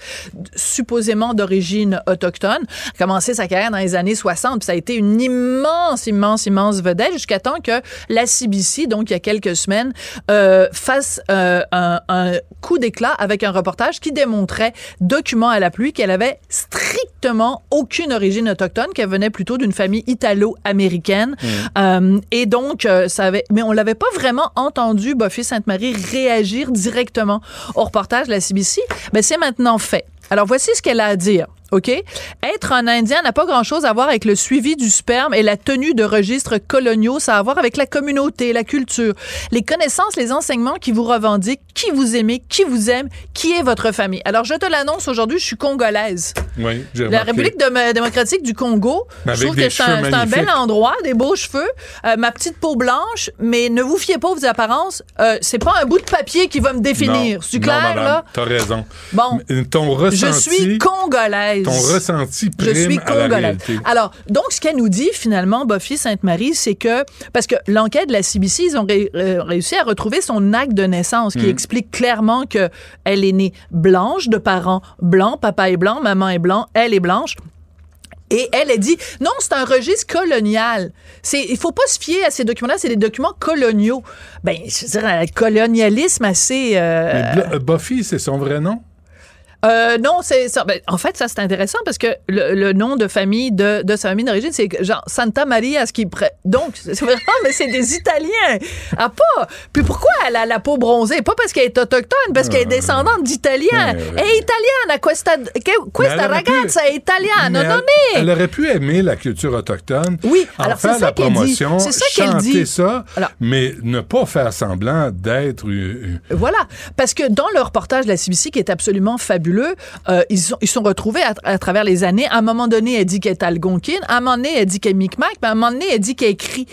supposément d'origine autochtone, a commencé sa carrière dans les années 60. Puis ça a été une immense, immense, immense vedette jusqu'à temps que la CBC, donc il y a quelques semaines, euh, fasse euh, un, un coup d'éclat avec un reportage qui démontrait, document à la pluie, qu'elle avait strictement aucune origine autochtone, qu'elle venait plutôt d'une famille italo-américaine. Euh, et donc, euh, ça avait, mais on l'avait pas vraiment entendu, Buffy Sainte-Marie, réagir directement au reportage de la CBC. Mais c'est maintenant fait. Alors, voici ce qu'elle a à dire. OK? Être un Indien n'a pas grand-chose à voir avec le suivi du sperme et la tenue de registres coloniaux. Ça a à voir avec la communauté, la culture, les connaissances, les enseignements qui vous revendiquent, qui vous aimez, qui vous aime, qui est votre famille. Alors, je te l'annonce aujourd'hui, je suis congolaise. Oui, La. République dém- démocratique du Congo, je trouve que c'est un, bel endroit, des beaux cheveux, euh, ma petite peau blanche, mais ne vous fiez pas aux apparences. Euh, c'est pas un bout de papier qui va me définir. Non, C'est non, clair, madame, là? T'as raison. Bon. Mais Ton Je ressenti. Je suis congolaise. Ton ressenti Je prime suis à la congolaise. réalité. Alors, donc, ce qu'elle nous dit, finalement, Buffy Sainte-Marie, c'est que, parce que l'enquête de la CBC, ils ont ré- euh, réussi à retrouver son acte de naissance qui Mhm. explique clairement que elle est née blanche, de parents blancs, papa est blanc, maman est blanc, elle est blanche. Et elle a dit non, c'est un registre colonial. C'est, il faut pas se fier à ces documents-là, c'est des documents coloniaux. Ben, je veux dire, un colonialisme assez. euh, Mais Buffy, c'est son vrai nom? Euh, non, c'est ça. Ben, en fait, ça c'est intéressant parce que le, le nom de famille de, de sa famille d'origine, c'est genre Santa Maria, ce qui pré- donc c'est vraiment, mais c'est des Italiens. Ah pas. Puis pourquoi elle a la peau bronzée? Pas parce qu'elle est autochtone, parce qu'elle est descendante d'Italiens. Elle est italienne. Questa, que- questa pu- ragazza è italiana. Non, non, elle, elle aurait pu aimer la culture autochtone. Oui, en alors c'est faire ça la qu'elle dit. C'est ça qu'elle dit. ça, mais ne pas faire semblant d'être. euh, Voilà, parce que dans le reportage de la CBC, qui est absolument fabuleux, euh, ils ils sont retrouvés à, travers les années. À un moment donné, elle dit qu'elle est algonquine. À un moment donné, elle dit qu'elle est Micmac. À un moment donné, elle dit qu'elle écrit.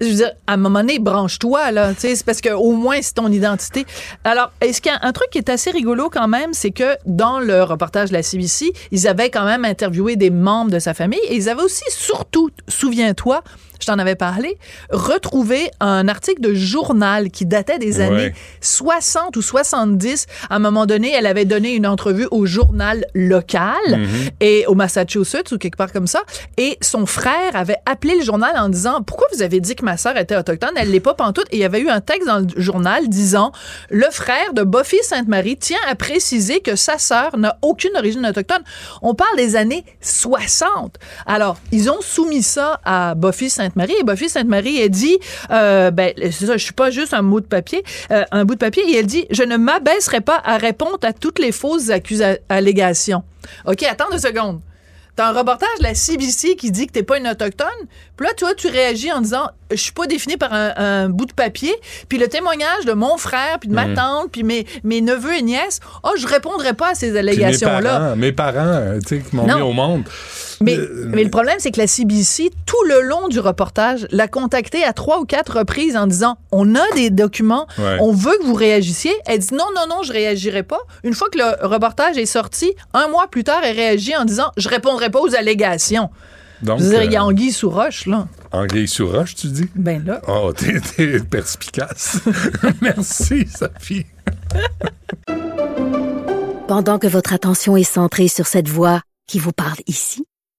Je veux dire, à un moment donné, branche-toi, là. C'est parce que au moins, c'est ton identité. Alors, est-ce qu'il y a un truc qui est assez rigolo quand même, c'est que dans le reportage de la CBC, ils avaient quand même interviewé des membres de sa famille et ils avaient aussi, surtout, souviens-toi, je t'en avais parlé, retrouvé un article de journal qui datait des Ouais. années 60 ou 70. À un moment donné, elle avait donné une entrevue au journal local Mhm. et au Massachusetts ou quelque part comme ça. Et son frère avait appelé le journal en disant pourquoi vous avez dit que ma sœur était autochtone? Elle l'est pas pantoute. Et il y avait eu un texte dans le journal disant le frère de Buffy Sainte-Marie tient à préciser que sa sœur n'a aucune origine autochtone. On parle des années 60. Alors ils ont soumis ça à Buffy Sainte-Marie et Buffy Sainte-Marie a dit euh, ben c'est ça, je suis pas juste un mot de papier, euh, un bout de papier. Et elle dit je ne m'abaisserai pas à répondre à toutes les fausses allégations. OK, attends deux secondes. T'as un reportage de la CBC qui dit que t'es pas une autochtone. Puis là, toi, tu réagis en disant, je suis pas défini par un, un bout de papier. Puis le témoignage de mon frère, puis de ma Mhm. tante, puis mes, mes neveux et nièces, oh, je répondrai pas à ces puis mes allégations-là. parents, mes parents, euh, tu sais, qui m'ont mis au monde. Mais, Euh, mais le problème, c'est que la CBC, tout le long du reportage, l'a contacté à trois ou quatre reprises en disant On a des documents, Ouais. on veut que vous réagissiez. Elle dit Non, non, non, je réagirai pas. Une fois que le reportage est sorti, un mois plus tard, elle réagit en disant Je répondrai pas aux allégations. Donc, Je veux dire, il y a euh, anguille sous roche, là. Anguille sous roche, tu dis? Ben là. Oh, t'es, t'es perspicace. Merci, Sophie. Pendant que votre attention est centrée sur cette voix qui vous parle ici,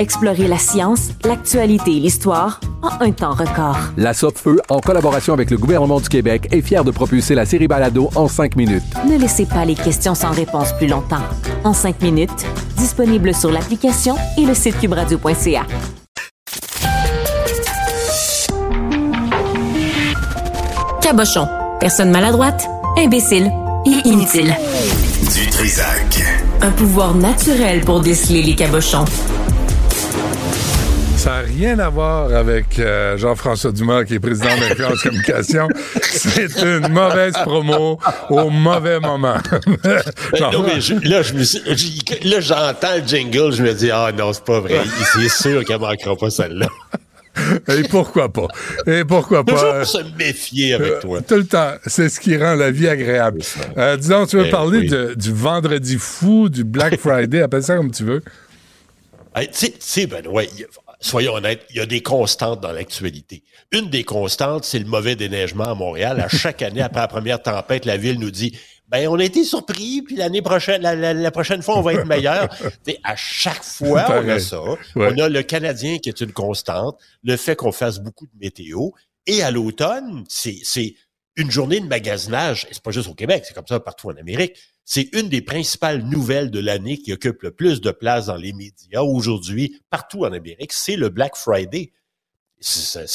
Explorez la science, l'actualité et l'histoire en un temps record. La Feu, en collaboration avec le gouvernement du Québec, est fière de propulser la série Balado en cinq minutes. Ne laissez pas les questions sans réponse plus longtemps. En cinq minutes, disponible sur l'application et le site cubradio.ca. Cabochon. Personne maladroite, imbécile et inutile. Du Trisac. Un pouvoir naturel pour déceler les cabochons. Ça n'a rien à voir avec euh, Jean-François Dumas, qui est président d'Influence Communication. C'est une mauvaise promo au mauvais moment. Ben non, mais je- là, je me suis- j- là, j'entends le jingle, je me dis, ah non, c'est pas vrai. C'est sûr qu'elle manquera pas celle-là. Et pourquoi pas? Et pourquoi pas? Toujours se méfier avec Euh, toi. Tout le temps. C'est ce qui rend la vie agréable. Euh, disons, tu veux Eh parler oui. de- du vendredi fou, du Black Friday, appelle ça comme tu veux. Hey, tu sais- Benoît, soyons honnêtes, il y a des constantes dans l'actualité. Une des constantes, c'est le mauvais déneigement à Montréal. À chaque année, après la première tempête, la ville nous dit ben on a été surpris, puis l'année prochaine, la, la- la prochaine fois, on va être meilleur. À chaque fois, on a ça. Ouais. On a le Canadien qui est une constante, le fait qu'on fasse beaucoup de météo. et à l'automne, c'est c'est une journée de magasinage. Et c'est pas juste au Québec, c'est comme ça partout en Amérique. C'est une des principales nouvelles de l'année qui occupe le plus de place dans les médias aujourd'hui, partout en Amérique. C'est le Black Friday.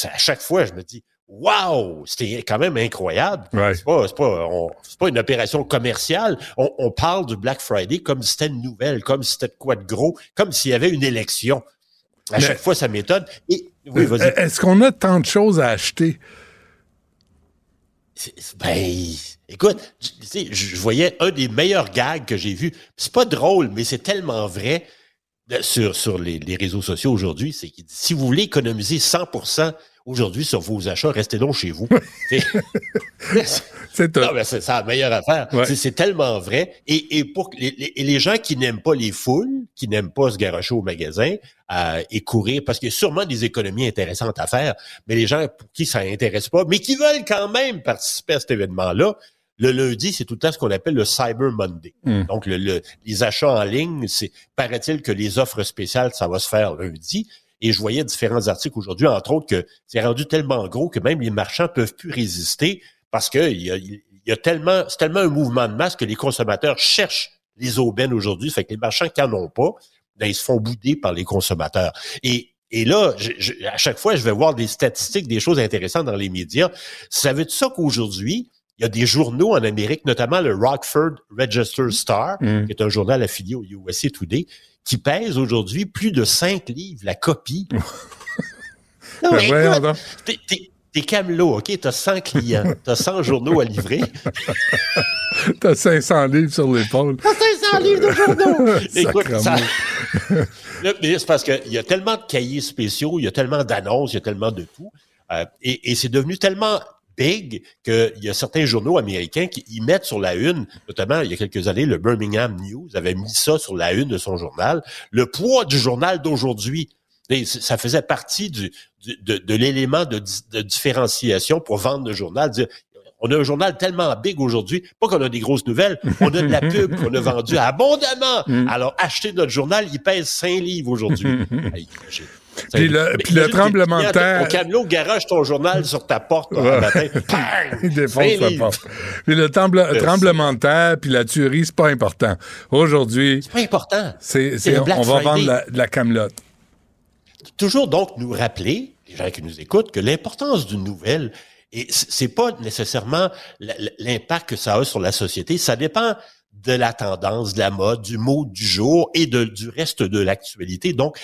À chaque fois, je me dis, Wow! C'était quand même incroyable. C'est pas, une opération commerciale. On, on parle du Black Friday comme si c'était une nouvelle, comme si c'était de quoi de gros, comme s'il y avait une élection. À Mais- chaque fois, ça m'étonne. Oui. Euh, Est-ce qu'on a tant de choses à acheter? Ben, écoute, tu sais, je voyais un des meilleurs gags que j'ai vu. C'est pas drôle, mais c'est tellement vrai de- sur, sur les, les réseaux sociaux aujourd'hui. C'est qu'il dit, si vous voulez économiser 100% aujourd'hui sur vos achats, restez donc chez vous. c'est Non, mais c'est ça la meilleure affaire. C'est- C'est tellement vrai. Et, et pour les, les gens qui n'aiment pas les foules, qui n'aiment pas se garocher au magasin euh, et courir, parce qu'il y a sûrement des économies intéressantes à faire, mais les gens pour qui ça intéresse pas, mais qui veulent quand même participer à cet événement-là, le lundi, c'est tout le temps ce qu'on appelle le Cyber Monday. Hmm. Donc, le, le- les achats en ligne, c'est paraît-il que les offres spéciales, ça va se faire lundi. Et je voyais différents articles aujourd'hui, entre autres, que c'est rendu tellement gros que même les marchands peuvent plus résister parce que il y a, il y a tellement, c'est tellement un mouvement de masse que les consommateurs cherchent les aubaines aujourd'hui. Fait que les marchands qui en ont pas, ben, ils se font bouder par les consommateurs. Et et là, je- je- à chaque fois, je vais voir des statistiques, des choses intéressantes dans les médias. Ça veut dire ça qu'aujourd'hui, il y a des journaux en Amérique, notamment le Rockford Register Star, Mm. qui est un journal affilié au USA Today, qui pèse aujourd'hui plus de 5 livres la copie. non, Ben écoute, t'es- camelot, OK? T'as 100 clients, t'as 100 journaux à livrer. T'as 500 livres sur l'épaule. T'as 500 livres de journaux! Écoute, ça... Là, mais c'est parce qu'il y a tellement de cahiers spéciaux, il y a tellement d'annonces, il y a tellement de tout. Euh, et et c'est devenu tellement big qu'il y a certains journaux américains qui y mettent sur la une, notamment il y a quelques années, le Birmingham News avait mis ça sur la une de son journal. Le poids du journal d'aujourd'hui, ça faisait partie du, du- de, de l'élément de, de différenciation pour vendre le journal. Dire, on a un journal tellement big aujourd'hui, pas qu'on a des grosses nouvelles, on a de la pub qu'on a vendue abondamment. Mm. Alors, acheter notre journal, il pèse 5 livres aujourd'hui. Puis le- puis le tremblement de terre- Ton camelot garage ton journal sur ta porte Ouais. matin. Bang! Il défonce livres. porte. Puis le tremblement de terre puis la tuerie, c'est pas important. Aujourd'hui, C'est pas important. c'est, le on Black va Friday. vendre la- de la camelote. toujours donc nous rappeler, les gens qui nous écoutent, que l'importance d'une nouvelle, et c'est pas nécessairement l'impact que ça a sur la société, ça dépend de la tendance, de la mode, du mot du jour et de, du reste de l'actualité. Donc,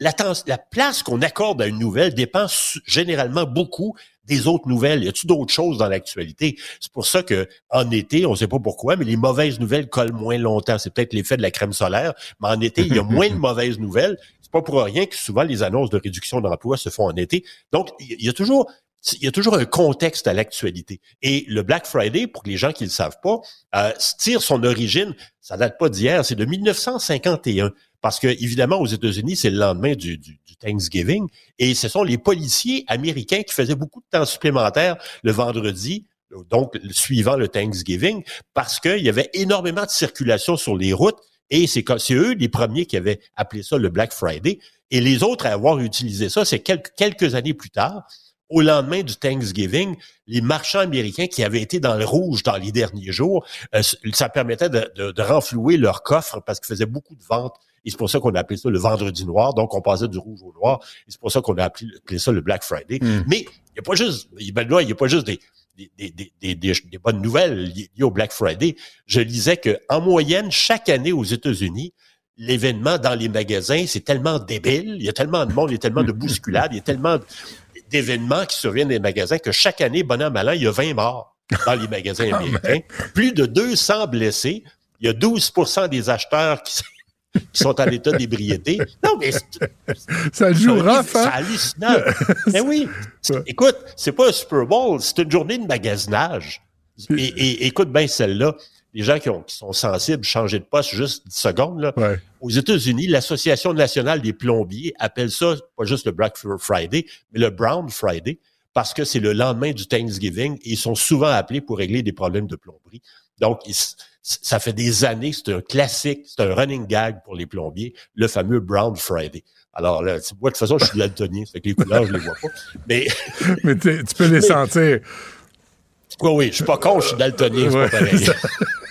la, place qu'on accorde à une nouvelle dépend généralement beaucoup des autres nouvelles. Y a-t-il d'autres choses dans l'actualité? C'est pour ça que en été, on ne sait pas pourquoi, mais les mauvaises nouvelles collent moins longtemps. C'est peut-être l'effet de la crème solaire, mais en été, il y a moins de mauvaises nouvelles. C'est pas pour rien que souvent les annonces de réduction d'emploi se font en été. Donc, il y a toujours il y a toujours un contexte à l'actualité. Et le Black Friday, pour les gens qui ne le savent pas, euh, tire son origine, ça date pas d'hier, c'est de 1951. Parce que, évidemment, aux États-Unis, c'est le lendemain du, du- du Thanksgiving. Et ce sont les policiers américains qui faisaient beaucoup de temps supplémentaire le vendredi, donc suivant le Thanksgiving, parce qu'il y avait énormément de circulation sur les routes. Et c'est eux les premiers qui avaient appelé ça le Black Friday. Et les autres à avoir utilisé ça, c'est quelques, quelques années plus tard, au lendemain du Thanksgiving, les marchands américains qui avaient été dans le rouge dans les derniers jours, euh, ça permettait de, de- de renflouer leur coffre parce qu'ils faisaient beaucoup de ventes. Et c'est pour ça qu'on a appelé ça le vendredi noir. Donc, on passait du rouge au noir. Et c'est pour ça qu'on a appelé, appelé ça le Black Friday. Mm. Mais il n'y a pas juste, ben il n'y a pas juste des, des, bonnes nouvelles liées liées au Black Friday. Je lisais que en moyenne, chaque année aux États-Unis, l'événement dans les magasins, c'est tellement débile, il y a tellement de monde, il y a tellement de bousculades, il y a tellement d'événements qui surviennent dans les magasins que chaque année, bon an, mal an, il y a 20 morts dans les magasins Ah, américains. Plus de 200 blessés. Il y a 12% des acheteurs qui, qui sont en état d'ébriété. Non, mais c'est- Ça joue c'est rough, hein? hallucinant. Mais oui. Écoute, c'est pas un Super Bowl, c'est une journée de magasinage. Et, et- écoute bien celle-là. Les gens qui, ont, qui sont sensibles, changer de poste juste 10 secondes. Là. Aux États-Unis, l'Association nationale des plombiers appelle ça pas juste le Black Friday, mais le Brown Friday, parce que c'est le lendemain du Thanksgiving et ils sont souvent appelés pour régler des problèmes de plomberie. Donc, ils- ça fait des années, c'est un classique, c'est un running gag pour les plombiers, le fameux Brown Friday. Alors là, moi, de toute façon, je suis daltonien, fait que les couleurs, je les vois pas. Mais, Mais tu peux les sentir. oui, oui, je suis pas con, je suis daltonien, c'est Ouais, pas pareil.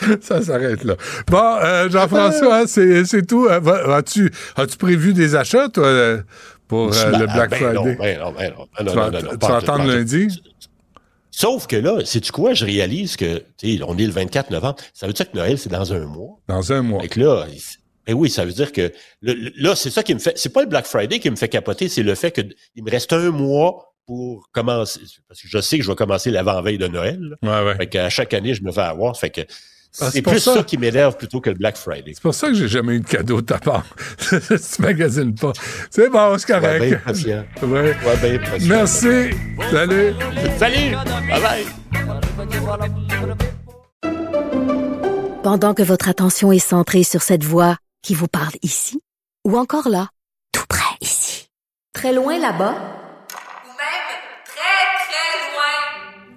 ça- s'arrête là. Bon, euh, Jean-François, c'est c'est tout. Euh, As-tu as-tu prévu des achats, toi, euh, pour euh, le Ben, Black ben Friday? non, ben non, ben non, ben non, tu vas, tu attendre lundi? Sauf que là, sais-tu quoi? Je réalise que, tu sais, on est le 24 novembre. Ça veut dire que Noël, c'est dans un mois. Dans un mois. Fait que là, ben oui, ça veut dire que, le- le- là, c'est ça qui me fait, c'est pas le Black Friday qui me fait capoter, c'est le fait que il me reste un mois pour commencer, parce que je sais que je vais commencer l'avant-veille de Noël. Ouais, ouais. Fait qu'à chaque année, je me fais avoir. Fait que, Ah, c'est c'est pour plus ça. ça. qui m'énerve plutôt que le Black Friday. C'est pour ça que j'ai jamais eu de cadeau de ta part. tu magasines pas. C'est bon, c'est Ouais, correct. ben patient. Ouais. Ouais, ben patient. Merci. Salut. Salut! Bye bye! Pendant que votre attention est centrée sur cette voix qui vous parle ici, ou encore là, tout près ici, très loin là-bas, Ou même très, très loin.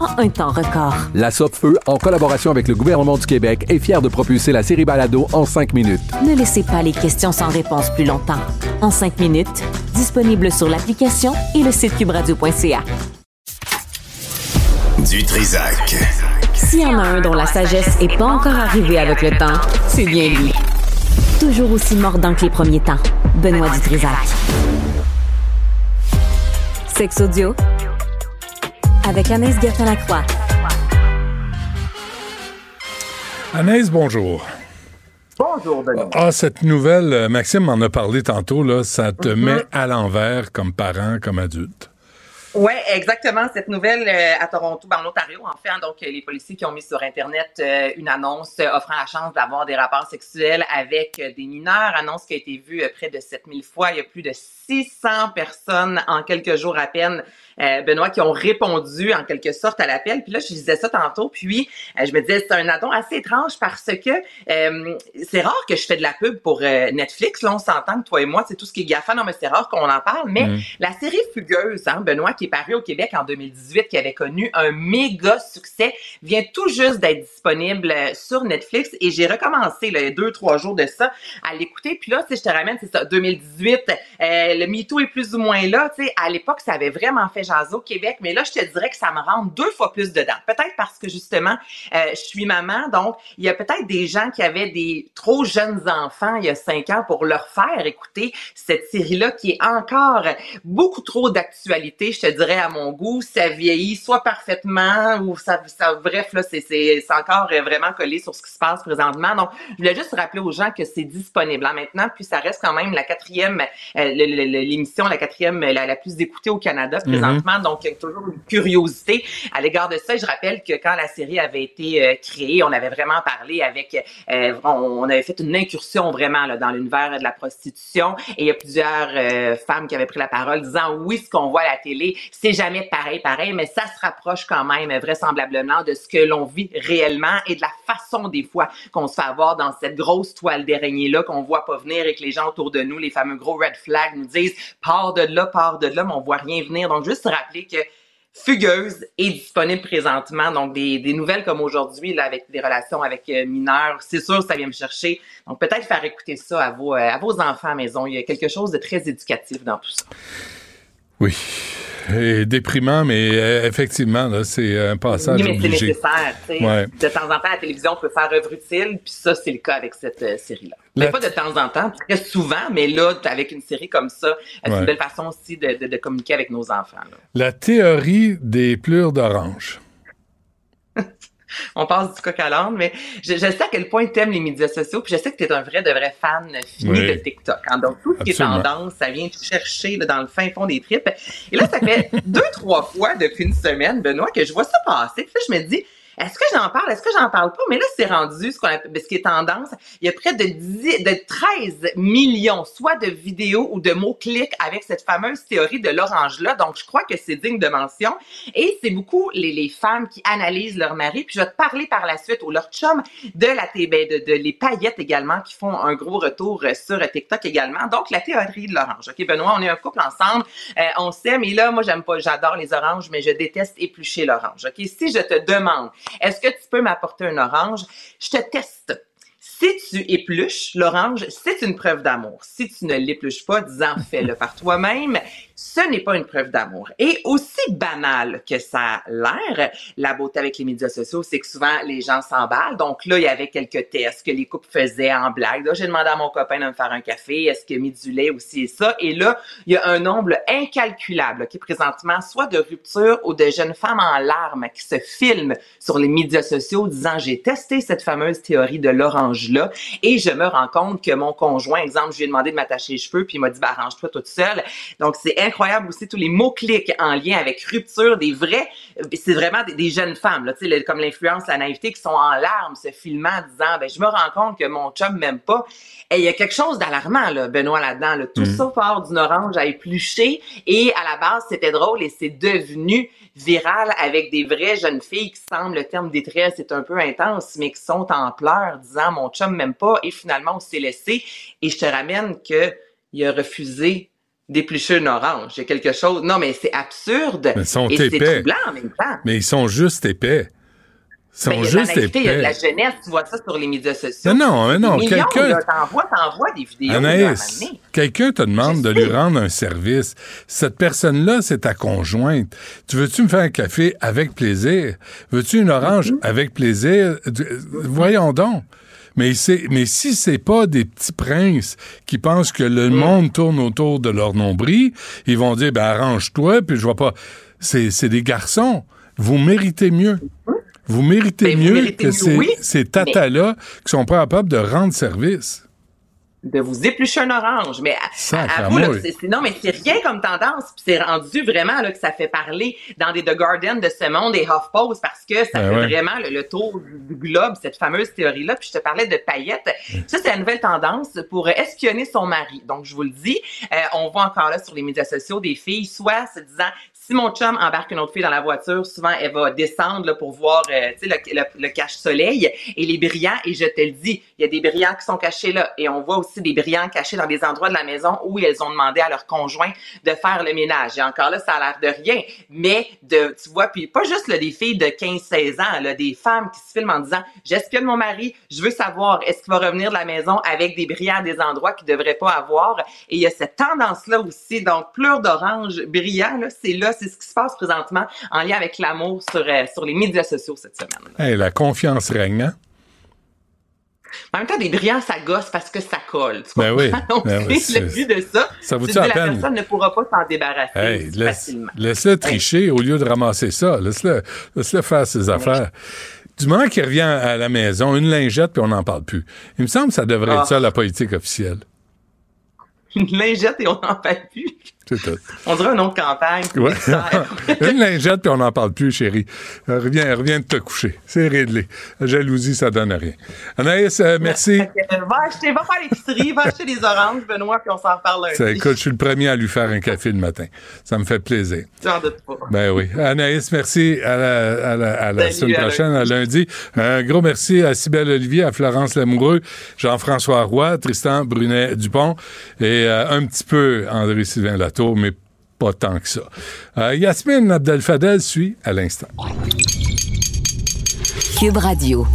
en un temps record. La Feu, en collaboration avec le gouvernement du Québec, est fière de propulser la série Balado en cinq minutes. Ne laissez pas les questions sans réponse plus longtemps. En cinq minutes, disponible sur l'application et le site cubradio.ca. Du Trisac. S'il y en a un dont la sagesse n'est pas encore arrivée avec le temps, c'est bien lui. Toujours aussi mordant que les premiers temps, Benoît Dutrisac. Sexe audio avec Anaïs Gertin-Lacroix. Anaïs, bonjour. Bonjour, Benoît. Ah, cette nouvelle, euh, Maxime m'en a parlé tantôt, là, ça te Mhm. met à l'envers comme parent, comme adulte. Oui, exactement. Cette nouvelle euh, à Toronto, ben, en Ontario, en fait, hein, donc euh, les policiers qui ont mis sur Internet euh, une annonce offrant la chance d'avoir des rapports sexuels avec euh, des mineurs, annonce qui a été vue euh, près de 7000 fois. Il y a plus de 600 personnes en quelques jours à peine, euh, Benoît, qui ont répondu en quelque sorte à l'appel. Puis là, je disais ça tantôt, puis euh, je me disais, c'est un addon assez étrange parce que euh, c'est rare que je fais de la pub pour euh, Netflix. Là, on s'entend que toi et moi, c'est tout ce qui est GAFA. Non, mais c'est rare qu'on en parle. Mais Mm. la série Fugueuse, hein, Benoît, qui est parue au Québec en 2018, qui avait connu un méga succès, vient tout juste d'être disponible sur Netflix. Et j'ai recommencé, là, deux, trois jours de ça, à l'écouter. Puis là, sais, je te ramène, c'est ça, 2018, euh, le MeToo est plus ou moins là. Tu sais, à l'époque, ça avait vraiment fait Québec. Mais là, je te dirais que ça me rentre deux fois plus dedans. Peut-être parce que, justement, euh, je suis maman. Donc, il y a peut-être des gens qui avaient des trop jeunes enfants il y a cinq ans pour leur faire écouter cette série-là qui est encore beaucoup trop d'actualité, je te dirais, à mon goût. Ça vieillit soit parfaitement ou ça, ça bref, là, c'est, c'est, c'est encore vraiment collé sur ce qui se passe présentement. Donc, je voulais juste rappeler aux gens que c'est disponible hein, maintenant, puis ça reste quand même la quatrième, euh, l'émission, la quatrième, la, la plus écoutée au Canada présentement. Donc, il y a toujours une curiosité à l'égard de ça. Je rappelle que quand la série avait été euh, créée, on avait vraiment parlé avec, euh, on, on avait fait une incursion vraiment là, dans l'univers de la prostitution. Et il y a plusieurs euh, femmes qui avaient pris la parole disant oui, ce qu'on voit à la télé, c'est jamais pareil, pareil, mais ça se rapproche quand même vraisemblablement de ce que l'on vit réellement et de la façon des fois qu'on se fait avoir dans cette grosse toile d'araignée-là qu'on voit pas venir et que les gens autour de nous, les fameux gros red flags, nous disent pars de là, pars de là, mais on voit rien venir. Donc, juste se rappeler que Fugueuse est disponible présentement. Donc, des, des nouvelles comme aujourd'hui, là, avec des relations avec euh, mineurs, c'est sûr, ça vient me chercher. Donc, peut-être faire écouter ça à vos, euh, à vos enfants à maison. Il y a quelque chose de très éducatif dans tout ça. Oui. Et déprimant, mais euh, effectivement, là, c'est un passage oui, mais c'est obligé. nécessaire. tu sais. Ouais. De temps en temps, la télévision peut faire œuvre utile, puis ça, c'est le cas avec cette euh, série-là. La- Mais pas de temps en temps, très souvent, mais là, avec une série comme ça, c'est Ouais. une belle façon aussi de, de- de communiquer avec nos enfants. là. La théorie des pleurs d'orange. on passe du coq à l'âne, mais je, je sais à quel point tu aimes les médias sociaux, puis je sais que tu es un vrai de vrai fan fini Oui. de TikTok. hein. Donc, tout ce qui est tendance, ça vient te chercher là, dans le fin fond des tripes. Et là, ça fait deux, trois fois depuis une semaine, Benoît, que je vois ça passer. Puis là, je me dis, est-ce que j'en parle? Est-ce que j'en parle pas? Mais là, c'est rendu ce qu'on appelle, ce qui est tendance. Il y a près de 10, de 13 millions, soit de vidéos ou de mots-clics avec cette fameuse théorie de l'orange-là. Donc, je crois que c'est digne de mention. Et c'est beaucoup les, femmes qui analysent leur mari. Puis je vais te parler par la suite, ou leur chum, de la ben, de, de les paillettes également, qui font un gros retour sur TikTok également. Donc, la théorie de l'orange. OK, Benoît, on est un couple ensemble. Euh, on s'aime. Et là, moi, j'aime pas, j'adore les oranges, mais je déteste éplucher l'orange. OK, si je te demande, est-ce que tu peux m'apporter un orange? Je te teste. Si tu épluches l'orange, c'est une preuve d'amour. Si tu ne l'épluches pas, disant fais-le par toi-même, ce n'est pas une preuve d'amour. Et aussi banal que ça a l'air, la beauté avec les médias sociaux, c'est que souvent les gens s'emballent. Donc là, il y avait quelques tests que les couples faisaient en blague. Là, j'ai demandé à mon copain de me faire un café. Est-ce qu'il a mis du lait aussi et ça? Et là, il y a un nombre incalculable qui présentement soit de rupture ou de jeunes femmes en larmes qui se filment sur les médias sociaux disant j'ai testé cette fameuse théorie de l'orange et je me rends compte que mon conjoint, exemple, je lui ai demandé de m'attacher les cheveux puis il m'a dit bah arrange-toi toute seule. Donc c'est incroyable aussi tous les mots clics en lien avec rupture des vrais, c'est vraiment des, des jeunes femmes là, tu sais le- comme l'influence, la naïveté qui sont en larmes se filmant disant ben je me rends compte que mon chum m'aime pas. Et il y a quelque chose d'alarmant là, Benoît là-dedans, là. tout Mhm. ça part d'une orange à éplucher et à la base c'était drôle et c'est devenu viral avec des vraies jeunes filles qui semblent le terme détresse est un peu intense mais qui sont en pleurs disant mon chum m'aime pas et finalement on s'est laissé et je te ramène que il a refusé d'éplucher une orange. Il y a quelque chose. Non, mais c'est absurde. Mais ils sont et c'est épais. troublant en même temps. Mais ils sont juste épais. Sont juste naïveté, il y a de la jeunesse, tu vois ça sur les médias sociaux. Non, non, non, quelqu'un- T'envoies, t'envoies des vidéos. Anaïs, quelqu'un te demande de lui rendre un service. Cette personne-là, c'est ta conjointe. Tu veux-tu me faire un café avec plaisir? Veux-tu une orange Mm-hmm. avec plaisir? D- Voyons donc. Mais, mais si c'est pas des petits princes qui pensent que Mm. le monde tourne autour de leur nombril, ils vont dire, ben arrange-toi, puis je vois pas. C'est, c'est des garçons. Vous méritez mieux. Vous méritez Ben, vous mieux méritez que mieux, ces, oui, ces tatas-là qui sont pas capables de rendre service. de vous éplucher un orange. Mais à- à vous, là, c'est, c'est- non, mais c'est rien comme tendance. Puis c'est rendu vraiment là, que ça fait parler dans des The Guardian de ce monde et HuffPost parce que ça Ben fait ouais. vraiment le, le tour du globe, cette fameuse théorie-là. Puis je te parlais de paillettes. Ça, c'est la nouvelle tendance pour espionner son mari. Donc, je vous le dis, euh, on voit encore là sur les médias sociaux des filles, soit se disant, si mon chum embarque une autre fille dans la voiture, souvent elle va descendre là, pour voir euh, le, le, le cache-soleil et les brillants. Et je te le dis, il y a des brillants qui sont cachés là. Et on voit aussi des brillants cachés dans des endroits de la maison où elles ont demandé à leur conjoint de faire le ménage. Et encore là, ça a l'air de rien. Mais de, tu vois, puis pas juste là, des filles de 15-16 ans, là, des femmes qui se filment en disant, j'espionne mon mari, je veux savoir, est-ce qu'il va revenir de la maison avec des brillants à des endroits qu'il devrait pas avoir. Et il y a cette tendance-là aussi. Donc, pleure d'orange brillant, là, c'est là, c'est ce qui se passe présentement en lien avec l'amour sur, euh, sur les médias sociaux cette semaine. Hey, la confiance règne, hein? En même temps, des brillants, ça gosse parce que ça colle. Tu Ben oui? Donc, ben oui, le but de ça. ça dis, la peine? personne ne pourra pas s'en débarrasser Hey, laisse, facilement. laisse-le tricher au lieu de ramasser ça. Laisse-le, laisse-le faire ses affaires. Du moment qu'il revient à la maison, une lingette, puis on n'en parle plus. Il me semble que ça devrait Ah. être ça, la politique officielle. Une lingette et on n'en parle plus. C'est tout. On dirait un nom de campagne. Ouais. une lingette, puis on n'en parle plus, chérie. Euh, reviens, reviens de te coucher. C'est réglé. La jalousie, ça donne rien. Anaïs, euh, merci. Va acheter, va faire l'épicerie, va acheter des oranges, Benoît, puis on s'en reparle lundi. Ça, écoute, je suis le premier à lui faire un café le matin. Ça me fait plaisir. J'en doute pas. Ben oui. Anaïs, merci. À la, à la, à la Salut, semaine prochaine, à lundi. Un gros merci à Cybelle Olivier, à Florence Lamoureux, Jean-François Roy, Tristan Brunet-Dupont et euh, un petit peu André-Sylvain Latour, mais pas tant que ça. Euh, Yasmine Abdel-Fadel suit à l'instant. Cube Radio.